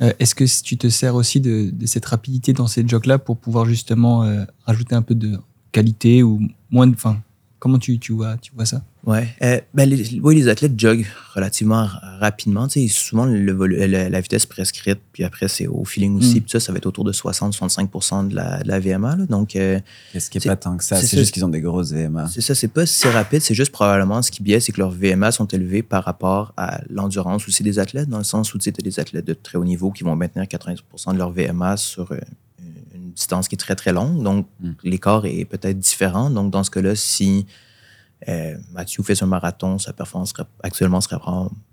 Euh, Est-ce que tu te sers aussi de, de cette rapidité dans ces jogs-là pour pouvoir justement euh, rajouter un peu de qualité ou moins de... Enfin, comment tu, tu, vois, tu vois ça? Ouais. Euh, ben, les, oui, les athlètes joguent relativement rapidement. Tu sais, souvent, le, le- la vitesse prescrite, puis après, c'est au feeling aussi. Mm. Puis ça, ça va être autour de 60-65 de la, de la VMA. là. Donc, euh, Qu'est-ce qui est c'est- pas tant que ça? c'est juste qu'ils ont des grosses VMA. c'est ça, c'est pas si rapide. C'est juste probablement ce qui biaise, c'est que leurs VMA sont élevés par rapport à l'endurance aussi des athlètes, dans le sens où tu as des athlètes de très haut niveau qui vont maintenir 80% de leur VMA sur euh, une distance qui est très, très longue. Donc, Mm. l'écart est peut-être différent. Donc, dans ce cas-là, si euh, Mathieu fait son marathon, sa performance actuellement serait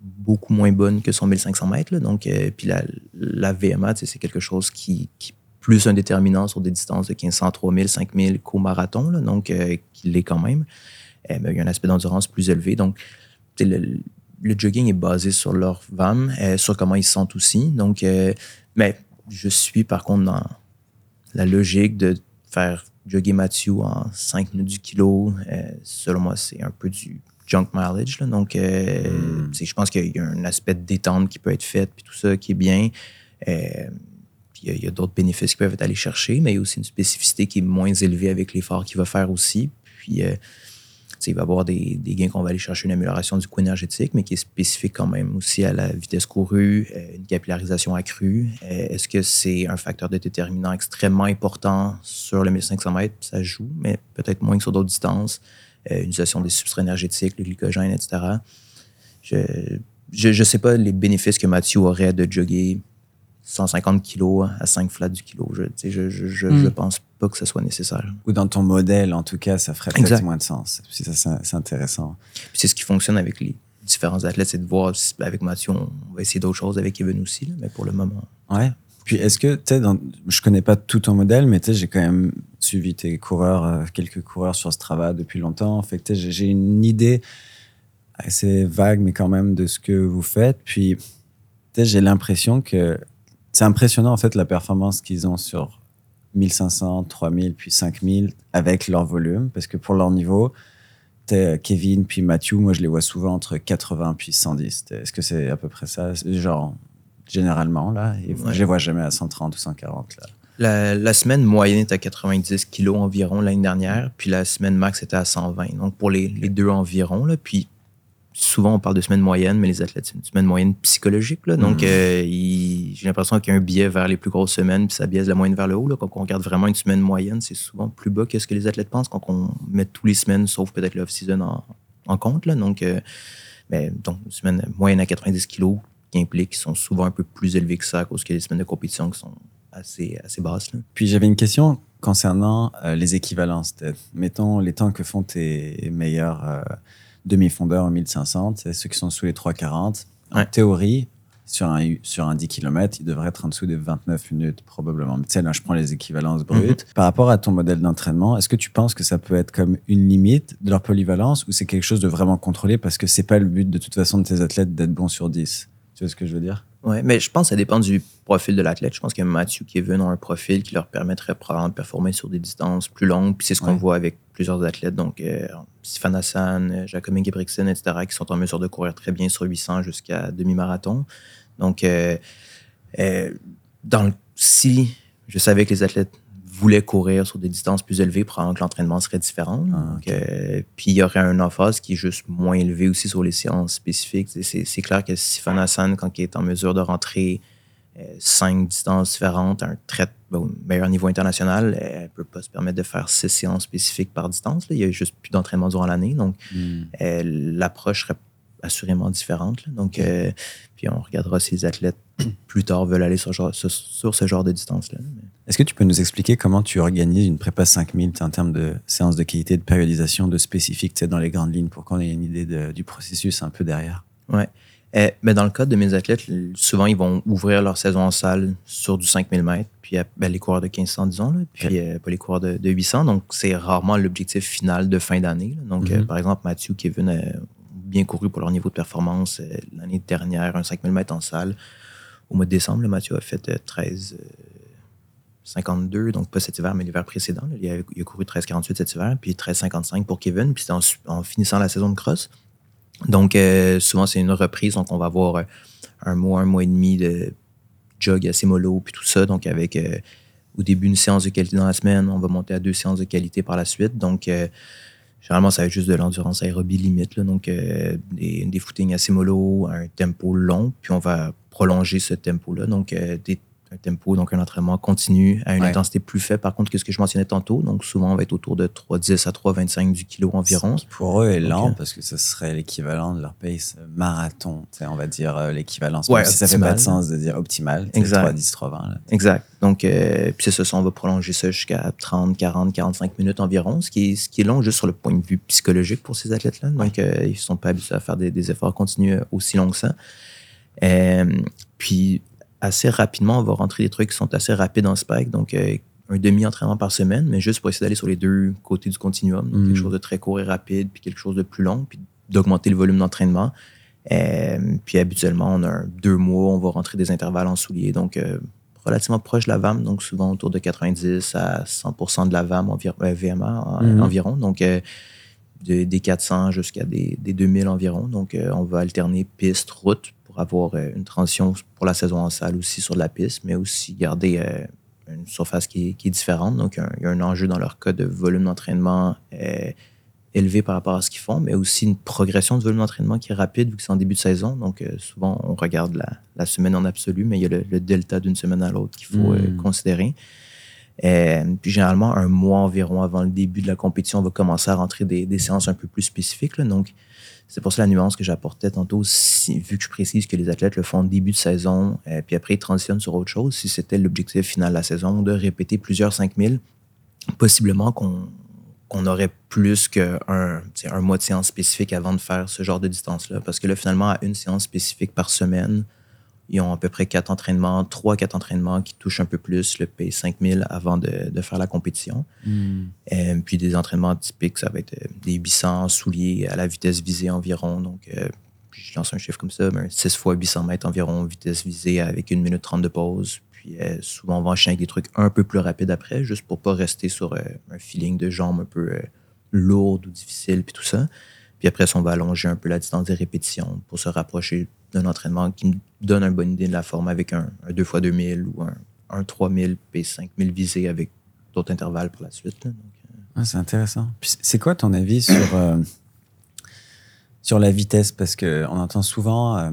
beaucoup moins bonne que son 1500 mètres. Donc, euh, puis la, VMA, c'est quelque chose qui, qui plus un déterminant sur des distances de 1500, 3000, 5000 qu'au marathon. donc, euh, qui l'est quand même. Euh, mais il y a un aspect d'endurance plus élevé. Donc, le, jogging est basé sur leur VAM, sur comment ils se sentent aussi. Donc, mais je suis par contre dans la logique de faire jogger Mathieu en 5 minutes du kilo. Euh, selon moi, c'est un peu du junk mileage. là. Donc, euh, Mm. sais, je pense qu'il y a un aspect de détente qui peut être fait, puis tout ça qui est bien. Euh, puis il y a- a, d'autres bénéfices qui peuvent être allés chercher, mais il y a aussi une spécificité qui est moins élevée avec l'effort qu'il va faire aussi. Puis, il va y avoir des, gains qu'on va aller chercher, une amélioration du coût énergétique, mais qui est spécifique quand même aussi à la vitesse courue, euh, une capillarisation accrue. Euh, Est-ce que c'est un facteur de déterminant extrêmement important sur le 1500 mètres? Ça joue, mais peut-être moins que sur d'autres distances. Euh, une utilisation des substrats énergétiques, le glycogène, etc. Je je sais pas les bénéfices que Mathieu aurait de jogger 150 kilos à 5 flats du kilo. Je, je, je, je, Mm. je pense pas que ce soit nécessaire. Ou dans ton modèle, en tout cas, ça ferait peut-être moins de sens. C'est intéressant. Puis c'est ce qui fonctionne avec les différents athlètes, c'est de voir si avec Mathieu, on va essayer d'autres choses avec Evan aussi, là, mais pour le moment. Ouais. Puis est-ce que, tu sais, dans- je connais pas tout ton modèle, mais tu sais, j'ai quand même suivi tes coureurs, euh, quelques coureurs sur Strava depuis longtemps. Fait que tu sais, j'ai- j'ai une idée assez vague, mais quand même, de ce que vous faites. Puis, tu sais, j'ai l'impression que c'est impressionnant, en fait, la performance qu'ils ont sur 1500, 3000, puis 5000 avec leur volume, parce que pour leur niveau, t'es Kevin puis Matthew, moi je les vois souvent entre 80 puis 110. T'es- Est-ce que c'est à peu près ça? Genre, généralement, là. Et Ouais. Je les vois jamais à 130 ou 140, là. La, la semaine moyenne est à 90 kilos environ l'année dernière, puis la semaine max était à 120. Donc pour les, les deux environ, là, puis souvent on parle de semaine moyenne, mais les athlètes, c'est une semaine moyenne psychologique. Là, donc Mhm. euh, j'ai l'impression qu'il y a un biais vers les plus grosses semaines, puis ça biaise la moyenne vers le haut. Là. Quand on regarde vraiment une semaine moyenne, c'est souvent plus bas que ce que les athlètes pensent quand on met tous les semaines, sauf peut-être l'off-season en, en compte. Là. Donc, euh, mais, donc, une semaine moyenne à 90 kilos qui implique qu'ils sont souvent un peu plus élevés que ça à cause a des semaines de compétition qui sont assez, assez basses. Là. Puis j'avais une question concernant euh, les équivalences. Mettons les temps que font tes meilleurs demi-fondeurs en 1500, c'est ceux qui sont sous les 3,40. En Ouais. théorie, sur un, sur un 10 km, ils devraient être en dessous des 29 minutes probablement. Mais tu sais, là, je prends les équivalences brutes. Par rapport à ton modèle d'entraînement, est-ce que tu penses que ça peut être comme une limite de leur polyvalence ou c'est quelque chose de vraiment contrôlé parce que c'est pas le but de toute façon de tes athlètes d'être bons sur 10 Tu vois ce que je veux dire? Ouais, mais je pense que ça dépend du profil de l'athlète. Je pense que Mathieu et Kevin ont un profil qui leur permettrait probablement de performer sur des distances plus longues. Puis c'est ce qu'on Ouais. voit avec plusieurs athlètes, donc euh, Sifan Hassan, Jacobin Gebrixen, etc., qui sont en mesure de courir très bien sur 800 jusqu'à demi-marathon. Donc, euh, euh, dans le, si je savais que les athlètes voulaient courir sur des distances plus élevées, probablement que l'entraînement serait différent. Ah, euh, puis il y aurait un emphase qui est juste moins élevé aussi sur les séances spécifiques. C'est- clair que Sifan Hassan, quand il est en mesure de rentrer euh, cinq distances différentes un très bon, meilleur niveau international, euh, elle ne peut pas se permettre de faire six séances spécifiques par distance. là. Il y a juste plus d'entraînement durant l'année. Donc, euh, l'approche serait assurément différente. là. Donc, euh, puis on regardera si les athlètes plus tard veulent aller sur, genre- sur- sur ce genre de distance-là. Est-ce que tu peux nous expliquer comment tu organises une prépa 5000 en termes de séances de qualité, de périodisation, de spécifique, dans les grandes lignes, pour qu'on ait une idée de- du processus un peu derrière? Euh, mais dans le cas de mes athlètes, souvent, ils vont ouvrir leur saison en salle sur du 5000 mètres, puis euh, ben, les coureurs de 1500, disons, là, puis euh, pas les coureurs de, de 800. Donc, c'est rarement l'objectif final de fin d'année. Donc, euh, Mhm. par exemple, Mathieu, Kevin bien couru pour leur niveau de performance euh, l'année dernière, un 5000 mètres en salle. Au mois de décembre, là, Mathieu a fait euh, 13. euh, 52, donc pas cet hiver, mais l'hiver précédent. Il, a, couru 13,48 cet hiver, puis 13,55 pour Kevin, puis en, finissant la saison de cross. Donc, euh, souvent, c'est une reprise. Donc, on va avoir euh, un mois, un mois et demi de jog assez mollo, puis tout ça. Donc, avec euh, au début une séance de qualité dans la semaine, on va monter à deux séances de qualité par la suite. Donc, euh, généralement, ça va être juste de l'endurance aérobie limite. là. donc, euh, des, des footings assez mollo, un tempo long, puis on va prolonger ce tempo-là. Donc, euh, des un tempo, donc un entraînement continu à une Ouais. intensité plus faible. Par contre, que ce que je mentionnais tantôt, donc souvent, on va être autour de 3,10 à 3,25 du kilo environ. Ce qui pour eux est lent Ok. parce que ce serait l'équivalent de leur pace marathon. On va dire euh, l'équivalence. Ouais, si ça fait pas de sens de dire optimal. tu sais, Exact. 310, 320. là. Exact. Donc, euh, puis c'est ça, on va prolonger ça jusqu'à 30, 40, 45 minutes environ, ce qui est, ce qui est long juste sur le point de vue psychologique pour ces athlètes-là. Donc, euh, ils ne sont pas habitués à faire des, des efforts continus euh, aussi longs que ça. Euh, puis, assez rapidement, on va rentrer des trucs qui sont assez rapides en spike. Donc, euh, un demi-entraînement par semaine, mais juste pour essayer d'aller sur les deux côtés du continuum. Donc, Mm. quelque chose de très court et rapide, puis quelque chose de plus long, puis d'augmenter le volume d'entraînement. Euh, puis habituellement, on a un- deux mois, on va rentrer des intervalles en souliers. Donc, euh, relativement proche de la VAM, donc souvent autour de 90 à 100% de la VAM environ, VMA Mhm. environ. Donc, de- des 400 jusqu'à des, des 2000 environ. Donc, euh, on va alterner piste, route avoir euh, une transition pour la saison en salle aussi sur la piste, mais aussi garder euh, une surface qui est, qui est différente. Donc, il y a un enjeu dans leur cas de volume d'entraînement euh, élevé par rapport à ce qu'ils font, mais aussi une progression de volume d'entraînement qui est rapide vu que c'est en début de saison. Donc, euh, souvent, on regarde la, la semaine en absolu, mais il y a le, le delta d'une semaine à l'autre qu'il faut euh, Mm. considérer. Euh, puis généralement, un mois environ avant le début de la compétition, on va commencer à rentrer des, des séances un peu plus spécifiques. là. Donc, c'est pour ça la nuance que j'apportais tantôt, si- vu que je précise que les athlètes le font début de saison, euh, puis après ils transitionnent sur autre chose. Si c'était l'objectif final de la saison, de répéter plusieurs 5000, possiblement qu'on aurait plus qu'un un mois de séance spécifique avant de faire ce genre de distance-là. Parce que là, finalement, à une séance spécifique par semaine, ils ont à peu près quatre entraînements, trois, quatre entraînements qui touchent un peu plus le pays 5000 avant de, de faire la compétition. Euh, puis des entraînements typiques, ça va être euh, des 800 souliers à la vitesse visée environ. Donc, euh, je lance un chiffre comme ça, mais 6 fois 800 mètres environ, vitesse visée avec 1 minute 30 de pause. Puis euh, souvent, on va enchaîner avec des trucs un peu plus rapides après, juste pour pas rester sur un feeling de jambes un peu euh, lourd ou difficile, puis tout ça. Puis après, on va allonger un peu la distance des répétitions pour se rapprocher d'un entraînement qui me donne une bonne idée de la forme avec un, un 2 x 2000 ou un, un 3000 puis 5000 visé avec d'autres intervalles pour la suite. euh, Ah, c'est intéressant. C'est- quoi ton avis sur, euh, sur la vitesse? Parce qu'on entend souvent, euh,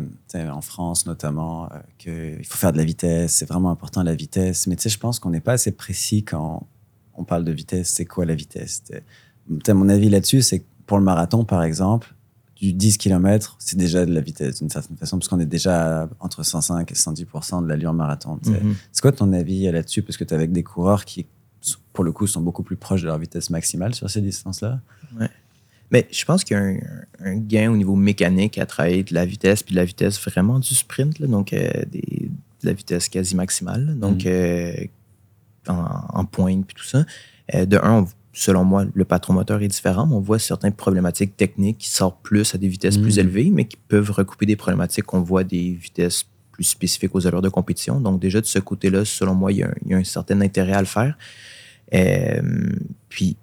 en France notamment, qu'il faut faire de la vitesse, c'est vraiment important la vitesse. Mais tu sais, je pense qu'on n'est pas assez précis quand on parle de vitesse. C'est quoi la vitesse? Tu sais, tu sais, Mon avis là-dessus, c'est que pour le marathon, par exemple, du 10 km, c'est déjà de la vitesse d'une certaine façon, parce qu'on est déjà entre 105 et 110% de l'allure marathon. sais. mhm. C'est quoi ton avis là-dessus? Parce que tu es avec des coureurs qui, pour le coup, sont beaucoup plus proches de leur vitesse maximale sur ces distances-là. Mais je pense qu'il y a un, un gain au niveau mécanique à travailler de la vitesse, puis de la vitesse vraiment du sprint, là, donc euh, des- de la vitesse quasi maximale, là, donc Mhm. euh, en, en pointe, puis tout ça. Euh, de un, on- selon moi, le patron moteur est différent, mais on voit certaines problématiques techniques qui sortent plus à des vitesses plus Mhm. élevées, mais qui peuvent recouper des problématiques qu'on voit à des vitesses plus spécifiques aux allures de compétition. Donc déjà, de ce côté-là, selon moi, il y, a un, il y a un certain intérêt à le faire. Euh, puis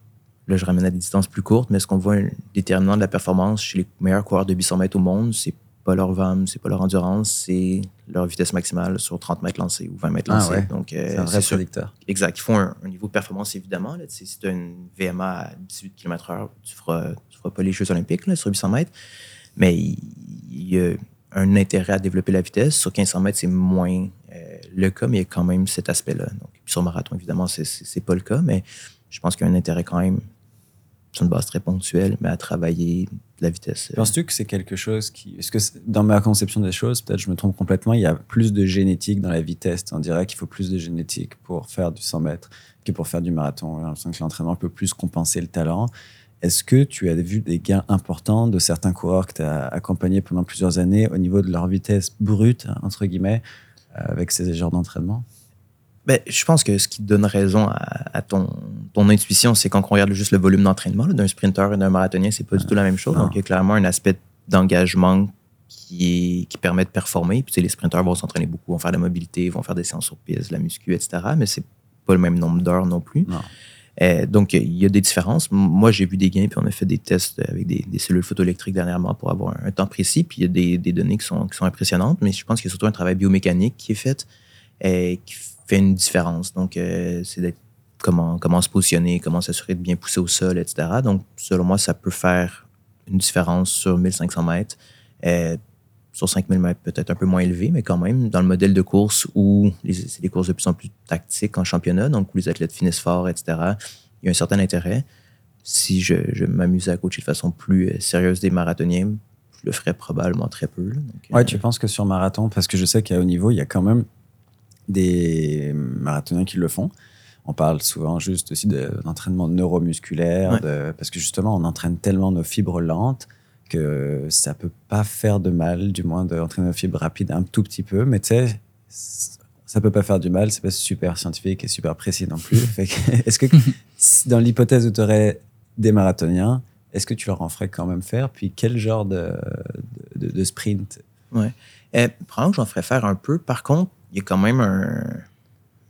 là, je ramène à des distances plus courtes, mais ce qu'on voit un déterminant de la performance chez les meilleurs coureurs de 800 mètres au monde, c'est pas leur VAM, c'est pas leur endurance, c'est leur vitesse maximale sur 30 mètres lancés ou 20 mètres Ah lancés. ouais. Donc, euh, C'est un vrai prédicteur. Exact. Ils font un, un niveau de performance, évidemment. Là. Si tu as une VMA à 18 km/h, tu feras, tu feras pas les Jeux olympiques là, sur 800 mètres. Mais il, il y a un intérêt à développer la vitesse. Sur 1500 mètres, c'est moins euh, le cas, mais il y a quand même cet aspect-là. Donc, sur marathon, évidemment, c'est- c'est pas le cas, mais je pense qu'il y a un intérêt quand même sur une base très ponctuelle, mais à travailler de la vitesse. euh, Penses-tu que c'est quelque chose qui. Est-ce que dans ma conception des choses, peut-être je me trompe complètement, il y a plus de génétique dans la vitesse? On dirait qu'il faut plus de génétique pour faire du 100 mètres que pour faire du marathon. J'ai l'impression que l'entraînement peut plus compenser le talent. Est-ce que tu as vu des gains importants de certains coureurs que tu as accompagnés pendant plusieurs années au niveau de leur vitesse brute, entre guillemets, euh, avec ces genres d'entraînement? Ben, je pense que ce qui donne raison à, à ton, ton intuition, c'est quand on regarde juste le volume d'entraînement d'un sprinter et d'un marathonien, c'est pas du tout la même chose. non. Donc, il y a clairement un aspect d'engagement qui, permet de performer. Puis, tu sais, les sprinteurs vont s'entraîner beaucoup, vont faire de la mobilité, vont faire des séances sur piste, de la muscu, etc. Mais c'est pas le même nombre d'heures non plus. Non. Euh, donc, il y a des différences. Moi, j'ai vu des gains, puis on a fait des tests avec des, des cellules photoélectriques dernièrement pour avoir un, un temps précis. Puis il y a des, des données qui sont, qui sont impressionnantes, mais je pense qu'il y a surtout un travail biomécanique qui est fait, euh, qui fait une différence. Donc, euh, c'est d'être comment, comment se positionner, comment s'assurer de bien pousser au sol, etc. Donc, selon moi, ça peut faire une différence sur 1500 mètres. Euh, sur 5000 mètres, peut-être un peu moins élevé, mais quand même, dans le modèle de course où les- c'est des courses de plus en plus tactiques en championnat, donc où les athlètes finissent fort, etc., il y a un certain intérêt. Si je, je m'amusais à coacher de façon plus euh, sérieuse des marathoniens, je le ferais probablement très peu. là. Donc, Ouais, euh, tu penses que sur marathon, parce que je sais qu'à haut niveau, il y a quand même des marathoniens qui le font. On parle souvent juste aussi de- d'entraînement neuromusculaire, Ouais. de- parce que justement, on entraîne tellement nos fibres lentes que ça peut pas faire de mal, du moins d'entraîner nos fibres rapides un tout petit peu, mais tu sais, ça peut pas faire du mal, c'est pas super scientifique et super précis non plus. Est-ce que dans l'hypothèse où tu aurais des marathoniens, est-ce que tu leur en ferais quand même faire? Puis quel genre de, de, sprint? Euh, probablement que j'en ferais faire un peu. Par contre, il y a quand même un,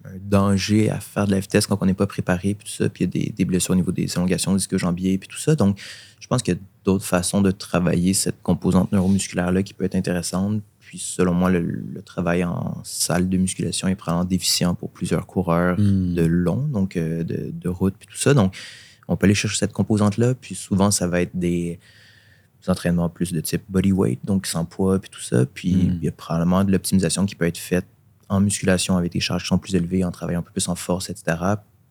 un danger à faire de la vitesse quand on n'est pas préparé, puis tout ça. Puis il y a des, des blessures au niveau des élongations, des disques jambiers, puis tout ça. Donc, je pense qu'il y a d'autres façons de travailler cette composante neuromusculaire-là qui peut être intéressante. Puis, selon moi, le, le travail en salle de musculation est probablement déficient pour plusieurs coureurs Hmm. de long, donc euh, de, de route, puis tout ça. Donc, on peut aller chercher cette composante-là, puis souvent, ça va être des, des entraînements plus de type bodyweight, donc sans poids, puis tout ça. Puis, Mm. il y a probablement de l'optimisation qui peut être faite en musculation avec des charges qui sont plus élevées, en travaillant un peu plus en force, etc.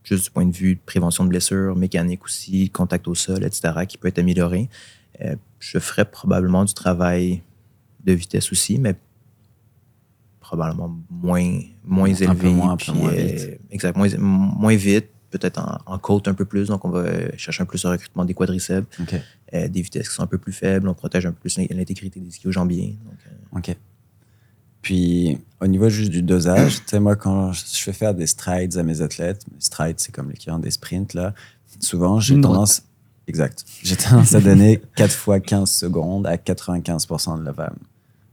Juste du point de vue de prévention de blessures, mécanique aussi, contact au sol, etc., qui peut être amélioré. Euh, je ferais probablement du travail de vitesse aussi, mais probablement moins, moins Un peu élevé. moins, un peu puis, moins euh, vite. exact, moins, moins vite, peut-être en, en côte un peu plus. Donc, on va chercher un peu plus le recrutement des quadriceps, euh, des vitesses qui sont un peu plus faibles. On protège un peu plus l'intégrité des ischio-jambiers. Donc, euh, Ok. Puis, au niveau juste du dosage, tu sais, moi, quand je fais faire des strides à mes athlètes, mes strides, c'est comme l'équivalent des sprints, là, souvent, j'ai tendance. Exact. J'ai tendance à donner 4 fois 15 secondes à 95% de la VAM.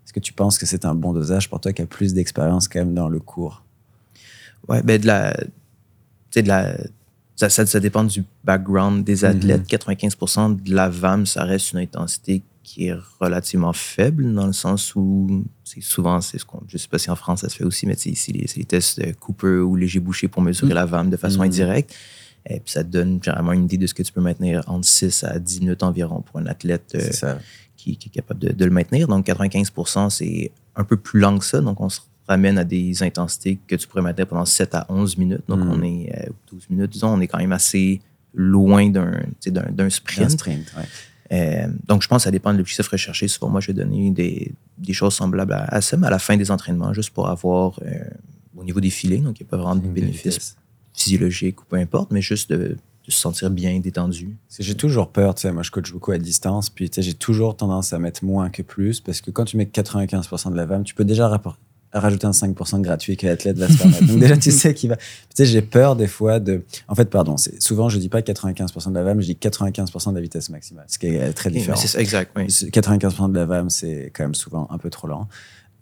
Est-ce que tu penses que c'est un bon dosage pour toi qui a plus d'expérience quand même dans le cours? Ouais, ben de la. Tu sais, de la. Ça, ça, ça dépend du background des athlètes. 95% de la VAM, ça reste une intensité qui est relativement faible, dans le sens où c'est souvent, c'est ce qu'on. Je sais pas si en France ça se fait aussi, mais c'est c'est les, tests de Cooper ou léger bouché pour mesurer la VAM de façon Mhm. indirecte. Et puis ça te donne généralement une idée de ce que tu peux maintenir entre 6 à 10 minutes environ pour un athlète euh, qui, qui est capable de, de le maintenir. Donc, 95% c'est un peu plus lent que ça. Donc, on se ramène à des intensités que tu pourrais maintenir pendant 7 à 11 minutes. Donc, Mm. on est euh, 12 minutes, disons, on est quand même assez loin d'un d'un d'un Un sprint. sprint, ouais. Euh, donc, je pense que ça dépend de l'objectif recherché. Souvent, moi, je vais donner des, des choses semblables à, à ça, mais à la fin des entraînements, juste pour avoir, euh, au niveau des filets, donc il n'y a pas vraiment de physiologiques ou peu importe, mais juste de, de se sentir bien détendu. J'ai toujours peur, tu sais, moi je coach beaucoup à distance, puis tu sais, j'ai toujours tendance à mettre moins que plus, parce que quand tu mets 95% de la VAM, tu peux déjà rappor- rajouter un 5% de gratuit que l'athlète va se permettre. Donc déjà, tu sais qu'il va... Tu sais, j'ai peur des fois de... En fait, pardon, c'est- souvent je dis pas 95% de la VAM, je dis 95% de la vitesse maximale, ce qui est très différent. C'est exact. oui. 95% de la VAM, c'est quand même souvent un peu trop lent.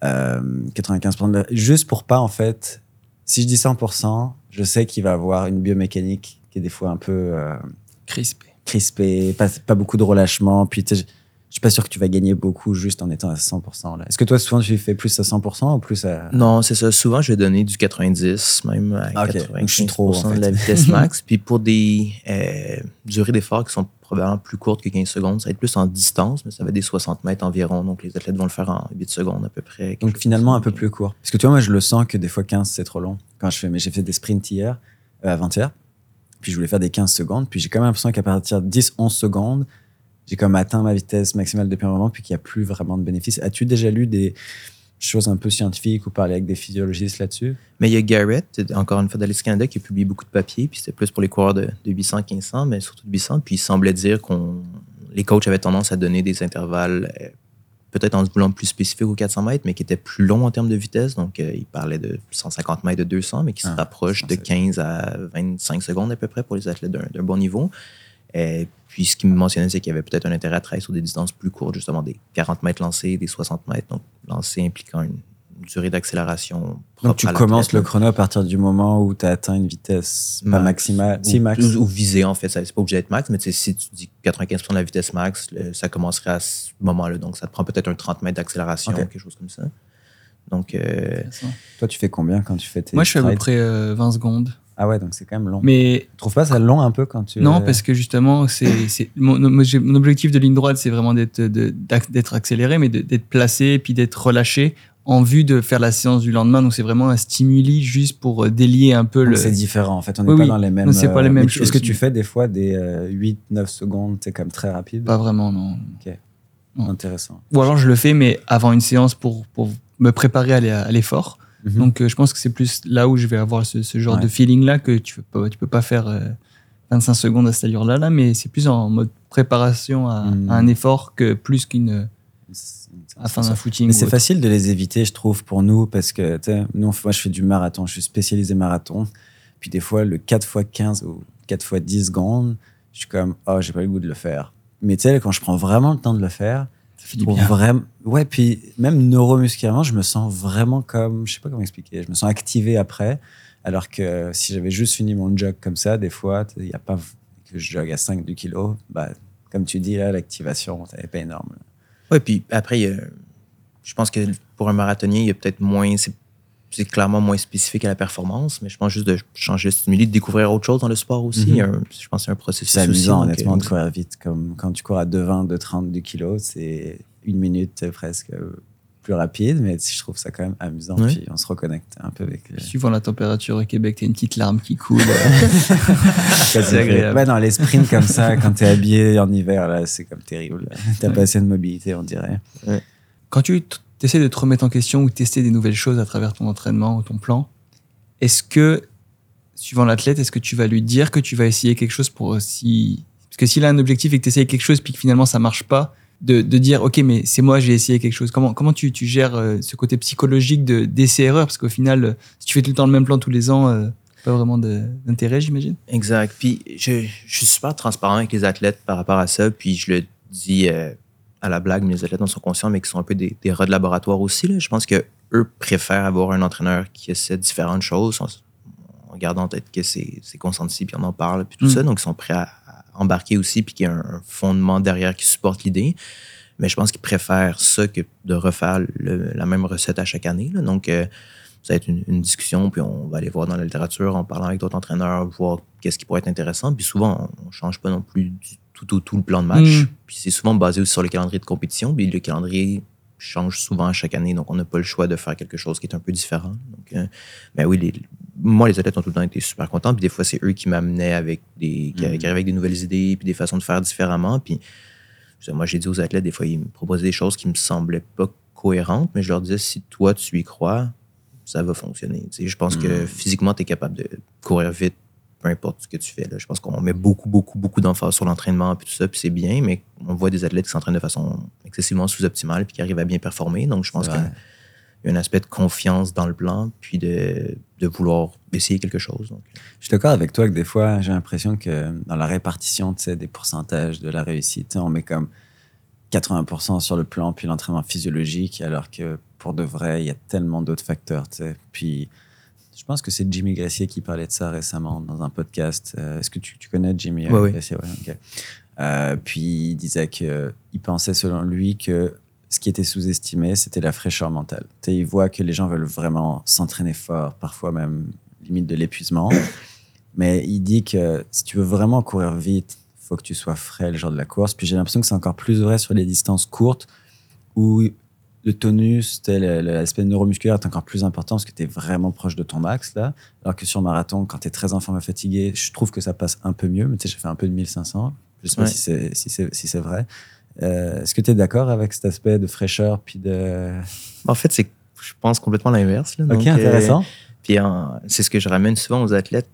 Euh, 95% de la... Juste pour pas, en fait, si je dis 100%, je sais qu'il va avoir une biomécanique qui est des fois un peu euh, Crispé. crispée, pas, pas beaucoup de relâchement. Puis, tu sais, je suis pas sûr que tu vas gagner beaucoup juste en étant à 100%. là. Est-ce que toi, souvent, tu fais plus à 100% ou plus à... Non, c'est ça. Souvent, je vais donner du 90, même à Ah, ok. 95 Donc, je suis trop, en de la vitesse max. Puis pour des euh, durées d'effort qui sont probablement plus courtes que 15 secondes, ça va être plus en distance, mais ça va être des 60 mètres environ. Donc, les athlètes vont le faire en 8 secondes à peu près. Donc finalement un peu plus court. Parce que tu vois, moi je le sens que des fois 15 c'est trop long. Quand je fais, mais j'ai fait des sprints hier, euh, avant-hier, puis je voulais faire des 15 secondes, puis j'ai quand même l'impression qu'à partir de 10-11 secondes, j'ai comme atteint ma vitesse maximale depuis un moment, puis qu'il n'y a plus vraiment de bénéfices. As-tu déjà lu des choses un peu scientifiques ou parlé avec des physiologistes là-dessus? Mais il y a Garrett, encore une fois d'Alice Canada, qui a publié beaucoup de papiers, puis c'était plus pour les coureurs de, de 800, 1500, mais surtout de 800. Puis il semblait dire qu'on les coachs avaient tendance à donner des intervalles, euh, peut-être en se voulant plus spécifiques aux 400 mètres, mais qui étaient plus longs en termes de vitesse. Donc, euh, il parlait de 150 mètres, de 200, mais qui Ah, se rapprochent de c'est- 15 à 25 secondes à peu près pour les athlètes d'un bon niveau. Euh, puis ce qu'il me mentionnait, c'est qu'il y avait peut-être un intérêt à travailler sur des distances plus courtes, justement des 40 mètres lancés, des 60 mètres, donc lancés impliquant une durée d'accélération. Donc tu à commences le chrono à partir du moment où tu as atteint une vitesse pas Max. maximale. Ou, Si, max. Ou, ou visé, en fait. Ça, C'est pas obligé d'être max, mais tu sais, si tu dis 95 de la vitesse max, le- ça commencerait à ce moment-là. Donc, ça te prend peut-être un 30 mètres d'accélération, quelque chose comme ça. Donc, euh, Toi, tu fais combien quand tu fais tes Moi, je fais à peu près euh, 20 secondes. Ah ouais, donc c'est quand même long. Mais Tu trouves pas ça long un peu quand tu. non, parce que justement, c'est c'est- mon, mon- objectif de ligne droite, c'est vraiment d'être de- d'ac- d'être accéléré, mais d'être placé, puis d'être relâché en vue de faire la séance du lendemain. Donc c'est vraiment un stimuli juste pour euh, délier un peu Donc le. c'est différent en fait, on n'est Oui, pas oui. dans les mêmes. Non, c'est pas les euh, mêmes tu- Est-ce que choses. tu fais des fois des 8-9 secondes, c'est comme très rapide? Pas vraiment, non. non. Intéressant. Ou alors je le fais, mais avant une séance pour, pour me préparer à l'e- Mhm. Donc euh, je pense que c'est plus là où je vais avoir ce, ce genre Ouais. de feeling là que tu peux pas, tu peux pas faire euh, 25 secondes à cette allure là, mais c'est plus en mode préparation à, Mhm. à un effort que plus qu'une C'est- à la fin d'un footing. C'est facile de les éviter, je trouve, pour nous, parce que, tu sais, nous, moi, je fais du marathon, je suis spécialisé marathon. Puis des fois, le 4x15 ou 4x10 secondes, je suis comme, oh, j'ai pas le goût de le faire. Mais tu sais, quand je prends vraiment le temps de le faire, Ça fait du pour bien. vraiment, ouais, puis même neuromusculairement, je me sens vraiment comme, je sais pas comment expliquer, je me sens activé après. Alors que si j'avais juste fini mon jog comme ça, des fois, il n'y a pas que je jogue à 5 du kilo, bah, comme tu dis là, l'activation, c'est pas énorme. Oui, puis après, je pense que pour un marathonien, il y a peut-être moins. C'est c'est clairement moins spécifique à la performance, mais je pense juste de changer de stimuli, de découvrir autre chose dans le sport aussi. Mhm. Un- je pense que c'est un processus. C'est amusant, aussi, honnêtement, euh, de courir vite. Comme quand tu cours à 2,20, 2,30 du kilo, c'est une minute presque plus rapide, mais je trouve ça quand même amusant. Ouais. Puis on se reconnecte un peu avec. Suivant la température au Québec, t'as une petite larme qui coule. C'est agréable. Ouais, dans les sprints comme ça, quand t'es habillé en hiver, là, c'est comme terrible. T'as pas assez de mobilité, on dirait. Quand tu essaies de te remettre en question ou tester des nouvelles choses à travers ton entraînement ou ton plan, est-ce que, suivant l'athlète, est-ce que tu vas lui dire que tu vas essayer quelque chose pour si. Parce que s'il a un objectif et que tu essayes quelque chose puis que finalement ça marche pas, de, de dire ok, mais c'est moi, j'ai essayé quelque chose. Comment, comment tu, tu gères euh, ce côté psychologique de- d'essai-erreur Parce qu'au final, euh, si tu fais tout le temps le même plan tous les ans, euh, pas vraiment d'intérêt, j'imagine. Exact. Puis je, je suis super transparent avec les athlètes par rapport à ça. Puis je le dis euh, à la blague, mais les athlètes en sont conscients, mais qui sont un peu des, des rats de laboratoire aussi. là. Je pense que eux préfèrent avoir un entraîneur qui essaie différentes choses en, en gardant en tête que c'est consenti, puis on en parle, puis tout Mm. ça. Donc ils sont prêts à, à embarquer aussi, puis qu'il y a un, un fondement derrière qui supporte l'idée. Mais je pense qu'ils préfèrent ça que de refaire le- la même recette à chaque année. là. Donc, euh, ça va être une, une discussion, puis on va aller voir dans la littérature en parlant avec d'autres entraîneurs, voir qu'est-ce qui pourrait être intéressant. Puis souvent, on ne change pas non plus du tout au tout le plan de match. Mm. Puis c'est souvent basé aussi sur le calendrier de compétition. Puis le calendrier change souvent chaque année, donc on n'a pas le choix de faire quelque chose qui est un peu différent. Donc, euh, mais oui, les- moi, les athlètes ont tout le temps été super contents. Puis des fois, c'est eux qui m'amenaient avec des, qui, Mm. qui arrivaient avec des nouvelles idées, puis des façons de faire différemment. Puis moi, j'ai dit aux athlètes, des fois, ils me proposaient des choses qui me semblaient pas cohérentes, mais je leur disais, si toi, tu y crois, ça va fonctionner. Tu sais, je pense que Mm. physiquement, tu es capable de courir vite, peu importe ce que tu fais. Là. Je pense qu'on met beaucoup, beaucoup, beaucoup d'emphase sur l'entraînement, puis tout ça, puis c'est bien, mais on voit des athlètes qui s'entraînent de façon excessivement sous-optimale, puis qui arrivent à bien performer. Donc, je pense qu'il y a un aspect de confiance dans le plan, puis de, de vouloir essayer quelque chose. Donc, Je suis d'accord avec toi que des fois, j'ai l'impression que dans la répartition des pourcentages de la réussite, on met comme 80% sur le plan, puis l'entraînement physiologique, alors que pour de vrai, il y a tellement d'autres facteurs. Puis je pense que c'est Jimmy Gressier qui parlait de ça récemment dans un podcast. Euh, Est-ce que tu, tu connais Jimmy euh, Ouais. Gressier? Ouais, ok. Euh, puis il disait qu'il pensait selon lui que ce qui était sous-estimé, c'était la fraîcheur mentale. Il voit que les gens veulent vraiment s'entraîner fort, parfois même limite de l'épuisement. Mais il dit que si tu veux vraiment courir vite, il faut que tu sois frais le jour de la course. Puis j'ai l'impression que c'est encore plus vrai sur les distances courtes où le tonus, l'aspect neuromusculaire est encore plus important parce que tu es vraiment proche de ton max là. Alors que sur marathon, quand tu es très en forme et fatigué, je trouve que ça passe un peu mieux. Mais tu sais, j'ai fait un peu de 1500. Je sais pas si c'est si c'est si vrai. Euh, Est-ce que tu es d'accord avec cet aspect de fraîcheur puis de en fait, c'est, je pense, complètement l'inverse. Ok, euh, intéressant. Puis en- c'est ce que je ramène souvent aux athlètes.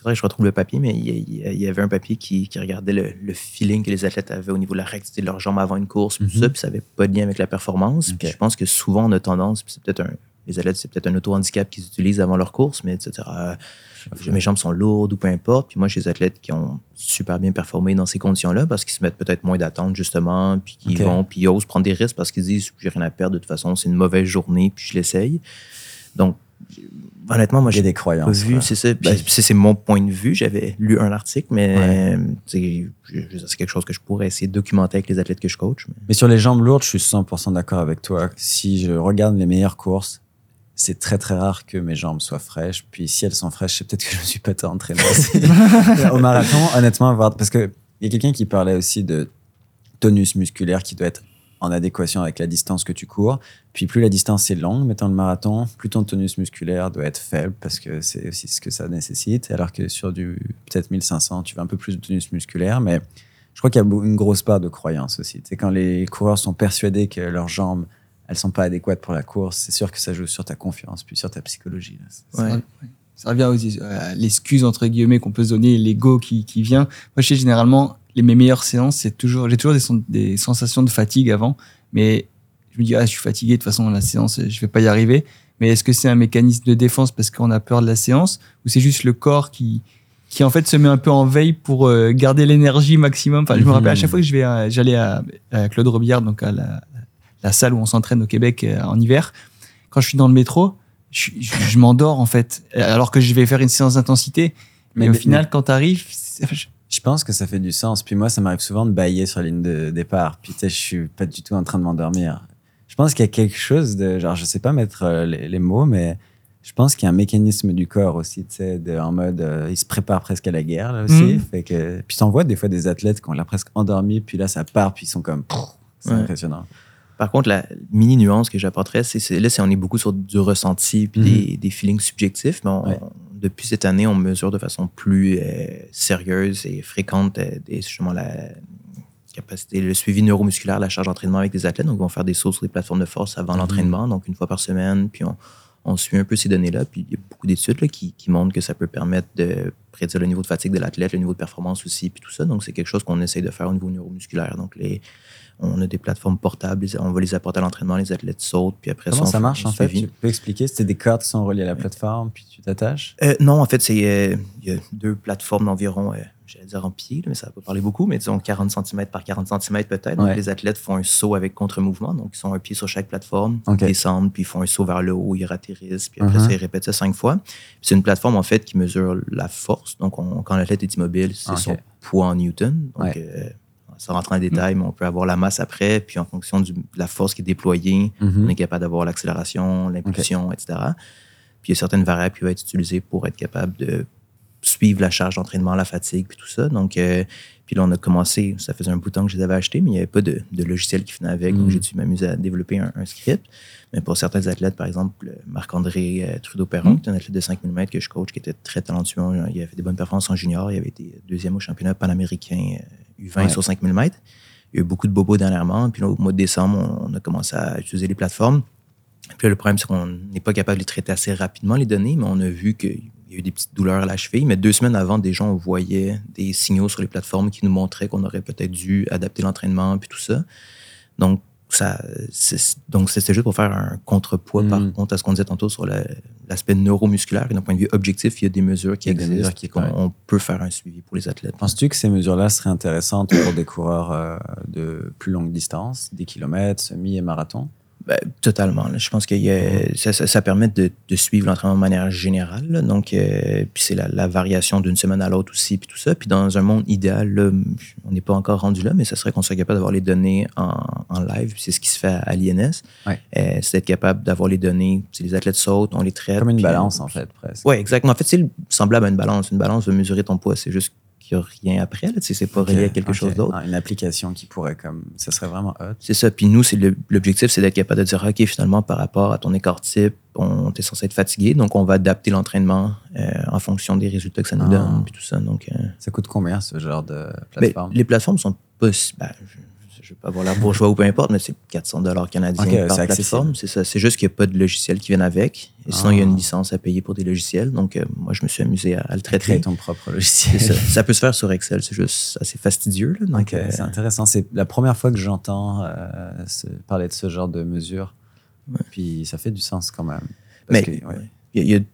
Faudrait que je retrouve le papier, mais il y, a- il y avait un papier qui, qui regardait le, le feeling que les athlètes avaient au niveau de la rectité de leurs jambes avant une course, tout Mhm. ça, puis ça n'avait pas de lien avec la performance. Puis je pense que souvent on a tendance, puis c'est peut-être un, les athlètes, c'est peut-être un auto-handicap qu'ils utilisent avant leur course, mais etc. euh, mes jambes sont lourdes ou peu importe. Puis moi, j'ai des athlètes qui ont super bien performé dans ces conditions-là parce qu'ils se mettent peut-être moins d'attente, justement, puis qui Ok. vont, puis ils osent prendre des risques parce qu'ils disent j'ai rien à perdre, de toute façon, c'est une mauvaise journée, puis je l'essaye. Donc, honnêtement, moi, j'ai des croyances. vu, c'est ça. Puis- Ben, c'est c'est mon point de vue. J'avais lu un article, mais Ouais. c'est quelque chose que je pourrais essayer de documenter avec les athlètes que je coach. mais- Mais sur les jambes lourdes, je suis 100% d'accord avec toi. Si je regarde les meilleures courses, c'est très très rare que mes jambes soient fraîches. Puis si elles sont fraîches, c'est peut-être que je ne suis pas tant entraîné au marathon. Honnêtement, parce que il y a quelqu'un qui parlait aussi de tonus musculaire qui doit être en adéquation avec la distance que tu cours. Puis plus la distance est longue, mettons le marathon, plus ton tonus musculaire doit être faible parce que c'est aussi ce que ça nécessite. Alors que sur du peut-être 1500, tu veux un peu plus de tonus musculaire, mais je crois qu'il y a une grosse part de croyance aussi. C'est quand les coureurs sont persuadés que leurs jambes elles sont pas adéquates pour la course, c'est sûr que ça joue sur ta confiance puis sur ta psychologie. Ça revient aux à l'excuse entre guillemets qu'on peut se donner, l'ego qui, qui vient. Moi, je sais généralement les, mes meilleures séances, c'est toujours, j'ai toujours des, des, sensations de fatigue avant, mais je me dis ah je suis fatigué de toute façon la séance, je vais pas y arriver. Mais est-ce que c'est un mécanisme de défense parce qu'on a peur de la séance ou c'est juste le corps qui qui en fait se met un peu en veille pour euh, garder l'énergie maximum? Enfin, je me rappelle à chaque fois que je vais, j'allais à, à, Claude Robillard, donc à la, la salle où on s'entraîne au Québec euh, en hiver, quand je suis dans le métro, je, je, m'endors en fait, alors que je vais faire une séance d'intensité. Mais, au final, quand tu arrives, je pense que ça fait du sens. Puis moi, ça m'arrive souvent de bailler sur la ligne de départ. Puis tu sais, je suis pas du tout en train de m'endormir. Je pense qu'il y a quelque chose de, genre, je sais pas mettre euh, les, mots, mais je pense qu'il y a un mécanisme du corps aussi, tu sais, en mode, euh, il se prépare presque à la guerre là aussi. Mmh. Fait que, puis t'en vois des fois des athlètes qui ont l'air presque endormis, puis là ça part, puis ils sont comme, c'est impressionnant. Par contre, la mini nuance que j'apporterais, c'est là, c'est on est beaucoup sur du ressenti puis des, mhm. des, feelings subjectifs. Mais depuis cette année, on mesure de façon plus euh, sérieuse et fréquente euh, justement la capacité, le suivi neuromusculaire, la charge d'entraînement avec des athlètes. Donc, ils vont faire des sauts sur des plateformes de force avant mhm. l'entraînement, donc une fois par semaine. Puis on, on suit un peu ces données-là. Puis il y a beaucoup d'études qui, qui, montrent que ça peut permettre de prédire le niveau de fatigue de l'athlète, le niveau de performance aussi, puis tout ça. Donc, c'est quelque chose qu'on essaye de faire au niveau neuromusculaire. Donc, les, on a des plateformes portables, on va les apporter à l'entraînement, les athlètes sautent, puis après Comment ça, marche en fait? Tu peux expliquer C'est des cordes qui sont reliées à la plateforme, puis tu t'attaches? Euh, Non, en fait, euh, il y a deux plateformes d'environ, euh, j'allais dire en pied, mais ça va pas parler beaucoup, mais disons 40 cm par 40 cm peut-être. Les athlètes font un saut avec contre-mouvement, donc ils sont un pied sur chaque plateforme, ils descendent, puis ils font un saut vers le haut, ils atterrissent, puis après uh-huh. ça, ils répètent ça cinq fois. C'est une plateforme en fait qui mesure la force. Donc quand l'athlète est immobile, c'est son poids en newton. Donc, sans rentrer en détail, mais on peut avoir la masse après, puis en fonction de la force qui est déployée, mhm. on est capable d'avoir l'accélération, l'impulsion, etc. Puis il y a certaines variables qui vont être utilisées pour être capable de suivre la charge d'entraînement, la fatigue, puis tout ça. Donc, euh, puis là, on a commencé, ça faisait un bout de temps que je les avais achetés, mais il n'y avait pas de, logiciel qui venait avec, donc mhm. j'ai dû m'amuser à développer un, script. Mais pour certains athlètes, par exemple, Marc-André euh, Trudeau-Perron, qui est un athlète de 5000 mètres que je coach, qui était très talentueux, il avait fait des bonnes performances en junior, il avait été deuxième au championnat panaméricain euh, 20 sur 5000 mètres. Il y a eu beaucoup de bobos dernièrement. Puis au mois de décembre, on a commencé à utiliser les plateformes. Puis le problème, c'est qu'on n'est pas capable de les traiter assez rapidement, les données, mais on a vu qu'il y a eu des petites douleurs à la cheville. Mais deux semaines avant, déjà, on voyait des signaux sur les plateformes qui nous montraient qu'on aurait peut-être dû adapter l'entraînement, puis tout ça. Donc, ça, donc c'était juste pour faire un contrepoids par mm. contre à ce qu'on disait tantôt sur l'aspect neuromusculaire. D'un point de vue objectif, il y a des mesures qui existent, qui, on, peut faire un suivi pour les athlètes. Penses-tu que ces mesures-là seraient intéressantes pour des coureurs euh, de plus longue distance, des kilomètres, semi et marathon? Ben, totalement. Je pense que ça, ça, permet de, de suivre l'entraînement de manière générale. Donc, euh, puis c'est la, la, variation d'une semaine à l'autre aussi, puis tout ça. Puis dans un monde idéal, on n'est pas encore rendu là, mais ça serait qu'on soit capable d'avoir les données en, en live. C'est ce qui se fait à, l'INS. Ouais. Euh, c'est d'être capable d'avoir les données. Si les athlètes sautent, on les traite. Comme une balance, en fait, presque. Oui, exactement. En fait, c'est semblable à une balance. Une balance veut mesurer ton poids. C'est juste qu'il n'y a rien après. Là, c'est pas relié à quelque chose d'autre. une application qui pourrait comme. Ça serait vraiment hot. C'est ça. Puis nous, c'est l'objectif, c'est d'être capable de dire OK, finalement, par rapport à ton écart type, on est censé être fatigué, donc on va adapter l'entraînement euh, en fonction des résultats que ça nous ah. donne, puis tout ça. Donc, euh, ça coûte combien ce genre de plateforme? les plateformes sont pas. Ben, je ne vais pas avoir l'air bourgeois ou peu importe, mais c'est 400 dollars canadiens par plateforme. C'est ça. C'est juste qu'il n'y a pas de logiciel qui vienne avec. Et sinon, il y a une ah. licence à payer pour des logiciels. Donc, euh, moi, je me suis amusé à, le traiter. Créer ton propre logiciel. Ça. peut se faire sur Excel. C'est juste assez fastidieux. donc, euh, c'est intéressant. C'est la première fois que j'entends euh, parler de ce genre de mesures. Puis, ça fait du sens quand même. mais y a, de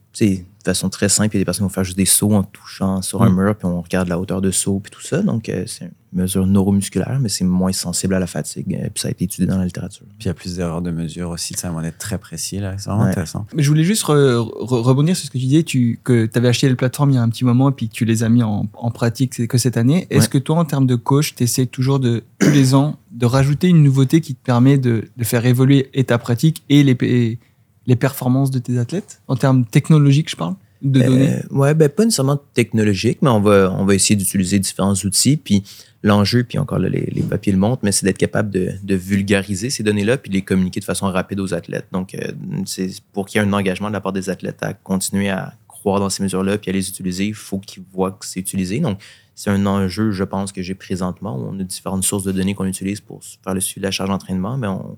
façon très simple, il y a des personnes qui vont faire juste des sauts en touchant sur un mur, puis on regarde la hauteur de saut, puis tout ça. Donc, c'est mesure neuromusculaire, mais c'est moins sensible à la fatigue. Euh, puis ça a été étudié dans la littérature. Puis il y a plus d'erreurs de mesure aussi, ça va être très précis là. C'est vraiment intéressant. Mais je voulais juste rebondir sur ce que tu disais, tu, que tu avais acheté les plateformes il y a un petit moment et puis que tu les as mis en, en pratique que cette année. Est-ce que toi, en termes de coach, tu essaies toujours de, tous les ans, de rajouter une nouveauté qui te permet de, de faire évoluer et ta pratique et les, les performances de tes athlètes En termes technologiques, je parle De données? Euh, ouais, ben pas nécessairement technologique, mais on va, on va essayer d'utiliser différents outils. Puis l'enjeu, puis encore là, les, les papiers le montrent, mais c'est d'être capable de, de vulgariser ces données-là puis de les communiquer de façon rapide aux athlètes. Donc, euh, c'est pour qu'il y ait un engagement de la part des athlètes à continuer à croire dans ces mesures-là puis à les utiliser, il faut qu'ils voient que c'est utilisé. Donc, c'est un enjeu, je pense, que j'ai présentement. On a différentes sources de données qu'on utilise pour faire le suivi de la charge d'entraînement, mais on,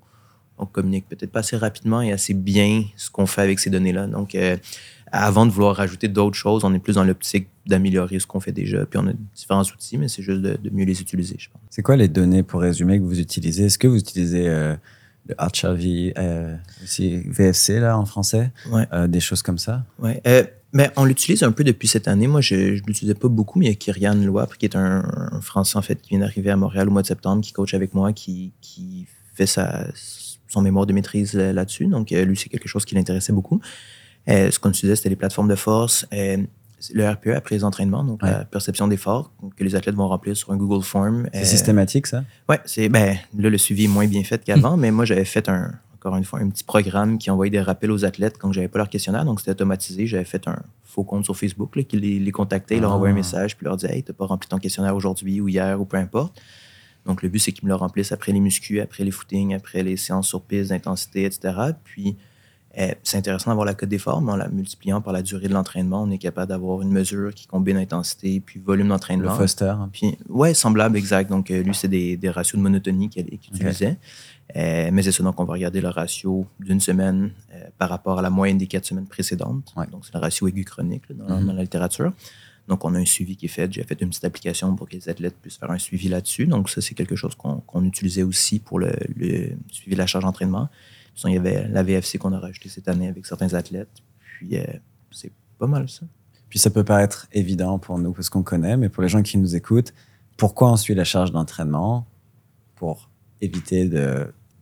on communique peut-être pas assez rapidement et assez bien ce qu'on fait avec ces données-là. Donc, euh, avant de vouloir rajouter d'autres choses, on est plus dans l'optique d'améliorer ce qu'on fait déjà. Puis on a différents outils, mais c'est juste de, de mieux les utiliser, je pense. C'est quoi les données, pour résumer, que vous utilisez? Est-ce que vous utilisez euh, le Archive, euh, aussi VFC, là, en français? Ouais. Euh, Des choses comme ça? Ouais. Euh, mais on l'utilise un peu depuis cette année. Moi, je ne l'utilisais pas beaucoup, mais il y a Kyrian Loapre, qui est un, un Français, en fait, qui vient d'arriver à Montréal au mois de septembre, qui coach avec moi, qui, qui fait sa, son mémoire de maîtrise euh, là-dessus. Donc, euh, lui, c'est quelque chose qui l'intéressait beaucoup. Euh, ce qu'on utilisait, c'était les plateformes de force. Le RPE après les entraînements, donc Ouais. la perception d'effort que les athlètes vont remplir sur un Google Form. C'est systématique, ça? Ouais, c'est ben là le suivi est moins bien fait qu'avant, mais moi j'avais fait un encore une fois un petit programme qui envoyait des rappels aux athlètes quand j'avais pas leur questionnaire, donc c'était automatisé. J'avais fait un faux compte sur Facebook là, qui les, les contactait, leur Ah. envoyait un message, puis leur disait hey t'as pas rempli ton questionnaire aujourd'hui ou hier ou peu importe. Donc le but c'est qu'ils me le remplissent après les muscu, après les footings, après les séances sur piste d'intensité, etc. Puis euh, c'est intéressant d'avoir la cote d'effort, mais en la multipliant par la durée de l'entraînement, on est capable d'avoir une mesure qui combine intensité puis volume Le d'entraînement. Foster Puis, ouais, semblable, exact. Donc, euh, lui, c'est des, des ratios de monotonie qu'il utilisait. Euh, mais c'est ça, donc on va regarder le ratio d'une semaine euh, par rapport à la moyenne des quatre semaines précédentes. Ouais. Donc, c'est le ratio aigu chronique là, dans, Mhm. dans la littérature. Donc, on a un suivi qui est fait. J'ai fait une petite application pour que les athlètes puissent faire un suivi là-dessus. Donc, ça, c'est quelque chose qu'on utilisait aussi pour le, suivi de la charge d'entraînement. Il y avait la VFC qu'on a rajouté cette année avec certains athlètes. Puis, euh, c'est pas mal ça. Puis ça peut paraître évident pour nous parce qu'on connaît, mais pour les gens qui nous écoutent, pourquoi on suit la charge d'entraînement Pour éviter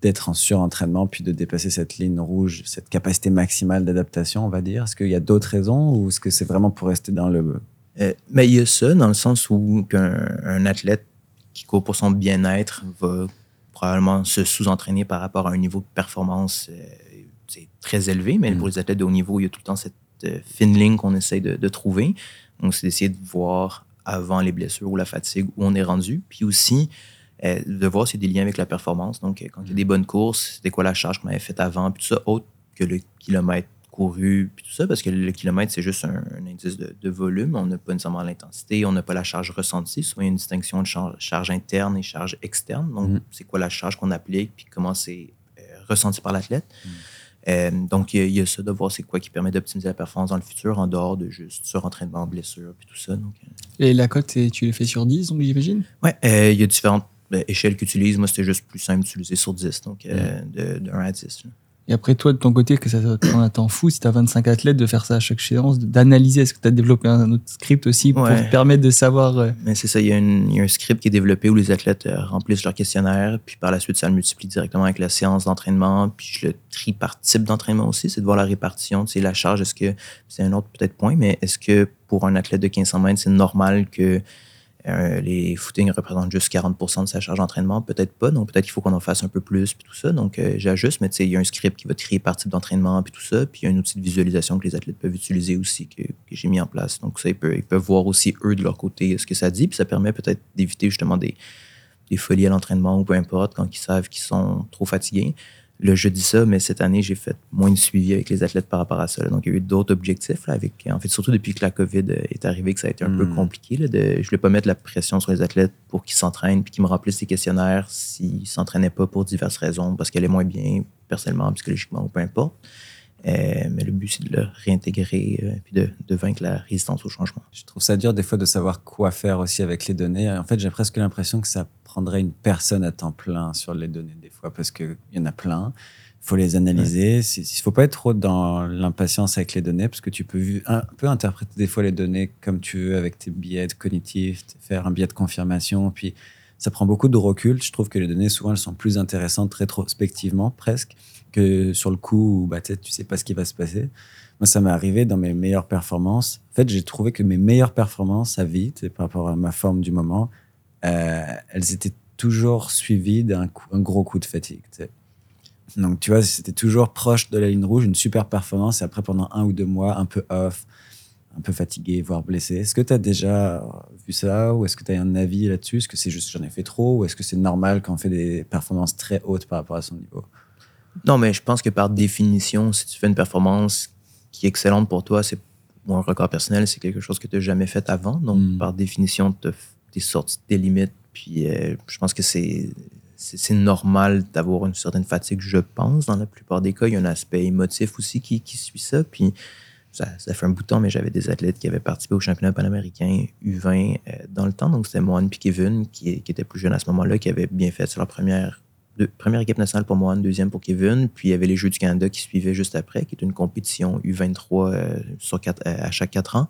d'être en surentraînement puis de dépasser cette ligne rouge, cette capacité maximale d'adaptation, on va dire? Est-ce qu'il y a d'autres raisons ou est-ce que c'est vraiment pour rester dans le Euh, mais il y a ça dans le sens où qu'un un athlète qui court pour son bien-être va probablement se sous-entraîner par rapport à un niveau de performance euh, très élevé, mais Mm. pour les athlètes de haut niveau, il y a tout le temps cette euh, fine ligne qu'on essaye de, de trouver. Donc, c'est d'essayer de voir avant les blessures ou la fatigue où on est rendu, puis aussi de voir s'il y a des liens avec la performance. Donc, quand il y a des bonnes courses, c'était quoi la charge qu'on avait faite avant, puis tout ça, autre que le kilomètre couru, puis tout ça, parce que le kilomètre, c'est juste un, un indice de, de volume. On n'a pas nécessairement l'intensité, on n'a pas la charge ressentie. Souvent, il y a une distinction de charge, charge interne et charge externe. Donc, Mhm. c'est quoi la charge qu'on applique, puis comment c'est euh, ressenti par l'athlète. Mhm. Euh, donc, il y, a- il y a ça de voir c'est quoi qui permet d'optimiser la performance dans le futur, en dehors de juste surentraînement, blessure, puis tout ça. Donc, euh, Et la cote, tu les fais sur 10, donc j'imagine? Euh, il y a différentes échelles qu'ils utilisent. Moi, c'était juste plus simple d'utiliser sur 10, donc euh, de, de 1 à 10. là. Et après, toi, de ton côté, que ça va te prendre un temps fou, si tu as 25 athlètes, de faire ça à chaque séance, d'analyser. Est-ce que tu as développé un autre script aussi pour Ouais. te permettre de savoir. euh, Mais c'est ça, il y, y a un script qui est développé où les athlètes euh, remplissent leur questionnaire, puis par la suite, ça le multiplie directement avec la séance d'entraînement, puis je le trie par type d'entraînement aussi, c'est de voir la répartition, c'est la charge, est-ce que, c'est un autre peut-être point, mais est-ce que pour un athlète de 1500 mètres, c'est normal que euh, les footings représentent juste 40% de sa charge d'entraînement? Peut-être pas, donc peut-être qu'il faut qu'on en fasse un peu plus, puis tout ça, donc euh, j'ajuste, mais tu sais, il y a un script qui va trier par type d'entraînement, puis tout ça, puis il y a un outil de visualisation que les athlètes peuvent utiliser aussi, que, j'ai mis en place, donc ça, ils peuvent, voir aussi, eux, de leur côté, ce que ça dit, puis ça permet peut-être d'éviter justement des folies à l'entraînement ou peu importe, quand ils savent qu'ils sont trop fatigués. Là, je dis ça, mais cette année, j'ai fait moins de suivi avec les athlètes par rapport à ça. là. Donc, il y a eu d'autres objectifs. Là, avec, en fait, surtout depuis que la COVID euh, est arrivée, que ça a été un peu Mm. compliqué. Là, de, je ne voulais pas mettre la pression sur les athlètes pour qu'ils s'entraînent puis qu'ils me remplissent des questionnaires s'ils ne s'entraînaient pas pour diverses raisons, parce qu'elle est moins bien personnellement, psychologiquement ou peu importe. Euh, mais le but, c'est de le réintégrer euh, puis de, de vaincre la résistance au changement. Je trouve ça dur des fois de savoir quoi faire aussi avec les données. En fait, j'ai presque l'impression que ça prendrait une personne à temps plein sur les données des fois parce qu'il y en a plein. Il faut les analyser. Il ne faut pas être trop dans l'impatience avec les données parce que tu peux un peu interpréter des fois les données comme tu veux avec tes biais cognitifs, faire un biais de confirmation. Puis ça prend beaucoup de recul. Je trouve que les données, souvent, elles sont plus intéressantes rétrospectivement presque que sur le coup où bah, tu sais pas ce qui va se passer. Moi, ça m'est arrivé dans mes meilleures performances. En fait, j'ai trouvé que mes meilleures performances à vie, par rapport à ma forme du moment, euh, elles étaient toujours suivies d'un gros coup de fatigue. Donc, tu vois, c'était toujours proche de la ligne rouge, une super performance. Et après, pendant un ou deux mois, un peu off, un peu fatigué, voire blessé. Est-ce que tu as déjà vu ça ou est-ce que tu as un avis là-dessus? Est-ce que c'est juste j'en ai fait trop ou est-ce que c'est normal quand on fait des performances très hautes par rapport à son niveau? Non, mais je pense que par définition, si tu fais une performance qui est excellente pour toi, c'est un record personnel, c'est quelque chose que tu n'as jamais fait avant. Donc, Mm. par définition, tu es sorti de tes limites. Puis, euh, je pense que c'est c'est c'est normal d'avoir une certaine fatigue, je pense. Dans la plupart des cas, il y a un aspect émotif aussi qui, qui suit ça. Puis, ça, ça fait un bout de temps, mais j'avais des athlètes qui avaient participé au championnat panaméricain U20 euh, dans le temps. Donc, c'était Mohan puis Kevin, qui, qui étaient plus jeunes à ce moment-là, qui avaient bien fait sur leur première, deux- première équipe nationale pour Mohan, deuxième pour Kevin. Puis, il y avait les Jeux du Canada qui suivaient juste après, qui est une compétition U23 euh, sur quatre, euh, à chaque quatre ans.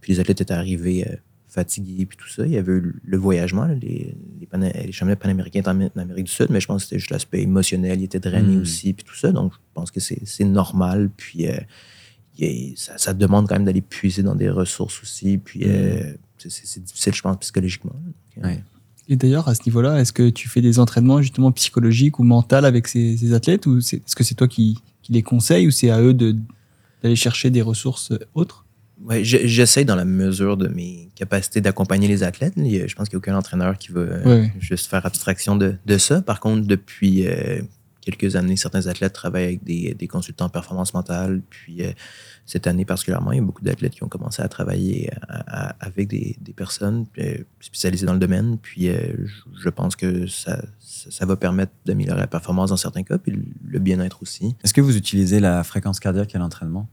Puis, les athlètes étaient arrivés fatigués, puis tout ça. Il y avait eu le voyagement, là, les, les, pana- les championnats panaméricains en Am- en Amérique du Sud, mais je pense que c'était juste l'aspect émotionnel. Il était drainé Mm. aussi, puis tout ça. Donc, je pense que c'est c'est normal. Puis, il ça, ça demande quand même d'aller puiser dans des ressources aussi. Puis, euh, c'est- difficile, je pense, psychologiquement. Donc, euh, Ouais. Et d'ailleurs, à ce niveau-là, est-ce que tu fais des entraînements justement psychologiques ou mentaux avec ces, ces athlètes ou est-ce que c'est toi qui, qui les conseilles ou c'est à eux de- d'aller chercher des ressources autres? Ouais, je- j'essaie dans la mesure de mes capacités d'accompagner les athlètes. Je pense qu'il n'y a aucun entraîneur qui va euh, Ouais. juste faire abstraction de, de ça. Par contre, depuis euh, quelques années, certains athlètes travaillent avec des, des consultants en performance mentale. Puis euh, cette année particulièrement, il y a beaucoup d'athlètes qui ont commencé à travailler à- à- avec des, des personnes euh, spécialisées dans le domaine. Puis euh, je, pense que ça, ça, ça va permettre d'améliorer la performance dans certains cas, puis le- bien-être aussi. Est-ce que vous utilisez la fréquence cardiaque à l'entraînement?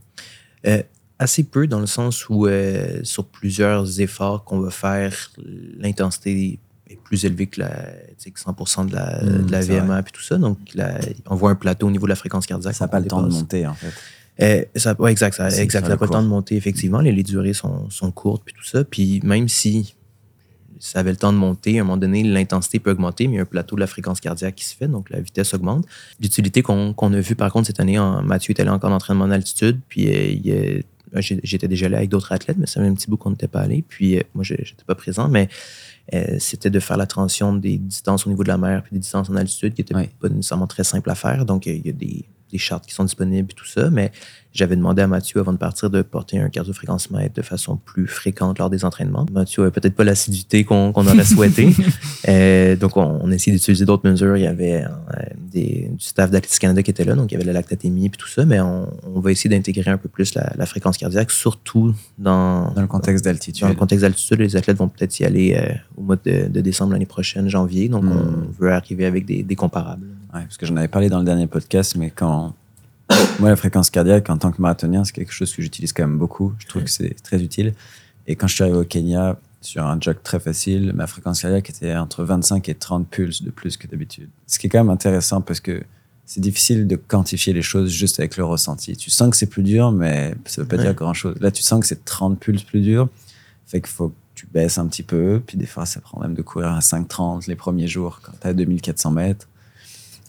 Euh, assez peu dans le sens où euh, sur plusieurs efforts qu'on va faire, l'intensité est plus élevée que, la, tu sais, que 100% de la, de la c'est VMA et tout ça. Donc, la- on voit un plateau au niveau de la fréquence cardiaque. Ça n'a pas le temps de monter, en fait. Euh, ça, ouais, exact. Ça, exact, ça n'a pas le temps de monter, effectivement. Les, les durées sont, sont courtes, puis tout ça. Puis même si ça avait le temps de monter, à un moment donné, l'intensité peut augmenter, mais il y a un plateau de la fréquence cardiaque qui se fait, donc la vitesse augmente. L'utilité qu'on a vue, par contre, cette année, en, Mathieu est allé encore en entraînement en altitude, puis euh, il, j'ai- j'étais déjà allé avec d'autres athlètes, mais ça fait un petit bout qu'on n'était pas allé. Puis euh, moi, j'étais pas présent, mais euh, c'était de faire la transition des distances au niveau de la mer puis des distances en altitude qui n'étaient Ouais. pas nécessairement très simples à faire. Donc, euh, il y a des, des chartes qui sont disponibles et tout ça, mais j'avais demandé à Mathieu avant de partir de porter un cardiofréquencemètre de façon plus fréquente lors des entraînements. Mathieu avait peut-être pas l'assiduité qu'on qu'on aurait souhaité. Euh, donc, on, on a essayé d'utiliser d'autres mesures. Il y avait euh, des, du staff d'Athlétisme Canada qui était là, donc il y avait la lactatémie et tout ça, mais on, on va essayer d'intégrer un peu plus la, la fréquence cardiaque, surtout dans, Dans le contexte d'altitude. dans le contexte d'altitude, les athlètes vont peut-être y aller euh, au mois de, de décembre l'année prochaine, janvier. Donc, Mm. on veut arriver avec des, des comparables. Ouais, parce que j'en avais parlé dans le dernier podcast, mais quand. Moi, la fréquence cardiaque, en tant que marathonien, c'est quelque chose que j'utilise quand même beaucoup. Je trouve que c'est très utile. Et quand je suis arrivé au Kenya, sur un jog très facile, ma fréquence cardiaque était entre 25 et 30 pulses de plus que d'habitude. Ce qui est quand même intéressant parce que c'est difficile de quantifier les choses juste avec le ressenti. Tu sens que c'est plus dur, mais ça veut pas Ouais. dire grand chose. Là, tu sens que c'est 30 pulses plus dur. Fait qu'il faut que tu baisses un petit peu. Puis des fois, ça prend même de courir à 5,30 les premiers jours quand tu as 2400 mètres.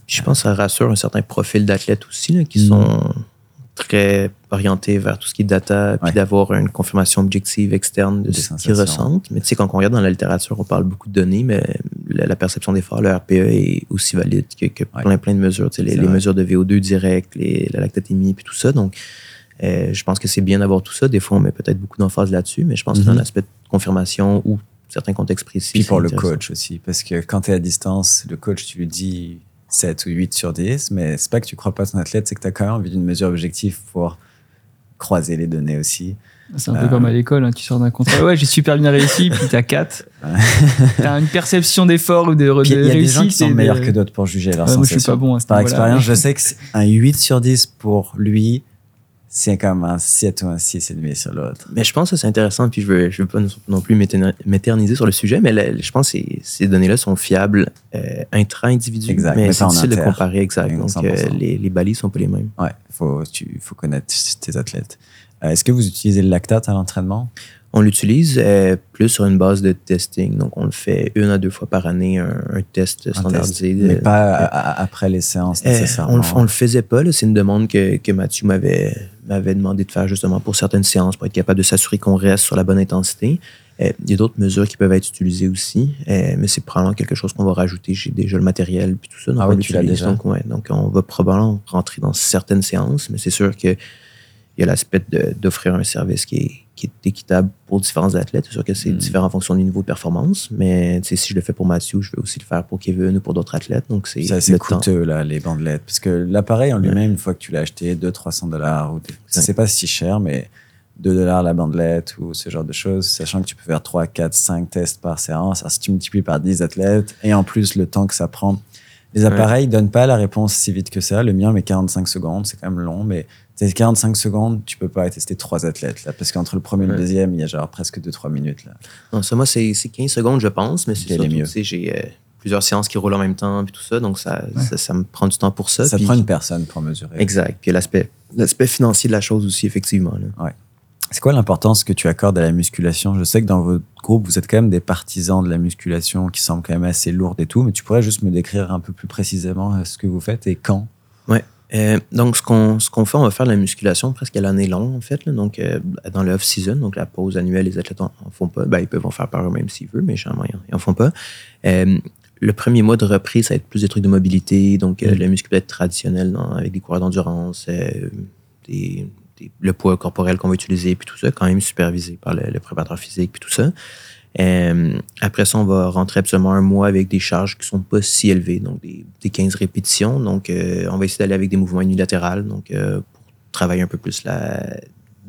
Puis je pense que ça rassure un certain profil d'athlètes aussi, là, qui Mm. sont très orientés vers tout ce qui est data, puis Ouais. d'avoir une confirmation objective externe de Des ce qu'ils ressentent. Mais tu sais, quand on regarde dans la littérature, on parle beaucoup de données, mais la, la perception d'effort, le RPE est aussi valide que, que Ouais. plein, plein de mesures. Tu sais, les, mesures de VO2 direct, les, la lactatémie, puis tout ça. Donc, euh, je pense que c'est bien d'avoir tout ça. Des fois, on met peut-être beaucoup d'emphase là-dessus, mais je pense que dans Mhm. l'aspect de confirmation ou certains contextes précis. Puis pour le coach aussi, parce que quand tu es à distance, le coach, tu lui dis 7 ou 8 sur 10, mais c'est pas que tu crois pas à ton athlète, c'est que tu as quand même envie d'une mesure objective pour croiser les données aussi. C'est un peu Euh. comme à l'école, hein, tu sors d'un contrat. Ouais, j'ai super bien réussi, puis t'as 4. T'as une perception d'effort ou de, de il y a des gens réussite. qui sont et de- meilleurs que d'autres pour juger leur Ouais, moi, je suis sensation. pas bon à Par expérience, je sais que c'est un 8 sur 10 pour lui, c'est comme un 7 ou un 6 et demi sur l'autre. Mais je pense que c'est intéressant, puis je veux, je veux pas non plus m'éterni- m'éterniser sur le sujet, mais je pense que ces, ces données-là sont fiables euh, intra-individu. Exact, mais c'est difficile de comparer, exact. Oui, Donc, 100%. euh, les, les balises sont pas les mêmes. Ouais, faut, tu faut connaître tes athlètes. Euh, Est-ce que vous utilisez le lactate à l'entraînement? On l'utilise euh, plus sur une base de testing. Donc, on le fait une à deux fois par année, un, un test Un standardisé. test, Mais pas après les séances nécessairement. on, le, on le faisait pas. C'est une demande que, que Mathieu m'avait m'avait demandé de faire justement pour certaines séances pour être capable de s'assurer qu'on reste sur la bonne intensité. Euh, il y a d'autres mesures qui peuvent être utilisées aussi, euh, mais c'est probablement quelque chose qu'on va rajouter. J'ai déjà le matériel puis tout ça. donc Ah on oui, tu l'as l'utilise. déjà. Donc, ouais, donc, on va probablement rentrer dans certaines séances, mais c'est sûr que il y a l'aspect d'offrir un service qui est, qui est équitable pour différents athlètes. C'est sûr que c'est Mm. différent en fonction du niveau de performance, mais si je le fais pour Mathieu, je vais aussi le faire pour Kevin ou pour d'autres athlètes. Donc, c'est assez le temps. coûteux, là, les bandelettes. Parce que l'appareil en lui-même, une fois que tu l'as acheté, 200-300 dollars, ou c'est pas si cher, mais 2 dollars la bandelette ou ce genre de choses, sachant que tu peux faire 3, 4, 5 tests par séance. Alors, si tu multiplies par 10 athlètes, et en plus le temps que ça prend. Les appareils donnent pas la réponse si vite que ça. Le mien met 45 secondes, c'est quand même long, mais c'est 45 secondes, tu peux pas tester trois athlètes, là, parce qu'entre le premier et le Ouais. deuxième, il y a genre presque 2-3 minutes, là. Non, ça, moi, c'est c'est 15 secondes, je pense, mais c'est mieux. tu sais, j'ai euh, plusieurs séances qui roulent en même temps, puis tout ça, donc ça, ça, ça me prend du temps pour ça. Ça puis- prend une personne pour mesurer. Exact. Puis l'aspect financier de la chose aussi, effectivement. là. C'est quoi l'importance que tu accordes à la musculation? Je sais que dans votre groupe, vous êtes quand même des partisans de la musculation qui semble quand même assez lourde et tout, mais tu pourrais juste me décrire un peu plus précisément euh, ce que vous faites et quand? Euh, donc, ce qu'on ce qu'on fait, on va faire de la musculation presque à l'année longue, en fait. là. donc, euh, dans le off-season, donc la pause annuelle, les athlètes en, en font pas. Ben, ils peuvent en faire par eux-mêmes s'ils veulent, mais généralement, ils en- ils en font pas. Euh, le premier mois de reprise, ça va être plus des trucs de mobilité, donc Mm. la muscu peut être traditionnelle dans- avec des coureurs d'endurance, des- des- le poids corporel qu'on va utiliser, puis tout ça, quand même supervisé par le, le préparateur physique, puis tout ça. Euh, après ça, on va rentrer absolument un mois avec des charges qui sont pas si élevées, donc des, des 15 répétitions. Donc, euh, on va essayer d'aller avec des mouvements unilatéraux, donc euh, pour travailler un peu plus la,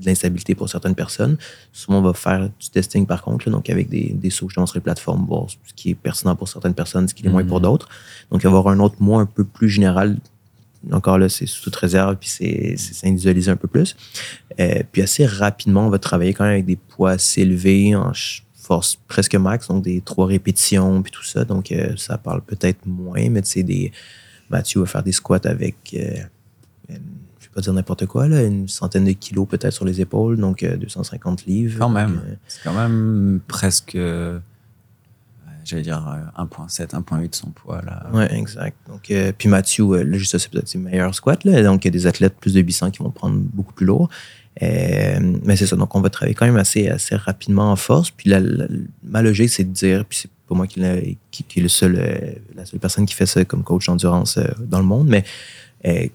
l'instabilité pour certaines personnes. Souvent, on va faire du testing par contre, là, donc avec des, des sauts justement sur les plateformes, voir ce qui est pertinent pour certaines personnes, ce qui est moins Mhm. pour d'autres. Donc, avoir un autre mois un peu plus général. Encore là, c'est sous toute réserve, puis c'est s'individualiser un peu plus. Euh, puis assez rapidement, on va travailler quand même avec des poids assez élevés, en ch- force presque max, donc des trois répétitions, puis tout ça. Donc, euh, ça parle peut-être moins, mais tu sais, des... Mathieu va faire des squats avec, euh, euh, je vais pas dire n'importe quoi, là, une centaine de kilos peut-être sur les épaules, donc euh, 250 livres. Quand même. Euh, C'est quand même presque, euh, j'allais dire euh, 1.7, 1.8 son poids là. Ouais, exact. Donc, euh, puis Mathieu, euh, là, juste ça, c'est peut-être ses meilleurs squats. Là. Donc, il y a des athlètes plus de 800 qui vont prendre beaucoup plus lourd. Euh, mais c'est ça. Donc, on va travailler quand même assez, assez rapidement en force. Puis la, ma logique, c'est de dire, puis c'est pas moi qui, qui, est le seul, euh, la seule personne qui fait ça comme coach d'endurance euh, dans le monde, mais euh,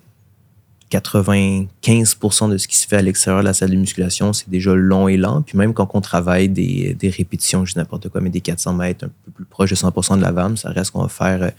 95% de ce qui se fait à l'extérieur de la salle de musculation, c'est déjà long et lent. Puis même quand on travaille des, des répétitions, je n'importe quoi, mais des 400 mètres un peu plus proche de 100% de la VAM, ça reste qu'on va faire euh,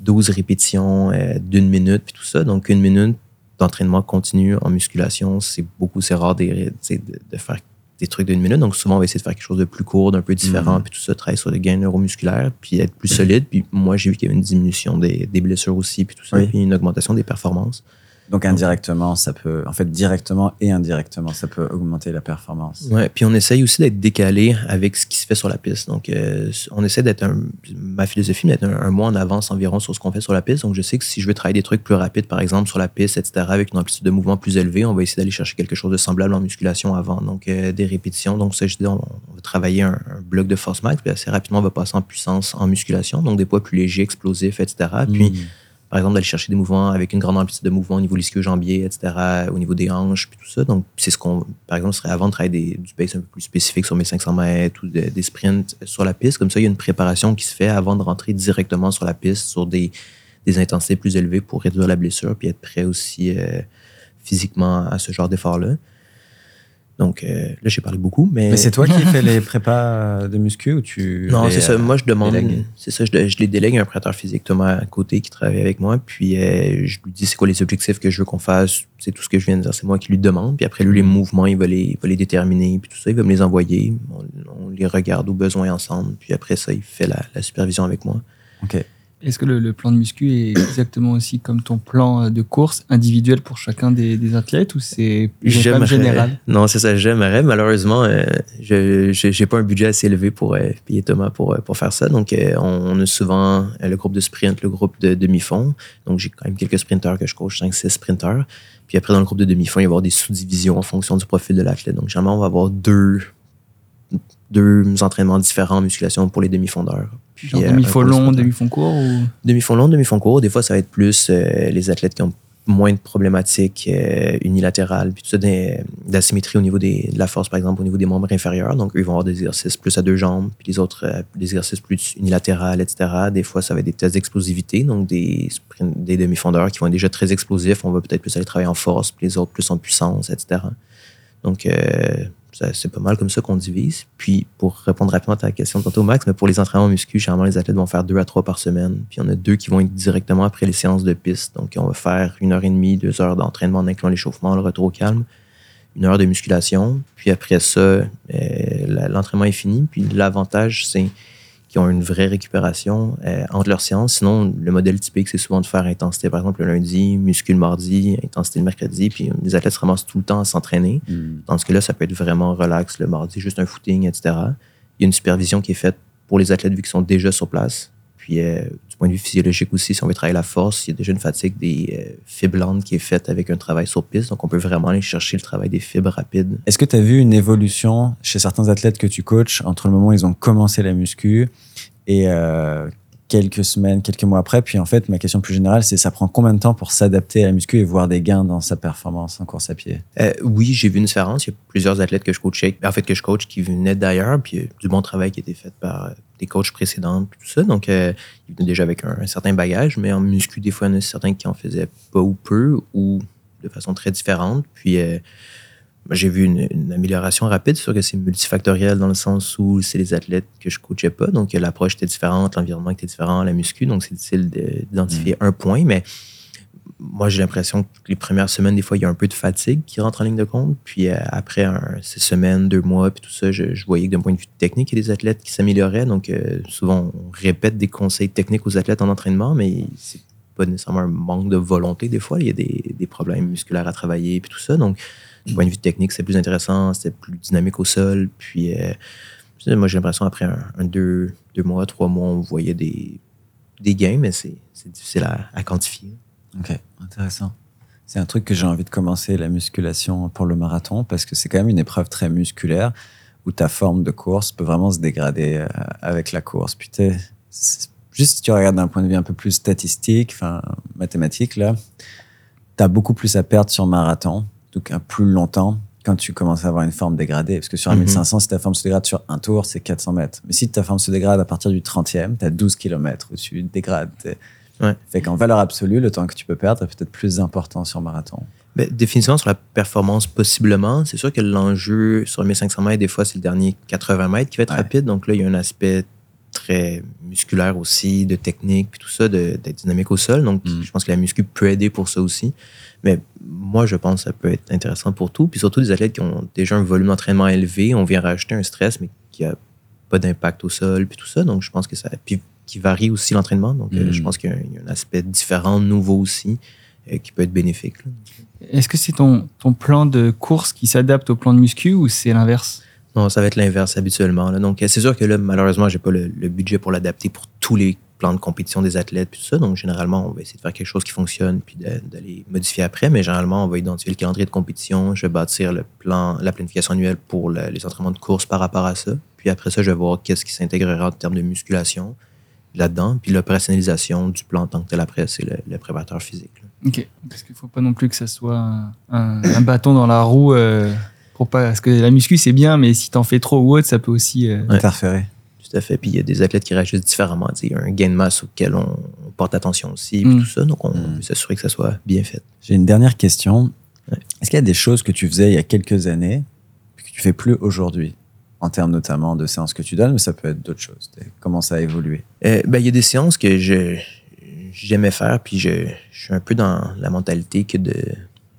12 répétitions d'une minute, puis tout ça. Donc, une minute d'entraînement continu en musculation, c'est beaucoup, c'est rare des- de, de faire des trucs d'une minute. Donc, souvent, on va essayer de faire quelque chose de plus court, d'un peu différent, Mhm. puis tout ça, travailler sur des gains neuromusculaires, puis être plus solide. Puis moi, j'ai vu qu'il y avait une diminution des, des blessures aussi, puis tout ça, Oui. puis une augmentation des performances. Donc indirectement, ça peut, en fait, directement et indirectement, ça peut augmenter la performance. Ouais, puis on essaye aussi d'être décalé avec ce qui se fait sur la piste. Donc, euh, on essaie d'être un, ma philosophie, d'être un, un mois en avance environ sur ce qu'on fait sur la piste. Donc, je sais que si je veux travailler des trucs plus rapides, par exemple, sur la piste, etc., avec une amplitude de mouvement plus élevée, on va essayer d'aller chercher quelque chose de semblable en musculation avant. Donc, euh, des répétitions. Donc, ça, je dis, on, on va travailler un, un bloc de force max, puis assez rapidement, on va passer en puissance en musculation. Donc, des poids plus légers, explosifs, etc. Puis, Mm. Par exemple, d'aller chercher des mouvements avec une grande amplitude de mouvement au niveau ischio-jambier, etc., au niveau des hanches, puis tout ça. Donc, c'est ce qu'on, par exemple, serait avant de travailler des, du pace un peu plus spécifique sur mes 500 mètres ou de- des sprints sur la piste. Comme ça, il y a une préparation qui se fait avant de rentrer directement sur la piste sur des, des intensités plus élevées pour réduire la blessure puis être prêt aussi euh, physiquement à ce genre d'effort-là. Donc, euh, là, j'ai parlé beaucoup, mais. Mais c'est toi qui fais les prépas de muscu ou tu Non, c'est ça. euh, Moi, je demande. C'est ça. Je, je les délègue à un préparateur physique, Thomas, à côté, qui travaille avec moi. Puis, euh, je lui dis c'est quoi les objectifs que je veux qu'on fasse. C'est tout ce que je viens de dire. C'est moi qui lui demande. Puis après, lui, les mouvements, il va les, il va les déterminer. Puis tout ça, il va me les envoyer. On, on les regarde au besoin ensemble. Puis après ça, il fait la, la supervision avec moi. Ok. Est-ce que le, le plan de muscu est exactement aussi comme ton plan de course individuel pour chacun des, des athlètes ou c'est pas général Non, c'est ça. J'aimerais. Malheureusement, euh, je j'ai pas un budget assez élevé pour euh, payer Thomas pour, euh, pour faire ça. Donc, euh, on, on a souvent euh, le groupe de sprint, le groupe de demi-fond. Donc, j'ai quand même quelques sprinteurs que je coach, 5-6 sprinteurs. Puis après, dans le groupe de demi-fond, il va y avoir des sous-divisions en fonction du profil de l'athlète. Donc, généralement, on va avoir deux, deux entraînements différents en musculation pour les demi-fondeurs. Puis, euh, demi-fond long, demi-fond court ou... Demi-fond long, demi-fond court. Des fois, ça va être plus euh, les athlètes qui ont moins de problématiques euh, unilatérales, puis tout ça, des- d'asymétrie au niveau des, de la force, par exemple, au niveau des membres inférieurs. Donc, eux, ils vont avoir des exercices plus à deux jambes, puis les autres, des exercices plus unilatérales, etc. Des fois, ça va être des tests d'explosivité, donc des, des demi-fondeurs qui vont être déjà très explosifs. On va peut-être plus aller travailler en force, puis les autres plus en puissance, etc. Donc, c'est pas mal comme ça qu'on divise. Puis, pour répondre rapidement à ta question tantôt, Max, mais pour les entraînements muscu, généralement, les athlètes vont faire deux à trois par semaine. Puis, en a deux qui vont être directement après les séances de piste. Donc, on va faire une heure et demie, deux heures d'entraînement en incluant l'échauffement, le retour au calme, une heure de musculation. Puis, après ça, euh, l'entraînement est fini. Puis, l'avantage, c'est qu'ils ont une vraie récupération euh, entre leurs séances. Sinon, le modèle typique, c'est souvent de faire intensité, par exemple, le lundi, muscu le mardi, intensité le mercredi. Puis, les athlètes se ramassent tout le temps à s'entraîner. Dans ce cas-là, ça peut être vraiment relax le mardi, juste un footing, etc. Il y a une supervision qui est faite pour les athlètes vu qu'ils sont déjà sur place. Puis, euh, du point de vue physiologique aussi, si on veut travailler la force, il y a déjà une fatigue des euh, fibres lentes qui est faite avec un travail sur piste. Donc, on peut vraiment aller chercher le travail des fibres rapides. Est-ce que tu as vu une évolution chez certains athlètes que tu coaches entre le moment où ils ont commencé la muscu et euh, quelques semaines, quelques mois après? Puis en fait, ma question plus générale, c'est ça prend combien de temps pour s'adapter à la muscu et voir des gains dans sa performance en course à pied? Oui, j'ai vu une différence. Il y a plusieurs athlètes que je coachais, en fait, que je coach qui venaient d'ailleurs, puis du bon travail qui a été fait par des coachs précédents, tout ça. Donc, euh, ils venaient déjà avec un, un certain bagage, mais en muscu, des fois, il y en a certains qui en faisaient pas ou peu, ou de façon très différente. Puis, euh, j'ai vu une, une amélioration rapide. C'est sûr que c'est multifactoriel dans le sens où c'est les athlètes que je coachais pas. Donc, l'approche était différente, l'environnement était différent, la muscu. Donc, c'est difficile de- d'identifier un point, mais moi, j'ai l'impression que les premières semaines, des fois, il y a un peu de fatigue qui rentre en ligne de compte. Puis euh, après un, ces semaines, deux mois, puis tout ça, je, voyais que d'un point de vue technique, il y a des athlètes qui s'amélioraient. Donc, euh, souvent, on répète des conseils techniques aux athlètes en entraînement, mais c'est pas nécessairement un manque de volonté. Des fois, il y a des, des problèmes musculaires à travailler, puis tout ça. Donc, du point de vue technique, c'est plus intéressant, c'était plus dynamique au sol. Puis, euh, moi, j'ai l'impression, après un, deux, deux mois, trois mois, on voyait des, des gains, mais c'est difficile à quantifier. Ok, intéressant. C'est un truc que j'ai envie de commencer, la musculation pour le marathon, parce que c'est quand même une épreuve très musculaire où ta forme de course peut vraiment se dégrader euh, avec la course. Puis juste si tu regardes d'un point de vue un peu plus statistique, enfin mathématique, là, tu as beaucoup plus à perdre sur marathon, donc un plus longtemps, quand tu commences à avoir une forme dégradée. Parce que sur un Mhm. 1500, si ta forme se dégrade sur un tour, c'est 400 mètres. Mais si ta forme se dégrade à partir du 30e, tu as 12 km où tu dégrades. Ouais. Fait qu'en valeur absolue, le temps que tu peux perdre est peut-être plus important sur marathon. Ben, définitivement, sur la performance, possiblement. C'est sûr que l'enjeu sur 1500 mètres, des fois, c'est le dernier 80 mètres qui va être Ouais. rapide. Donc là, il y a un aspect très musculaire aussi, de technique, puis tout ça, de- d'être dynamique au sol. Donc, Mm. je pense que la muscu peut aider pour ça aussi. Mais moi, je pense que ça peut être intéressant pour tout. Puis surtout des athlètes qui ont déjà un volume d'entraînement élevé, on vient rajouter un stress, mais qui a pas d'impact au sol, puis tout ça. Donc, je pense que ça. Puis qui varie aussi l'entraînement. Donc, euh, je pense qu'il y, a un- il y a un aspect différent, nouveau aussi, euh, qui peut être bénéfique. Est-ce que c'est ton, ton plan de course qui s'adapte au plan de muscu ou c'est l'inverse? Non, ça va être l'inverse habituellement. là. Donc, euh, c'est sûr que là, malheureusement, j'ai pas le, le budget pour l'adapter pour tous les plans de compétition des athlètes puis tout ça. Donc, généralement, on va essayer de faire quelque chose qui fonctionne puis de, de les modifier après. Mais généralement, on va identifier le calendrier de compétition. Je vais bâtir le plan, la planification annuelle pour le- les entraînements de course par rapport à ça. Puis après ça, je vais voir qu'est-ce qui s'intégrera en termes de musculation là-dedans. Puis l'opérationnalisation du plan en tant que tel après, c'est le, le préparateur physique. là. Ok. Parce qu'il faut pas non plus que ça soit un, bâton dans la roue. euh, pour pas, parce que la muscu c'est bien, mais si t'en fais trop ou autre, ça peut aussi. euh, Ouais. Interférer. Tout à fait. Puis il y a des athlètes qui réagissent différemment. Tu sais, Il y a un gain de masse auquel on, on porte attention aussi, puis Mm. tout ça. Donc, on Mm. veut s'assurer que ça soit bien fait. J'ai une dernière question. Ouais. Est-ce qu'il y a des choses que tu faisais il y a quelques années puis que tu fais plus aujourd'hui? En termes notamment de séances que tu donnes, mais ça peut être d'autres choses. Comment ça a évolué? Euh, ben, il y a des séances que j'aimais faire, puis je, suis un peu dans la mentalité que de.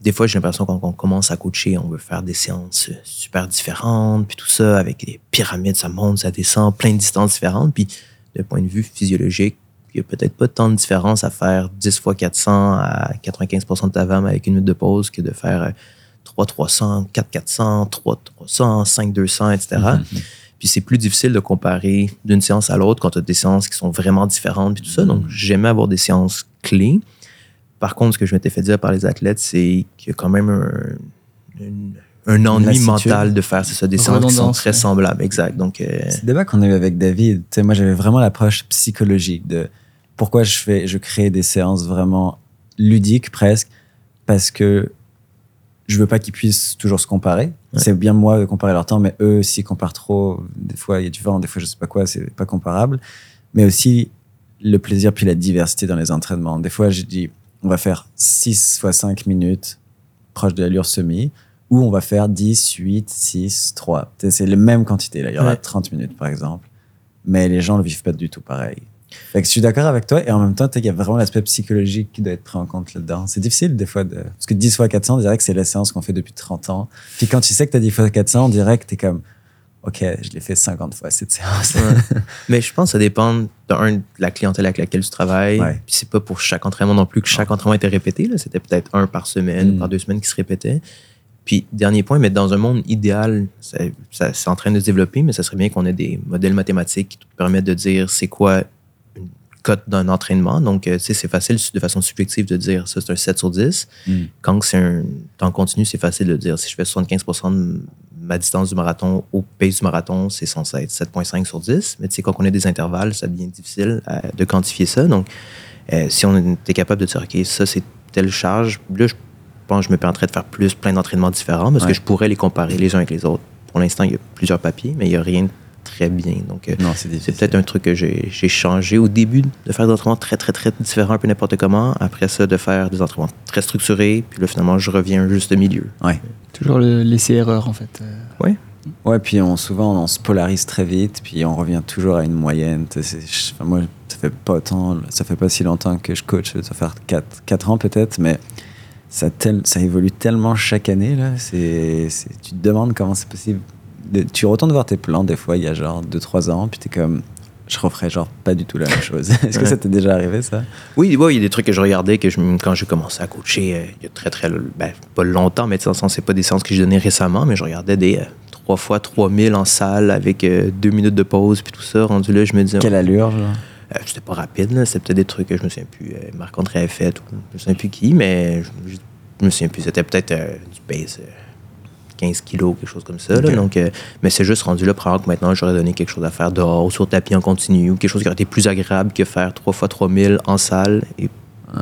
Des fois, j'ai l'impression qu'on commence à coacher, on veut faire des séances super différentes, puis tout ça, avec des pyramides, ça monte, ça descend, plein de distances différentes. Puis, de point de vue physiologique, il n'y a peut-être pas tant de différence à faire 10 fois 400 à 95% de ta avec une minute de pause que de faire euh, 3 300, 4 400, 3 300, 5 200, etc. Puis c'est plus difficile de comparer d'une séance à l'autre quand tu as des séances qui sont vraiment différentes puis tout ça. Donc j'aimais avoir des séances clés. Par contre, ce que je m'étais fait dire par les athlètes, c'est qu'il y a quand même un, une- un ennui mental de faire ça, des séances qui sont très ouais. semblables. Exact. Donc, euh, C'est le débat qu'on a eu avec David. Moi, j'avais vraiment l'approche psychologique de pourquoi je fais, je crée des séances vraiment ludiques presque parce que je veux pas qu'ils puissent toujours se comparer. Ouais. C'est bien moi de comparer leur temps, mais eux, s'ils comparent trop, des fois il y a du vent, des fois je sais pas quoi, c'est pas comparable. Mais aussi le plaisir puis la diversité dans les entraînements. Des fois, je dis, on va faire 6 fois 5 minutes proche de l'allure semi, ou on va faire 10, 8, 6, 3. Tu sais, C'est les mêmes quantités. Là. Il y aura Ouais. 30 minutes, par exemple. Mais les gens le vivent pas du tout pareil. Fait que je suis d'accord avec toi. Et en même temps, tu sais, il y a vraiment l'aspect psychologique qui doit être pris en compte là-dedans. C'est difficile, des fois, de... parce que 10 fois 400, on dirait que c'est la séance qu'on fait depuis 30 ans. Puis quand tu sais que tu as 10 fois 400, on dirait que tu es comme, OK, je l'ai fait 50 fois cette séance. Ouais. Mais je pense que ça dépend d'un, de la clientèle avec laquelle tu travailles. Ouais. Puis c'est pas pour chaque entraînement non plus que chaque entraînement était répété. Là. C'était peut-être un par semaine, Mm. par deux semaines qui se répétait. Puis, dernier point, mais dans un monde idéal, ça, ça- c'est en train de se développer, mais ça serait bien qu'on ait des modèles mathématiques qui te permettent de dire c'est quoi cote d'un entraînement. Donc, euh, tu sais, c'est facile de façon subjective de dire ça, c'est un 7 sur 10. Mm. Quand c'est un temps continu, c'est facile de dire si je fais 75 de ma distance du marathon au pace du marathon, c'est censé être 7,5 sur 10. Mais tu sais, quand on a des intervalles, ça devient difficile euh, de quantifier ça. Donc, euh, si on était capable de dire, OK, ça, c'est telle charge, là, je pense que je me permettrais de faire plus, plein d'entraînements différents parce Ouais. que je pourrais les comparer les uns avec les autres. Pour l'instant, il y a plusieurs papiers, mais il n'y a rien de très bien. Donc, euh, non, c'est peut-être un truc que j'ai j'ai changé au début de faire des entraînements très, très, très différents, un peu n'importe comment. Après ça, de faire des entraînements très structurés. Puis là, finalement, je reviens juste au milieu. Toujours le laisser erreur en fait. Euh, Ouais, puis on, souvent on se polarise très vite, puis on revient toujours à une moyenne. Enfin, moi, ça fait pas autant, ça fait pas si longtemps que je coach, ça fait 4, 4 ans peut-être, mais ça, tel, ça évolue tellement chaque année. Là, c'est, c'est- tu te demandes comment c'est possible. Tu retournes voir tes plans des fois, il y a genre 2-3 ans, puis t'es comme, je referais genre pas du tout la même chose. Est-ce que Ouais. ça t'est déjà arrivé ça? Oui, ouais, il y a des trucs que je regardais que je, quand j'ai commencé à coacher euh, il y a très, très, ben, pas longtemps, mais dans le sens, c'est pas des séances que j'ai données récemment, mais je regardais des euh, 3 fois 3000 en salle avec 2 minutes de pause, puis tout ça. Rendu là, je me disais, Quelle allure, genre? Euh, c'était pas rapide. C'était peut-être des trucs que je me souviens plus. euh, Marc-André avait fait, ou je me souviens plus qui, mais je, je- je me souviens plus. C'était peut-être euh, du base euh, 15 kilos, quelque chose comme ça. là. Donc, euh, mais c'est juste rendu là, probablement que maintenant, j'aurais donné quelque chose à faire dehors, sur tapis en continu, ou quelque chose qui aurait été plus agréable que faire 3 fois 3000 en salle. Et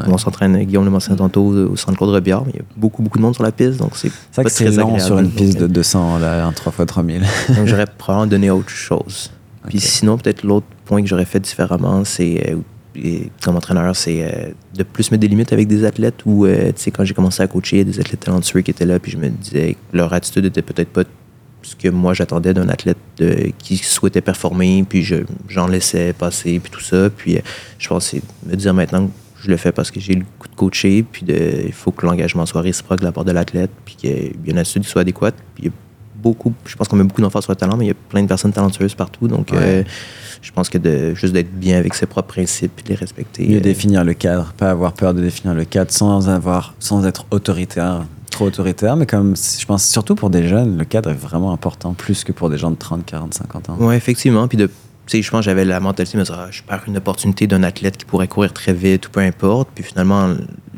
on s'entraîne, Guillaume le mentionné tantôt, au centre Claude Rebiard. mais Il y a beaucoup, beaucoup de monde sur la piste, donc c'est pas que très agréable. sur une piste de 200, là, un 3x3000. donc, j'aurais probablement donné autre chose. Puis sinon, peut-être l'autre point que j'aurais fait différemment, c'est, euh, et comme entraîneur, c'est euh, de plus mettre des limites avec des athlètes où, euh, tu sais, quand j'ai commencé à coacher, il y a des athlètes talentueux qui étaient là, puis je me disais que leur attitude était peut-être pas ce que moi j'attendais d'un athlète qui souhaitait performer, puis je, j'en laissais passer, puis tout ça. Puis euh, je pense c'est me dire maintenant que je le fais parce que j'ai le coup de coacher, puis il faut que l'engagement soit réciproque de la part de l'athlète, puis qu'il y ait une attitude qui soit adéquate. Puis beaucoup, je pense qu'on met beaucoup d'emphase sur le talent, mais il y a plein de personnes talentueuses partout. Donc, Ouais. euh, je pense que de juste d'être bien avec ses propres principes de les respecter. Mieux euh, définir le cadre, pas avoir peur de définir le cadre sans avoir, sans être autoritaire, trop autoritaire, mais comme je pense surtout pour des jeunes, le cadre est vraiment important, plus que pour des gens de 30, 40, 50 ans. Oui, effectivement. Puis de, tu sais, je pense que j'avais la mentalité de me dire, ah, je perds une opportunité d'un athlète qui pourrait courir très vite ou peu importe. Puis finalement,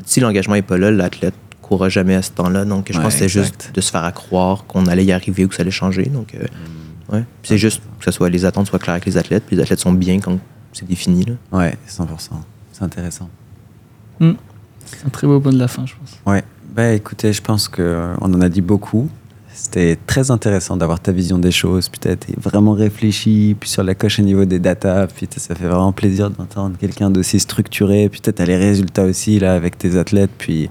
si l'engagement n'est pas là, l'athlète ne courra jamais à ce temps-là. Donc, je Ouais, pense que c'est juste de se faire à croire qu'on allait y arriver ou que ça allait changer. Donc, euh, Mm. ouais. Puis c'est juste que ce soit, les attentes soient claires avec les athlètes. Puis les athlètes sont bien quand c'est défini. Là. Ouais, 100%. C'est intéressant. C'est un très beau point de la fin, je pense. Ouais. Bah écoutez, je pense que on en a dit beaucoup. C'était très intéressant d'avoir ta vision des choses, peut-être et vraiment réfléchi, puis sur la coche au niveau des datas, puis ça fait vraiment plaisir d'entendre quelqu'un d'aussi structuré, puis peut-être t'as les résultats aussi là avec tes athlètes, puis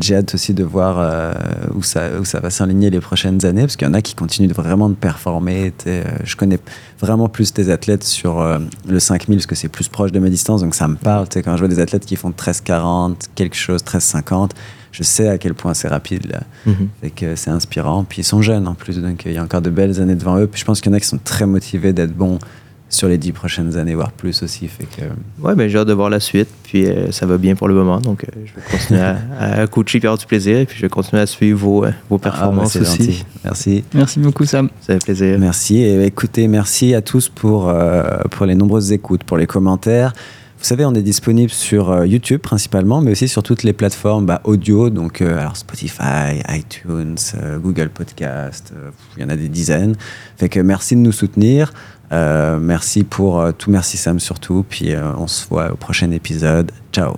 j'ai hâte aussi de voir euh, où, ça, où ça va s'aligner les prochaines années, parce qu'il y en a qui continuent de vraiment de performer. euh, je connais vraiment plus tes athlètes sur euh, le 5000, parce que c'est plus proche de mes distances, donc ça me parle. Quand je vois des athlètes qui font 13-40, quelque chose, 13-50, je sais à quel point c'est rapide. Là. Fait que c'est inspirant. Puis ils sont jeunes en plus, donc il y a encore de belles années devant eux. Puis je pense qu'il y en a qui sont très motivés d'être bons sur les dix prochaines années, voire plus aussi. Fait que Ouais, ben, j'ai hâte de voir la suite. Puis euh, ça va bien pour le moment. Donc, euh, je vais continuer à, à coacher et avoir du plaisir. Et puis je vais continuer à suivre vos, euh, Ah, bah, performances aussi. gentil. Merci. Merci beaucoup, Sam. Ça fait plaisir. Merci. Et écoutez, merci à tous pour, euh, pour les nombreuses écoutes, pour les commentaires. Vous savez, on est disponible sur YouTube principalement, mais aussi sur toutes les plateformes bah, audio, donc euh, alors Spotify, iTunes, euh, Google Podcast, euh, il y en a des dizaines. Fait que merci de nous soutenir. Euh, merci pour euh, tout, merci Sam surtout. Puis euh, on se voit au prochain épisode. Ciao.